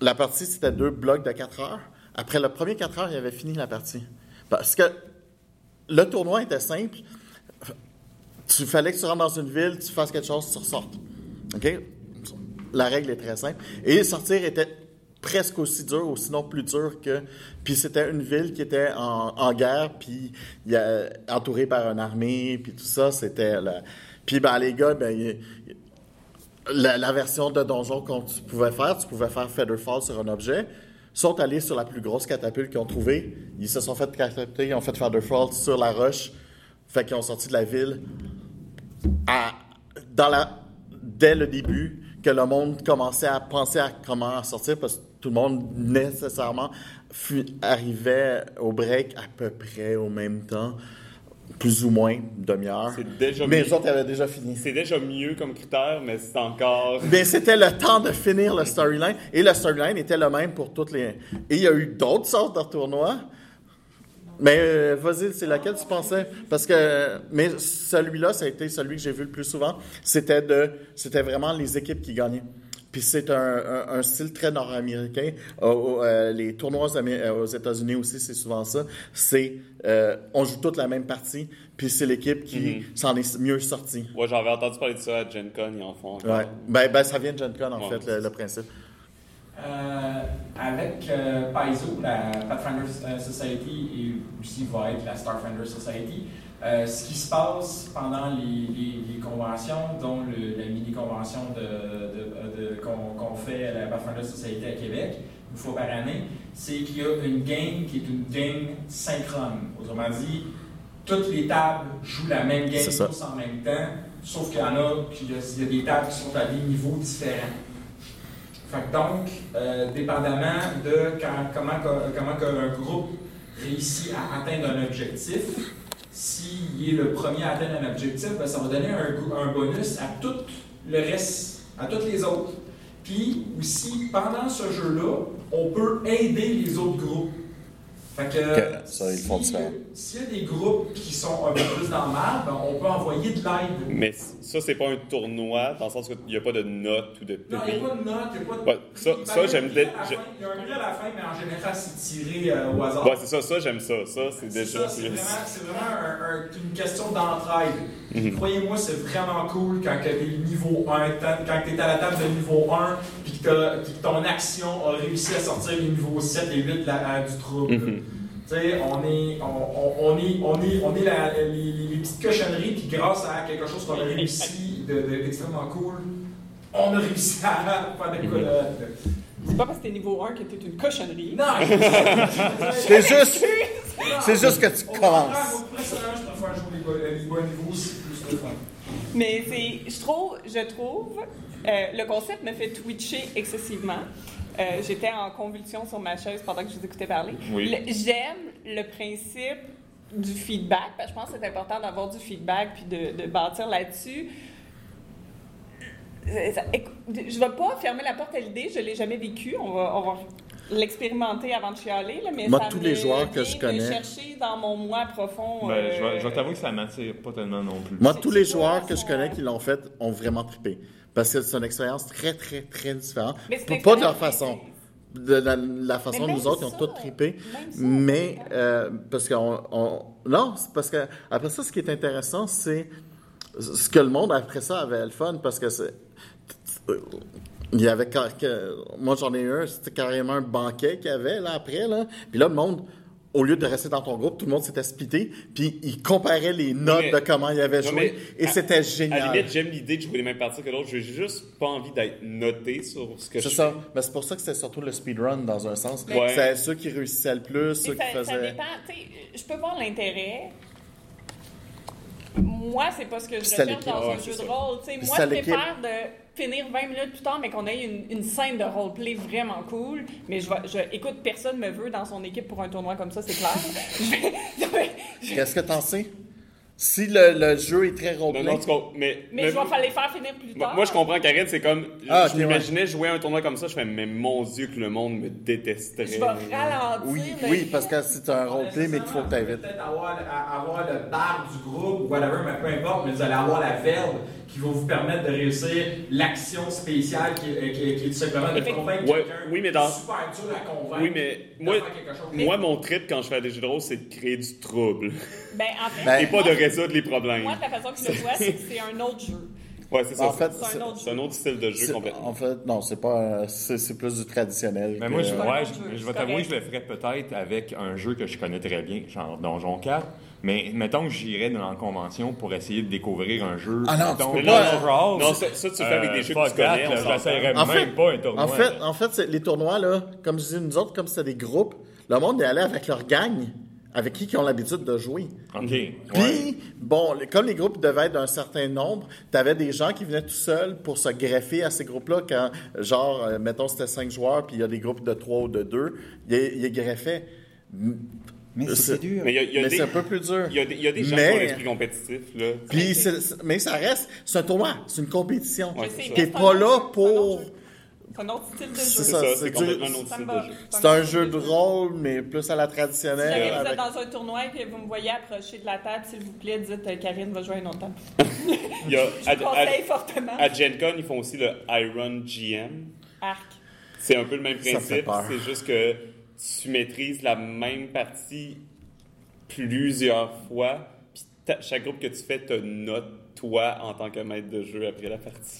la partie, c'était deux blocs de 4 heures. Après le premier 4 heures, il avait fini la partie. Parce que le tournoi était simple. Tu fallait que tu rentres dans une ville, tu fasses quelque chose, tu ressortes. OK? La règle est très simple. Et sortir était presque aussi dur, ou sinon plus dur que. Puis c'était une ville qui était en, guerre, puis y a- entourée par une armée, puis tout ça, c'était. Puis ben, les gars, ben, la, version de donjon qu'on tu pouvais faire, tu pouvais faire Featherfall sur un objet, sont allés sur la plus grosse catapulte qu'ils ont trouvée. Ils se sont fait catapulter, ils ont fait Featherfall sur la roche. Fait qu'ils ont sorti de la ville à- dans la, dès le début que le monde commençait à penser à comment sortir parce tout le monde nécessairement fu- arrivait au break à peu près au même temps, plus ou moins demi-heure. Mais les autres avaient déjà fini. C'est déjà mieux comme critère, mais c'est encore. [laughs] Mais c'était le temps de finir le storyline. Et le storyline était le même pour toutes les. Et il y a eu d'autres sortes de tournois. Mais euh, vas-y, c'est laquelle tu pensais? Parce que. Mais celui-là, ça a été celui que j'ai vu le plus souvent. C'était de. C'était vraiment les équipes qui gagnaient. Puis c'est un, un- un style très nord-américain. Euh, les tournois aux, euh, aux États-Unis aussi, c'est souvent ça. C'est. euh, on joue toute la même partie, puis c'est l'équipe qui s'en est mieux sortie. Ouais, j'avais entendu parler de ça à Gen Con, ils en font encore. Ouais. Ben, ben, ça vient de Gen Con, en Ouais. fait, le- le principe. Euh, avec euh, Paizo, la Pathfinder Society et aussi va être la Starfinder Society, euh, ce qui se passe pendant les, les- les conventions, dont le- la mini-convention de, de- de- qu'on fait à la Pathfinder Society à Québec, une fois par année, c'est qu'il y a une game qui est une game synchrone. Autrement dit, toutes les tables jouent la même game tous en même temps, sauf qu'il y en a, qu'il y y a des tables qui sont à des niveaux différents. Fait que donc, euh, dépendamment de quand- comment, un groupe réussit à atteindre un objectif, s'il est le premier à atteindre un objectif, ben, ça va donner un, bonus à tout le reste, à toutes les autres. Puis aussi, pendant ce jeu-là, on peut aider les autres groupes. Fait que, Ok, ça, ils font si-. S'il y a des groupes qui sont un peu plus dans le mal, ben, on peut envoyer de l'aide. Mais ça, c'est pas un tournoi, dans le sens qu'il n'y a pas de notes ou de Non, il n'y a pas de notes, il n'y a pas de. Ouais, ça- il j'aime fin- Il y a un prix à la fin, mais en général, c'est tiré euh, au hasard. Ouais, c'est ça, ça, j'aime ça. Ça, c'est déjà c'est vraiment, c'est vraiment un- un- une question d'entraide. Mhm. Croyez-moi, c'est vraiment cool quand tu es niveau 1, quand tu es à la table de niveau 1, puis que, que ton action a réussi à sortir les niveaux 7 et 8 de la- du trouble. Mhm. On est, on, on- on est, on est, on est la- les, petites cochonneries, puis grâce à quelque chose qu'on a réussi de- de- d'extrêmement cool, on a réussi à faire des de- de- C'est pas parce que t'es niveau 1 que t'es une cochonnerie. Non! [laughs] C'est juste, c'est juste que tu commences. au précédent, je préfère jouer les bas, les bas niveaux, c'est plus le fun. Mais c'est, je trouve, je trouve, euh, le concept me fait twitcher excessivement. Euh, j'étais en convulsion sur ma chaise pendant que je vous écoutais parler. Oui. J'aime le principe du feedback, parce que je pense que c'est important d'avoir du feedback puis de, de bâtir là-dessus. Euh, Je ne vais pas fermer la porte à l'idée, je ne l'ai jamais vécu. On va, on va l'expérimenter avant de chialer. Là, mais Moi, ça tous les joueurs que je connais- chercher dans mon moi profond. Ben, je vais, euh, je vais t'avouer que ça m'attire pas tellement non plus. Moi, tous les joueurs que je connais qui l'ont fait ont vraiment trippé. Parce que c'est une expérience très, très, très différente. Mais Pas de leur façon. De la, la façon dont nous autres, ils ont tous trippé. Mais, euh, parce qu'on. on- non, c'est parce que. Après ça, ce qui est intéressant, c'est ce que le monde, après ça, avait le fun. Parce que c'est. Il y avait moi j'en ai eu un, c'était carrément un banquet qu'il y avait là après là. Puis là le monde au lieu de rester dans ton groupe, tout le monde s'était splitté, puis il comparait les notes mais- de comment il avait Non, joué et c'était À la génial. limite, j'aime l'idée de jouer les mêmes parties que l'autre. J'ai juste pas envie d'être noté sur ce que je C'est ça. Mais c'est pour ça que c'était surtout le speedrun dans un sens. Ouais. C'est ceux qui réussissaient le plus, ceux qui ça, ça faisaient. dépend. tu sais, Je peux voir l'intérêt. Moi, c'est pas ce que je recherche dans un jeu ça. de rôle. Moi, je préfère de finir 20 minutes plus tard, mais qu'on ait une, une scène de roleplay vraiment cool. Mais je, je- écoute, personne me veut dans son équipe pour un tournoi comme ça, c'est clair. [laughs] Je Qu'est-ce que t'en sais? Si le, le jeu est très Non, roleplay, non, tu comprends. Mais, mais je vais falloir les faire finir plus tard. moi, je comprends, Karine, c'est comme. Ah, je m'imaginais jouer à un tournoi comme ça, je fais, mais mon Dieu, que le monde me détesterait. Je vais ralentir. oui, oui, parce que c'est un roleplay, mais qu'il faut que t'invites. Peut-être avoir, à- avoir le bar du groupe, whatever, mais peu importe, mais vous allez avoir la verbe qui va vous permettre de réussir l'action spéciale qui, euh, qui- qui est tout simplement de convaincre Ouais, quelqu'un oui, mais dans- super dur à convaincre. Oui, mais moi, moi, mon trip quand je fais des jeux de rôle, c'est de créer du trouble. [laughs] Ben, en fait, Ben- Et pas de résoudre les problèmes. moi, la façon que je le vois, c'est que c'est un autre jeu. Ouais, c'est ça. En fait, C'est un autre c'est un autre style de jeu complètement. en fait, non, c'est pas, c'est plus du traditionnel. Mais que- moi, je, ouais, je, je vais t'avouer, correct. je le ferais peut-être avec un jeu que je connais très bien, genre Donjon 4. Mais mettons que j'irais dans la convention pour essayer de découvrir un jeu. Ah non, mettons, tu peux Non, pas- Brawl, non, ça- ça, tu le fais avec des jeux que tu connais, là, En même fait, pas un tournoi. En fait, là. en fait c'est- les tournois, là, comme je disais, nous autres, comme c'était des groupes, le monde est allé avec leur gang, avec qui ils ont l'habitude de jouer. OK. Puis, ouais. bon, comme les groupes devaient être d'un certain nombre, tu avais des gens qui venaient tout seuls pour se greffer à ces groupes-là quand, genre, euh, mettons, c'était cinq joueurs, puis il y a des groupes de trois ou de deux, ils greffaient. Mais C'est- c'est dur. Mais c'est un peu plus dur. il y a des, il y a des gens Mais- qui ont l'esprit compétitif, là. Puis, mais ça reste, c'est un tournoi, c'est une compétition. Ouais, c'est pas un autre là un pour-. C'est un autre style de jeu. C'est ça, complètement un autre style de jeu. C'est un jeu de rôle, mais plus à la Si traditionnelle. jamais vous êtes dans un tournoi et que vous me voyez approcher de la table, s'il vous plaît, dites euh, Karine va jouer à une autre table. [laughs] Il y a, [laughs] Je à, vous conseille à- fortement. à Gen Con, ils font aussi le Iron GM. Arc. C'est un peu le même principe. C'est juste que tu maîtrises la même partie plusieurs fois. Puis chaque groupe que tu fais te note, toi, en tant que maître de jeu après la partie.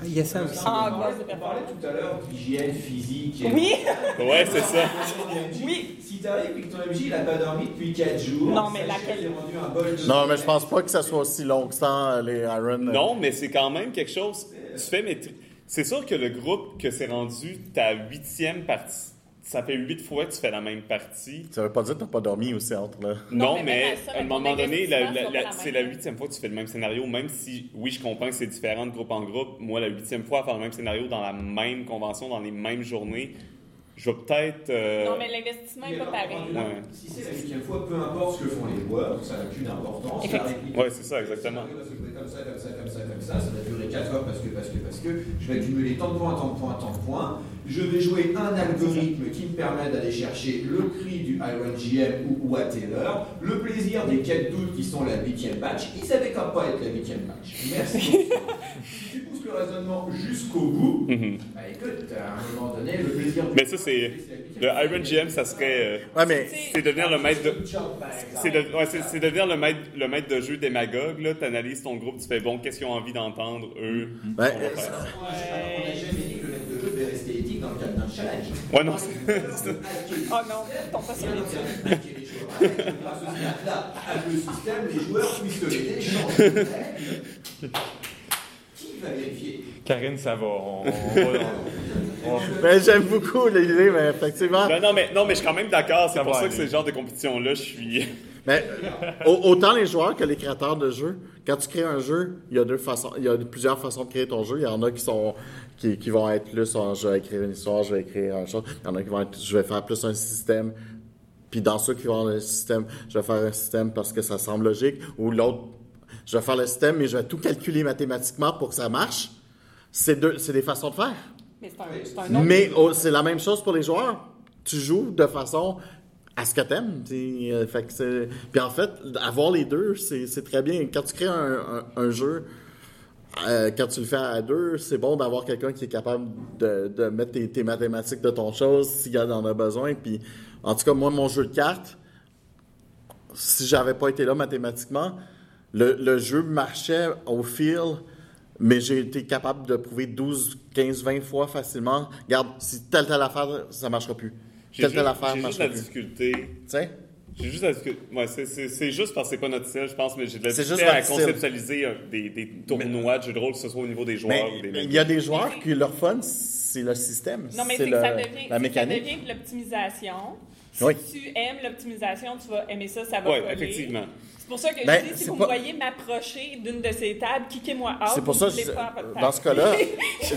Ah, Il y a ça aussi. Ah, on, parlait, c'est on parlait tout à l'heure d'hygiène physique. Oui! Ouais, c'est ça. [laughs] Oui. Si t'arrives et que ton MJ il a pas dormi depuis 4 jours, Non, mais laquelle- qu'il est rendu un bol de Non, mais je pense pas que ça soit aussi long que ça, les Iron. Non, mais c'est quand même quelque chose. Tu fais maîtri- C'est sûr que le groupe que c'est rendu ta huitième partie, ça fait huit fois que tu fais la même partie. Ça veut pas dire que t'as pas dormi aussi entre là. Non, Non, mais à un moment donné, c'est la huitième fois que tu fais le même scénario, même si, oui, je comprends que c'est différent de groupe en groupe. Moi, la huitième fois à faire le même scénario dans la même convention, dans les mêmes journées, je vais peut-être. euh, Non, mais l'investissement n'est pas pareil. Ouais. Si c'est la huitième fois, peu importe ce que font les joueurs, ça n'a plus d'importance. Effectivement. La réplique- Ouais, c'est ça, exactement. Comme ça, comme ça, comme ça, comme ça, ça va durer 4 heures parce que, parce que, parce que, je vais accumuler tant de points, tant de points, tant de points. Je vais jouer un algorithme qui me permet d'aller chercher le prix du Iron GM ou whatever, le plaisir des 4 doutes qui sont la huitième batch. Il savait quand pas être la huitième batch. Merci. si [laughs] tu pousses le raisonnement jusqu'au bout, Mhm. bah écoute, à un moment donné, le plaisir. Mais ça, c'est- Le Iron GM, ça serait. euh, Ouais, mais c'est devenir le maître de. C'est de- ouais, c'est- c'est devenir le maître, le maître de jeu démagogue. Tu analyses ton groupe, tu fais bon, qu'est-ce qu'ils ont envie d'entendre, eux? Ouais, on faire. On n'a jamais dit que le dans le cadre d'un challenge. Ouais, non, [laughs] Oh non, tombe pas sur les les joueurs. Grâce au là, avec le système, les joueurs puissent se l'aider, [laughs] changer. Qui va vérifier Karine, ça va. On, on mais [laughs] j'aime beaucoup l'idée, mais effectivement. Ben non, mais, non, mais je suis quand même d'accord. C'est pour ça que le genre de compétition-là, je suis. Mais au- autant les joueurs que les créateurs de jeux, quand tu crées un jeu, il y a deux façons, il y a plusieurs façons de créer ton jeu. Il y en a qui sont qui, qui vont être plus en je vais écrire une histoire, je vais écrire un chose. Il y en a qui vont être je vais faire plus un système. Puis dans ceux qui vont avoir le système, je vais faire un système parce que ça semble logique. Ou l'autre, je vais faire le système, mais je vais tout calculer mathématiquement pour que ça marche. C'est deux, c'est des façons de faire. Mais c'est un, c'est un autre. Mais oh, c'est la même chose pour les joueurs. Tu joues de façon à ce que t'aimes. euh, Puis en fait, avoir les deux, c'est très bien. Quand tu crées un, jeu, euh, quand tu le fais à deux, c'est bon d'avoir quelqu'un qui est capable de, mettre tes, tes mathématiques de ton chose s'il en a besoin. Puis en tout cas, moi, mon jeu de cartes, si j'avais pas été là mathématiquement, le, le jeu marchait au fil, Mais j'ai été capable de prouver 12, 15, 20 fois facilement. Regarde, si telle, telle affaire, ça marchera plus. J'ai Telle, telle juste, affaire j'ai juste la difficulté. Tu sais? J'ai juste la difficulté. Ouais, c'est, c'est, c'est juste parce que c'est pas notre style, je pense, mais j'ai de la C'est difficulté juste à conceptualiser euh, des, des tournois de jeux de rôle, que ce soit au niveau des joueurs Mais ou des il y a des joueurs qui, leur fun, c'est le système. Non, mais c'est c'est que le- ça devient, la c'est que ça mécanique. devient de l'optimisation. Si Oui. tu aimes l'optimisation, tu vas aimer ça, ça va Oui, coller. effectivement. C'est pour ça que Ben, je dis, si c'est vous pas- me voyez m'approcher d'une de ces tables, kickez-moi out. C'est pour ça que pas à votre dans ce cas-là, [laughs] été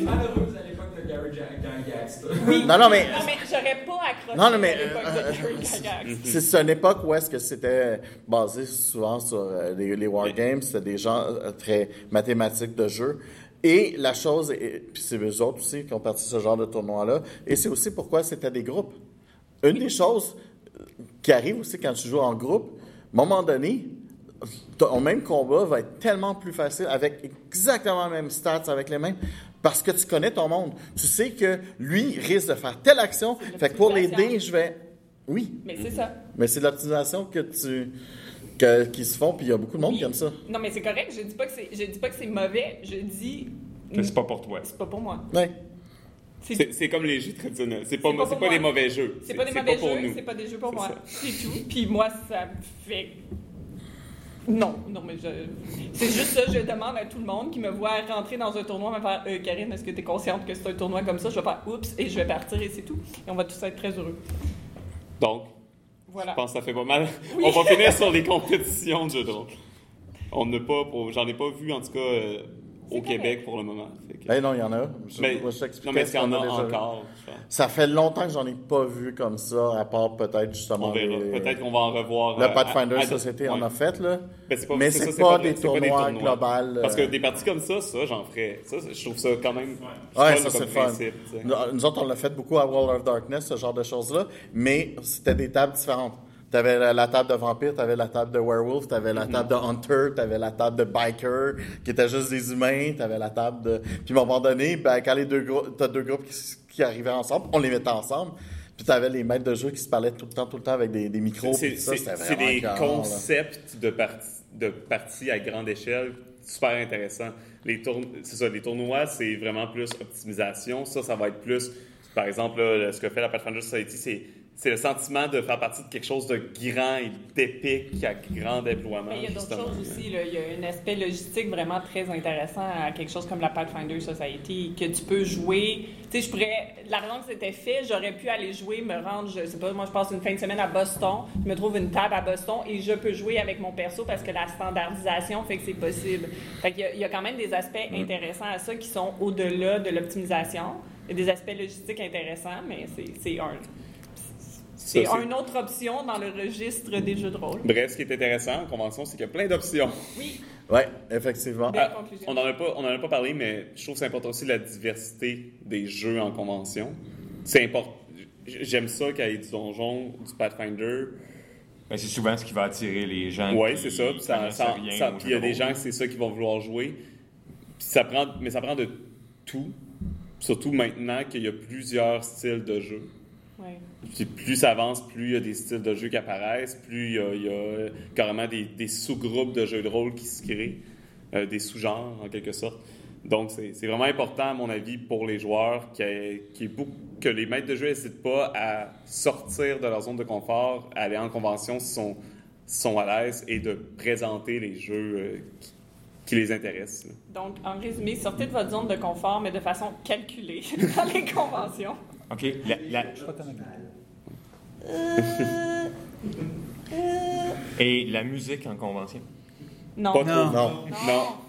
malheureuse à l'époque de Gary Jack- Gygax. là. Oui. Non, non, mais- Non, mais j'aurais pas accroché Non, non, mais, à l'époque euh, de Jerry Gygax. c'est c'est une époque où est-ce que c'était basé souvent sur euh, les, les wargames, c'était des gens euh, très mathématiques de jeu. Et la chose, et- puis c'est eux autres aussi qui ont parti ce genre de tournoi-là, et c'est aussi pourquoi c'était des groupes. Une des choses euh, qui arrive aussi quand tu joues en groupe, moment donné, ton même combat va être tellement plus facile avec exactement les mêmes stats, avec les mêmes, parce que tu connais ton monde. Tu sais que lui risque de faire telle action, fait que pour l'aider, je vais... Oui, Mais c'est ça. mais c'est de l'optimisation que tu... que- qui se font, puis il y a beaucoup de monde qui aime ça. Non, mais c'est correct. Je dis pas que c'est, je dis pas que c'est mauvais. Je dis, Que c'est pas pour toi. c'est pas pour moi. Ouais. C'est, comme les jeux traditionnels. C'est pas, pas pas des mauvais jeux. c'est pas des mauvais pour jeux, c'est pas des jeux pour moi. C'est tout. Puis moi, ça me fait. Non, non, mais je. C'est juste ça, je demande à tout le monde qui me voit rentrer dans un tournoi, me faire euh, Karine, est-ce que tu es consciente que c'est un tournoi comme ça? Je vais faire oups et je vais partir et c'est tout. Et on va tous être très heureux. Donc, Voilà. je pense que ça fait pas mal. On va finir [laughs] sur les compétitions de jeux de rôle. On n'a pas, pour- j'en ai pas vu en tout cas euh, au correct. Québec pour le moment. Que- Ben non, il y en a. Je, Mais- moi, je non, mais ce est-ce qu'il y en a déjà vu. encore? Ça fait longtemps que j'en ai pas vu comme ça, à part peut-être justement On verra. les- Peut-être qu'on va en revoir. le euh, Pathfinder à- à- Society en ouais. a fait, là. Ben, c'est pas- mais c'est c'est ça, pas, des c'est pas tournois globales. Parce que euh, des parties comme ça, ça, j'en ferais. Ça, je trouve ça quand même. Ouais, ça c'est fun. Nous nous autres, on l'a fait beaucoup à World of Darkness, ce genre de choses-là, mais c'était des tables différentes. Tu avais la, la table de vampire, tu avais la table de werewolf, tu avais la table de hunter, tu avais la table de biker, qui étaient juste des humains, tu avais la table de... Puis à un moment donné, ben, quand les deux groupes, t'as deux groupes qui, qui arrivaient ensemble, on les mettait ensemble. Puis tu avais les maîtres de jeu qui se parlaient tout le temps, tout le temps avec des, des micros. C'est ça, c'est- des là. concepts de parties de parties à grande échelle super intéressants. Les, tourn- ça, les tournois, c'est vraiment plus optimisation. Ça, ça va être plus, par exemple, là, ce que fait la Pathfinder Society, c'est c'est le sentiment de faire partie de quelque chose de grand et d'épique à grand déploiement. Mais il y a d'autres choses aussi. là. Il y a un aspect logistique vraiment très intéressant à quelque chose comme la Pathfinder Society, que tu peux jouer. Tu sais, je pourrais. La raison que c'était fait, j'aurais pu aller jouer, me rendre, je sais pas, moi je passe une fin de semaine à Boston, je me trouve une table à Boston et je peux jouer avec mon perso parce que la standardisation fait que c'est possible. Fait qu'il y a- il y, a quand même des aspects intéressants à ça qui sont au-delà de l'optimisation. Il y a des aspects logistiques intéressants, mais c'est un. C'est une autre option dans le registre des jeux de rôle. Bref, ce qui est intéressant en convention, c'est qu'il y a plein d'options. Oui, Ouais, effectivement. Ah, on n'en a, pas- on en a pas parlé, mais je trouve que c'est important aussi la diversité des jeux en convention. C'est important. J'aime ça qu'il y ait du donjon, du Pathfinder. Ben, c'est souvent ce qui va attirer les gens. Oui, c'est ça. Puis ça- ça- ça- il y a des gens c'est ça qui vont vouloir jouer. Ça prend, mais ça prend de tout. Surtout maintenant qu'il y a plusieurs styles de jeu. Ouais. Puis plus ça avance, plus il y a des styles de jeu qui apparaissent, plus il y a, il y a carrément des, des sous-groupes de jeux de rôle qui se créent, euh, des sous-genres en quelque sorte. Donc c'est vraiment important, à mon avis, pour les joueurs que les maîtres de jeu n'hésitent pas à sortir de leur zone de confort, à aller en convention s'ils sont, sont à l'aise et de présenter les jeux euh, qui, qui les intéressent. Donc, en résumé, sortez de votre zone de confort, mais de façon calculée [laughs] dans les conventions. OK. La- as bien. Et la musique en convention. Non. Pas Non. trop. Non. Non. On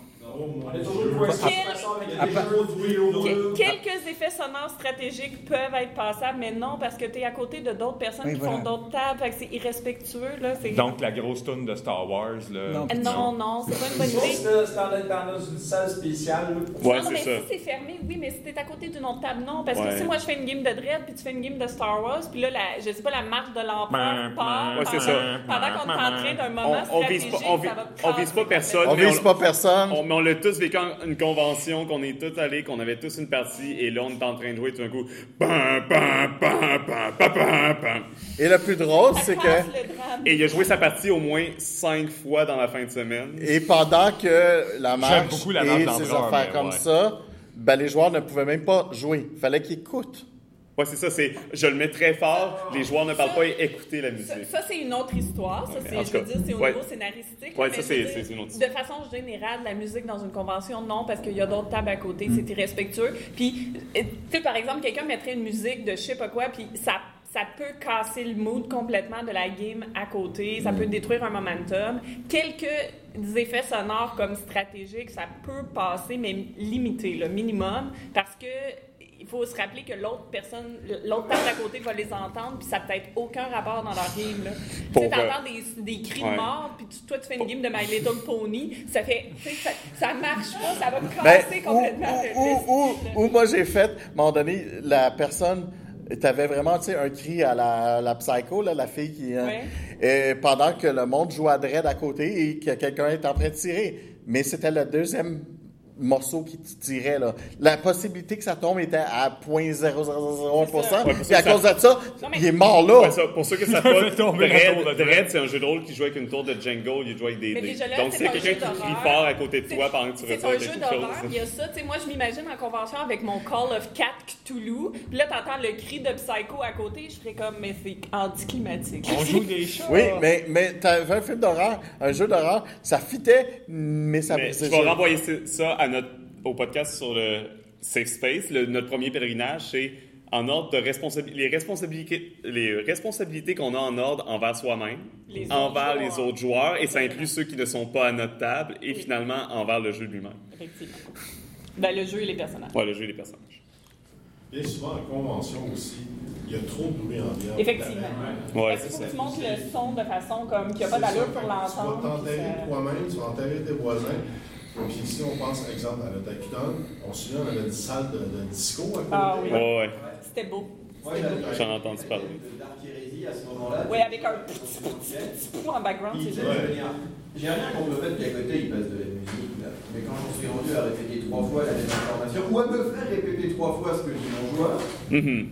quelques effets sonores stratégiques peuvent être passables, mais non, parce que tu es à côté de d'autres personnes Oui, qui voilà. font d'autres tables, fait que c'est irrespectueux. Là, c'est- Donc, la grosse tune de Star Wars, là. Non. Non, non, c'est pas une bonne idée. c'était dans, dans une salle spéciale. Ouais, non, c'est mais ça. si c'est fermé, oui, mais si t'es à côté d'une autre table, non. Parce que si moi je fais une game de Dread, puis tu fais une game de Star Wars, puis là, la, je sais pas, la marche de l'empereur part Ouais, c'est pendant, ça. pendant qu'on est en train d'un On, moment on vise stratégique, pas, on, ça va on vise pas personne. On vise pas personne. On, mais on l'a tous vécu en une convention, qu'on est tous allés, qu'on avait tous une partie, et là, on est en train de jouer tout d'un coup. Et le plus drôle, c'est que. Et il a joué sa partie au moins cinq fois dans la fin de semaine. Et pendant que la marche beaucoup la et d'Empereur, affaires comme ouais. ça, ben, les joueurs ne pouvaient même pas jouer. Il fallait qu'ils écoutent. Ouais, c'est ça, c'est je le mets très fort, les joueurs ne parlent pas et écoutez la musique. ça, c'est une autre histoire. Ça, c'est, je veux dire, c'est au ouais. niveau scénaristique. Mais ça, c'est- une autre De façon générale, la musique dans une convention, non, parce qu'il y a d'autres tables à côté, c'est irrespectueux. Puis, tu sais, par exemple, quelqu'un mettrait une musique de je sais pas quoi, puis ça, ça peut casser le mood complètement de la game à côté, ça peut détruire un momentum. Quelques effets sonores comme stratégiques, ça peut passer, mais limité, le minimum, parce que il faut se rappeler que l'autre personne, l'autre table à côté va les entendre, puis ça n'a peut-être aucun rapport dans leur game. Là. Tu sais, t'entends des, des cris ouais. de mort, puis tu- toi, tu fais une game de My Little Pony, ça fait, ça, ça marche pas, ça va Ben, casser ou, complètement le- ou, moi j'ai fait, à un moment donné, la personne, t'avais vraiment, tu sais, un cri à la, la psycho, là, la fille qui... hein, Ouais. pendant que le monde jouait à dread à côté et que quelqu'un était en train de tirer. Mais c'était le deuxième morceau qui tirait, là. La possibilité que ça tombe était à 0.0001%. Ouais, pour et à ça, cause de ça, Non, mais- il est mort là. Ouais, ça, pour ceux que ça [laughs] pas, tomber Dread, Dread, c'est un jeu de rôle qui joue avec une tour de Django, il joue avec des dés. Donc c'est s'il y a un quelqu'un qui crie fort à côté de toi C'est- pendant que tu C'est ressors un quelque jeu d'horreur, il y a ça. Tu sais, moi, je m'imagine en convention avec mon Call of Cat Cthulhu. Puis là, t'entends le cri de Psycho à côté. Je serais comme, mais c'est anticlimatique. On [laughs] joue des chats. Oui, mais, mais t'avais un film d'horreur, un jeu d'horreur, ça fitait, mais ça Mais je brisait vais renvoyer ça à notre, au podcast sur le Safe Space. Le- notre premier pèlerinage, c'est en ordre de responsabilité, les responsabilités, les responsabilités qu'on a en ordre envers soi-même, envers joueurs. les autres joueurs, et ça inclut ceux qui ne sont pas à notre table, et finalement envers le jeu lui-même. Effectivement. Ben, le jeu et les personnages. Ouais, le jeu et les personnages. Bien souvent, en convention aussi, il y a trop de bruit ambiant. Effectivement. Ouais, c'est faut ça. que tu montes le son de façon comme qu'il n'y a pas d'allure pour Tu l'entendre. vas puis t'enterrer toi-même, tu vas enterrer tes voisins. Puis si on pense, par exemple, à notre Akuton, on se souvient, on avait une salle de, de disco à côté. Ah oui. Ouais, ouais. C'était beau. J'en ai entendu parler. à ce moment-là. Oui, avec un petit, en background, c'est je J'ai rien contre le fait qu'à côté il passe de la musique, là. mais quand j'en suis rendu à répéter trois fois la même information, ou à me faire répéter trois fois ce que dit mon joueur, Mhm.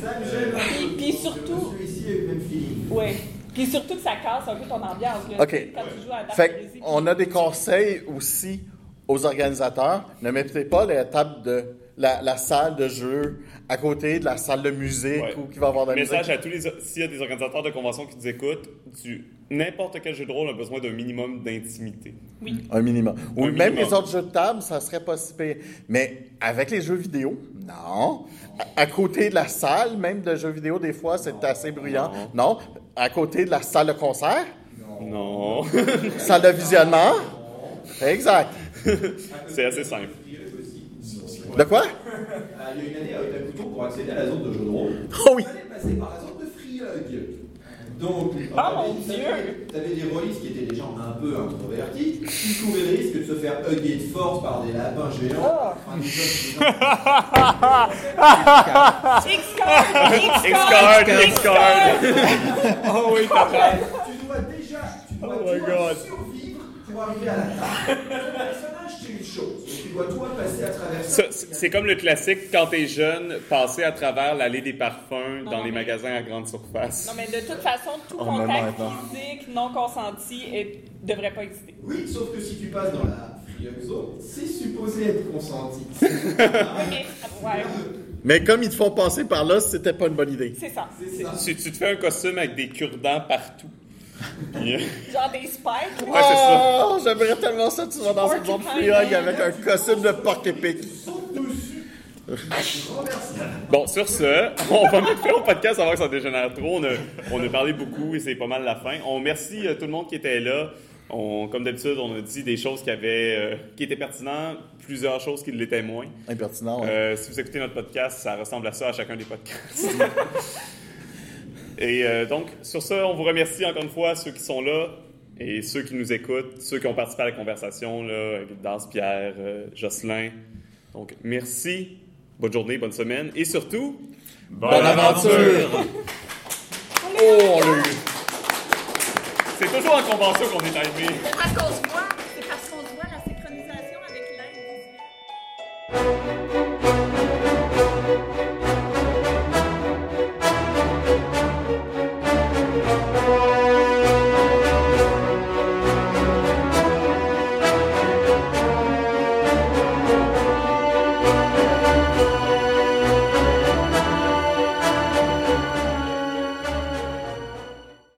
ça me gêne. Puis- surtout- Celui-ci a eu le même feeling. Oui. Puis surtout que ça casse un peu ton ambiance. Là, OK. Quand tu joues à Fait Heresy, on a des conseils aussi aux organisateurs. Ne mettez pas la table de la, la salle de jeu à côté de la salle de musique Ouais. ou qui va avoir de la Message musique. à tous les. S'il y a des organisateurs de conventions qui nous écoutent, du n'importe quel jeu de rôle a besoin d'un minimum d'intimité. Oui. Un minimum. Ou Un même minimum. les autres jeux de table, ça serait pas si pire. Mais avec les jeux vidéo, non. À, à côté de la salle, même de jeux vidéo, des fois, c'est assez bruyant. Non. À côté de la salle de concert, Non. salle de visionnement? Exact. c'est assez simple. De quoi? Ah, Il y a une année avec un couteau pour accéder à la zone de jeu de rôle. Oh oui. Passer par la zone de Donc, Ah, mon t'avais- Dieu! T'avais des rôlistes qui étaient des gens un peu introvertis, qui couraient le risque de se faire hugger de force par des lapins géants. Gens- X-Card! X-Card, X-Card! Oh oui, papa. Tu dois déjà, tu dois, Oh my God. survivre pour arriver à la table. Ton personnage, c'est une chose. Mais Tu dois, toi, passer à travers Ça, C'est c'est comme le classique quand t'es jeune, passer à travers l'allée des parfums dans les mais- magasins à grande surface. Non, mais de toute façon, tout Oh, contact physique non consenti ne devrait pas exister. Oui, sauf que si tu passes dans la c'est supposé être consenti. [laughs] Mais, ouais, Mais comme ils te font passer par là, c'était pas une bonne idée. c'est ça. Ça. Tu, tu te fais un costume avec des cure-dents partout. [laughs] Genre des spikes? Ouais, c'est ça. Oh, j'aimerais tellement ça, tu vas dans une zone free hug avec un costume de porc épic. Bon, sur ce, [laughs] on va mettre fin au podcast avant que ça dégénère trop. On a, on a parlé beaucoup et c'est pas mal la fin. On remercie euh, tout le monde qui était là. On, comme d'habitude, on a dit des choses qui, avaient, euh, qui étaient pertinentes, plusieurs choses qui l'étaient moins. Impertinent, ouais. Euh, si vous écoutez notre podcast, ça ressemble à ça à chacun des podcasts. [laughs] Et euh, donc, sur ça, on vous remercie encore une fois ceux qui sont là et ceux qui nous écoutent, ceux qui ont participé à la conversation, là, avec Danse, Pierre, euh, Jocelyn. Donc, merci, bonne journée, bonne semaine et surtout, bonne, aventure! oh, on! C'est toujours en convention qu'on est arrivé. C'est parce qu'on se voit, c'est parce qu'on la synchronisation avec l'aide.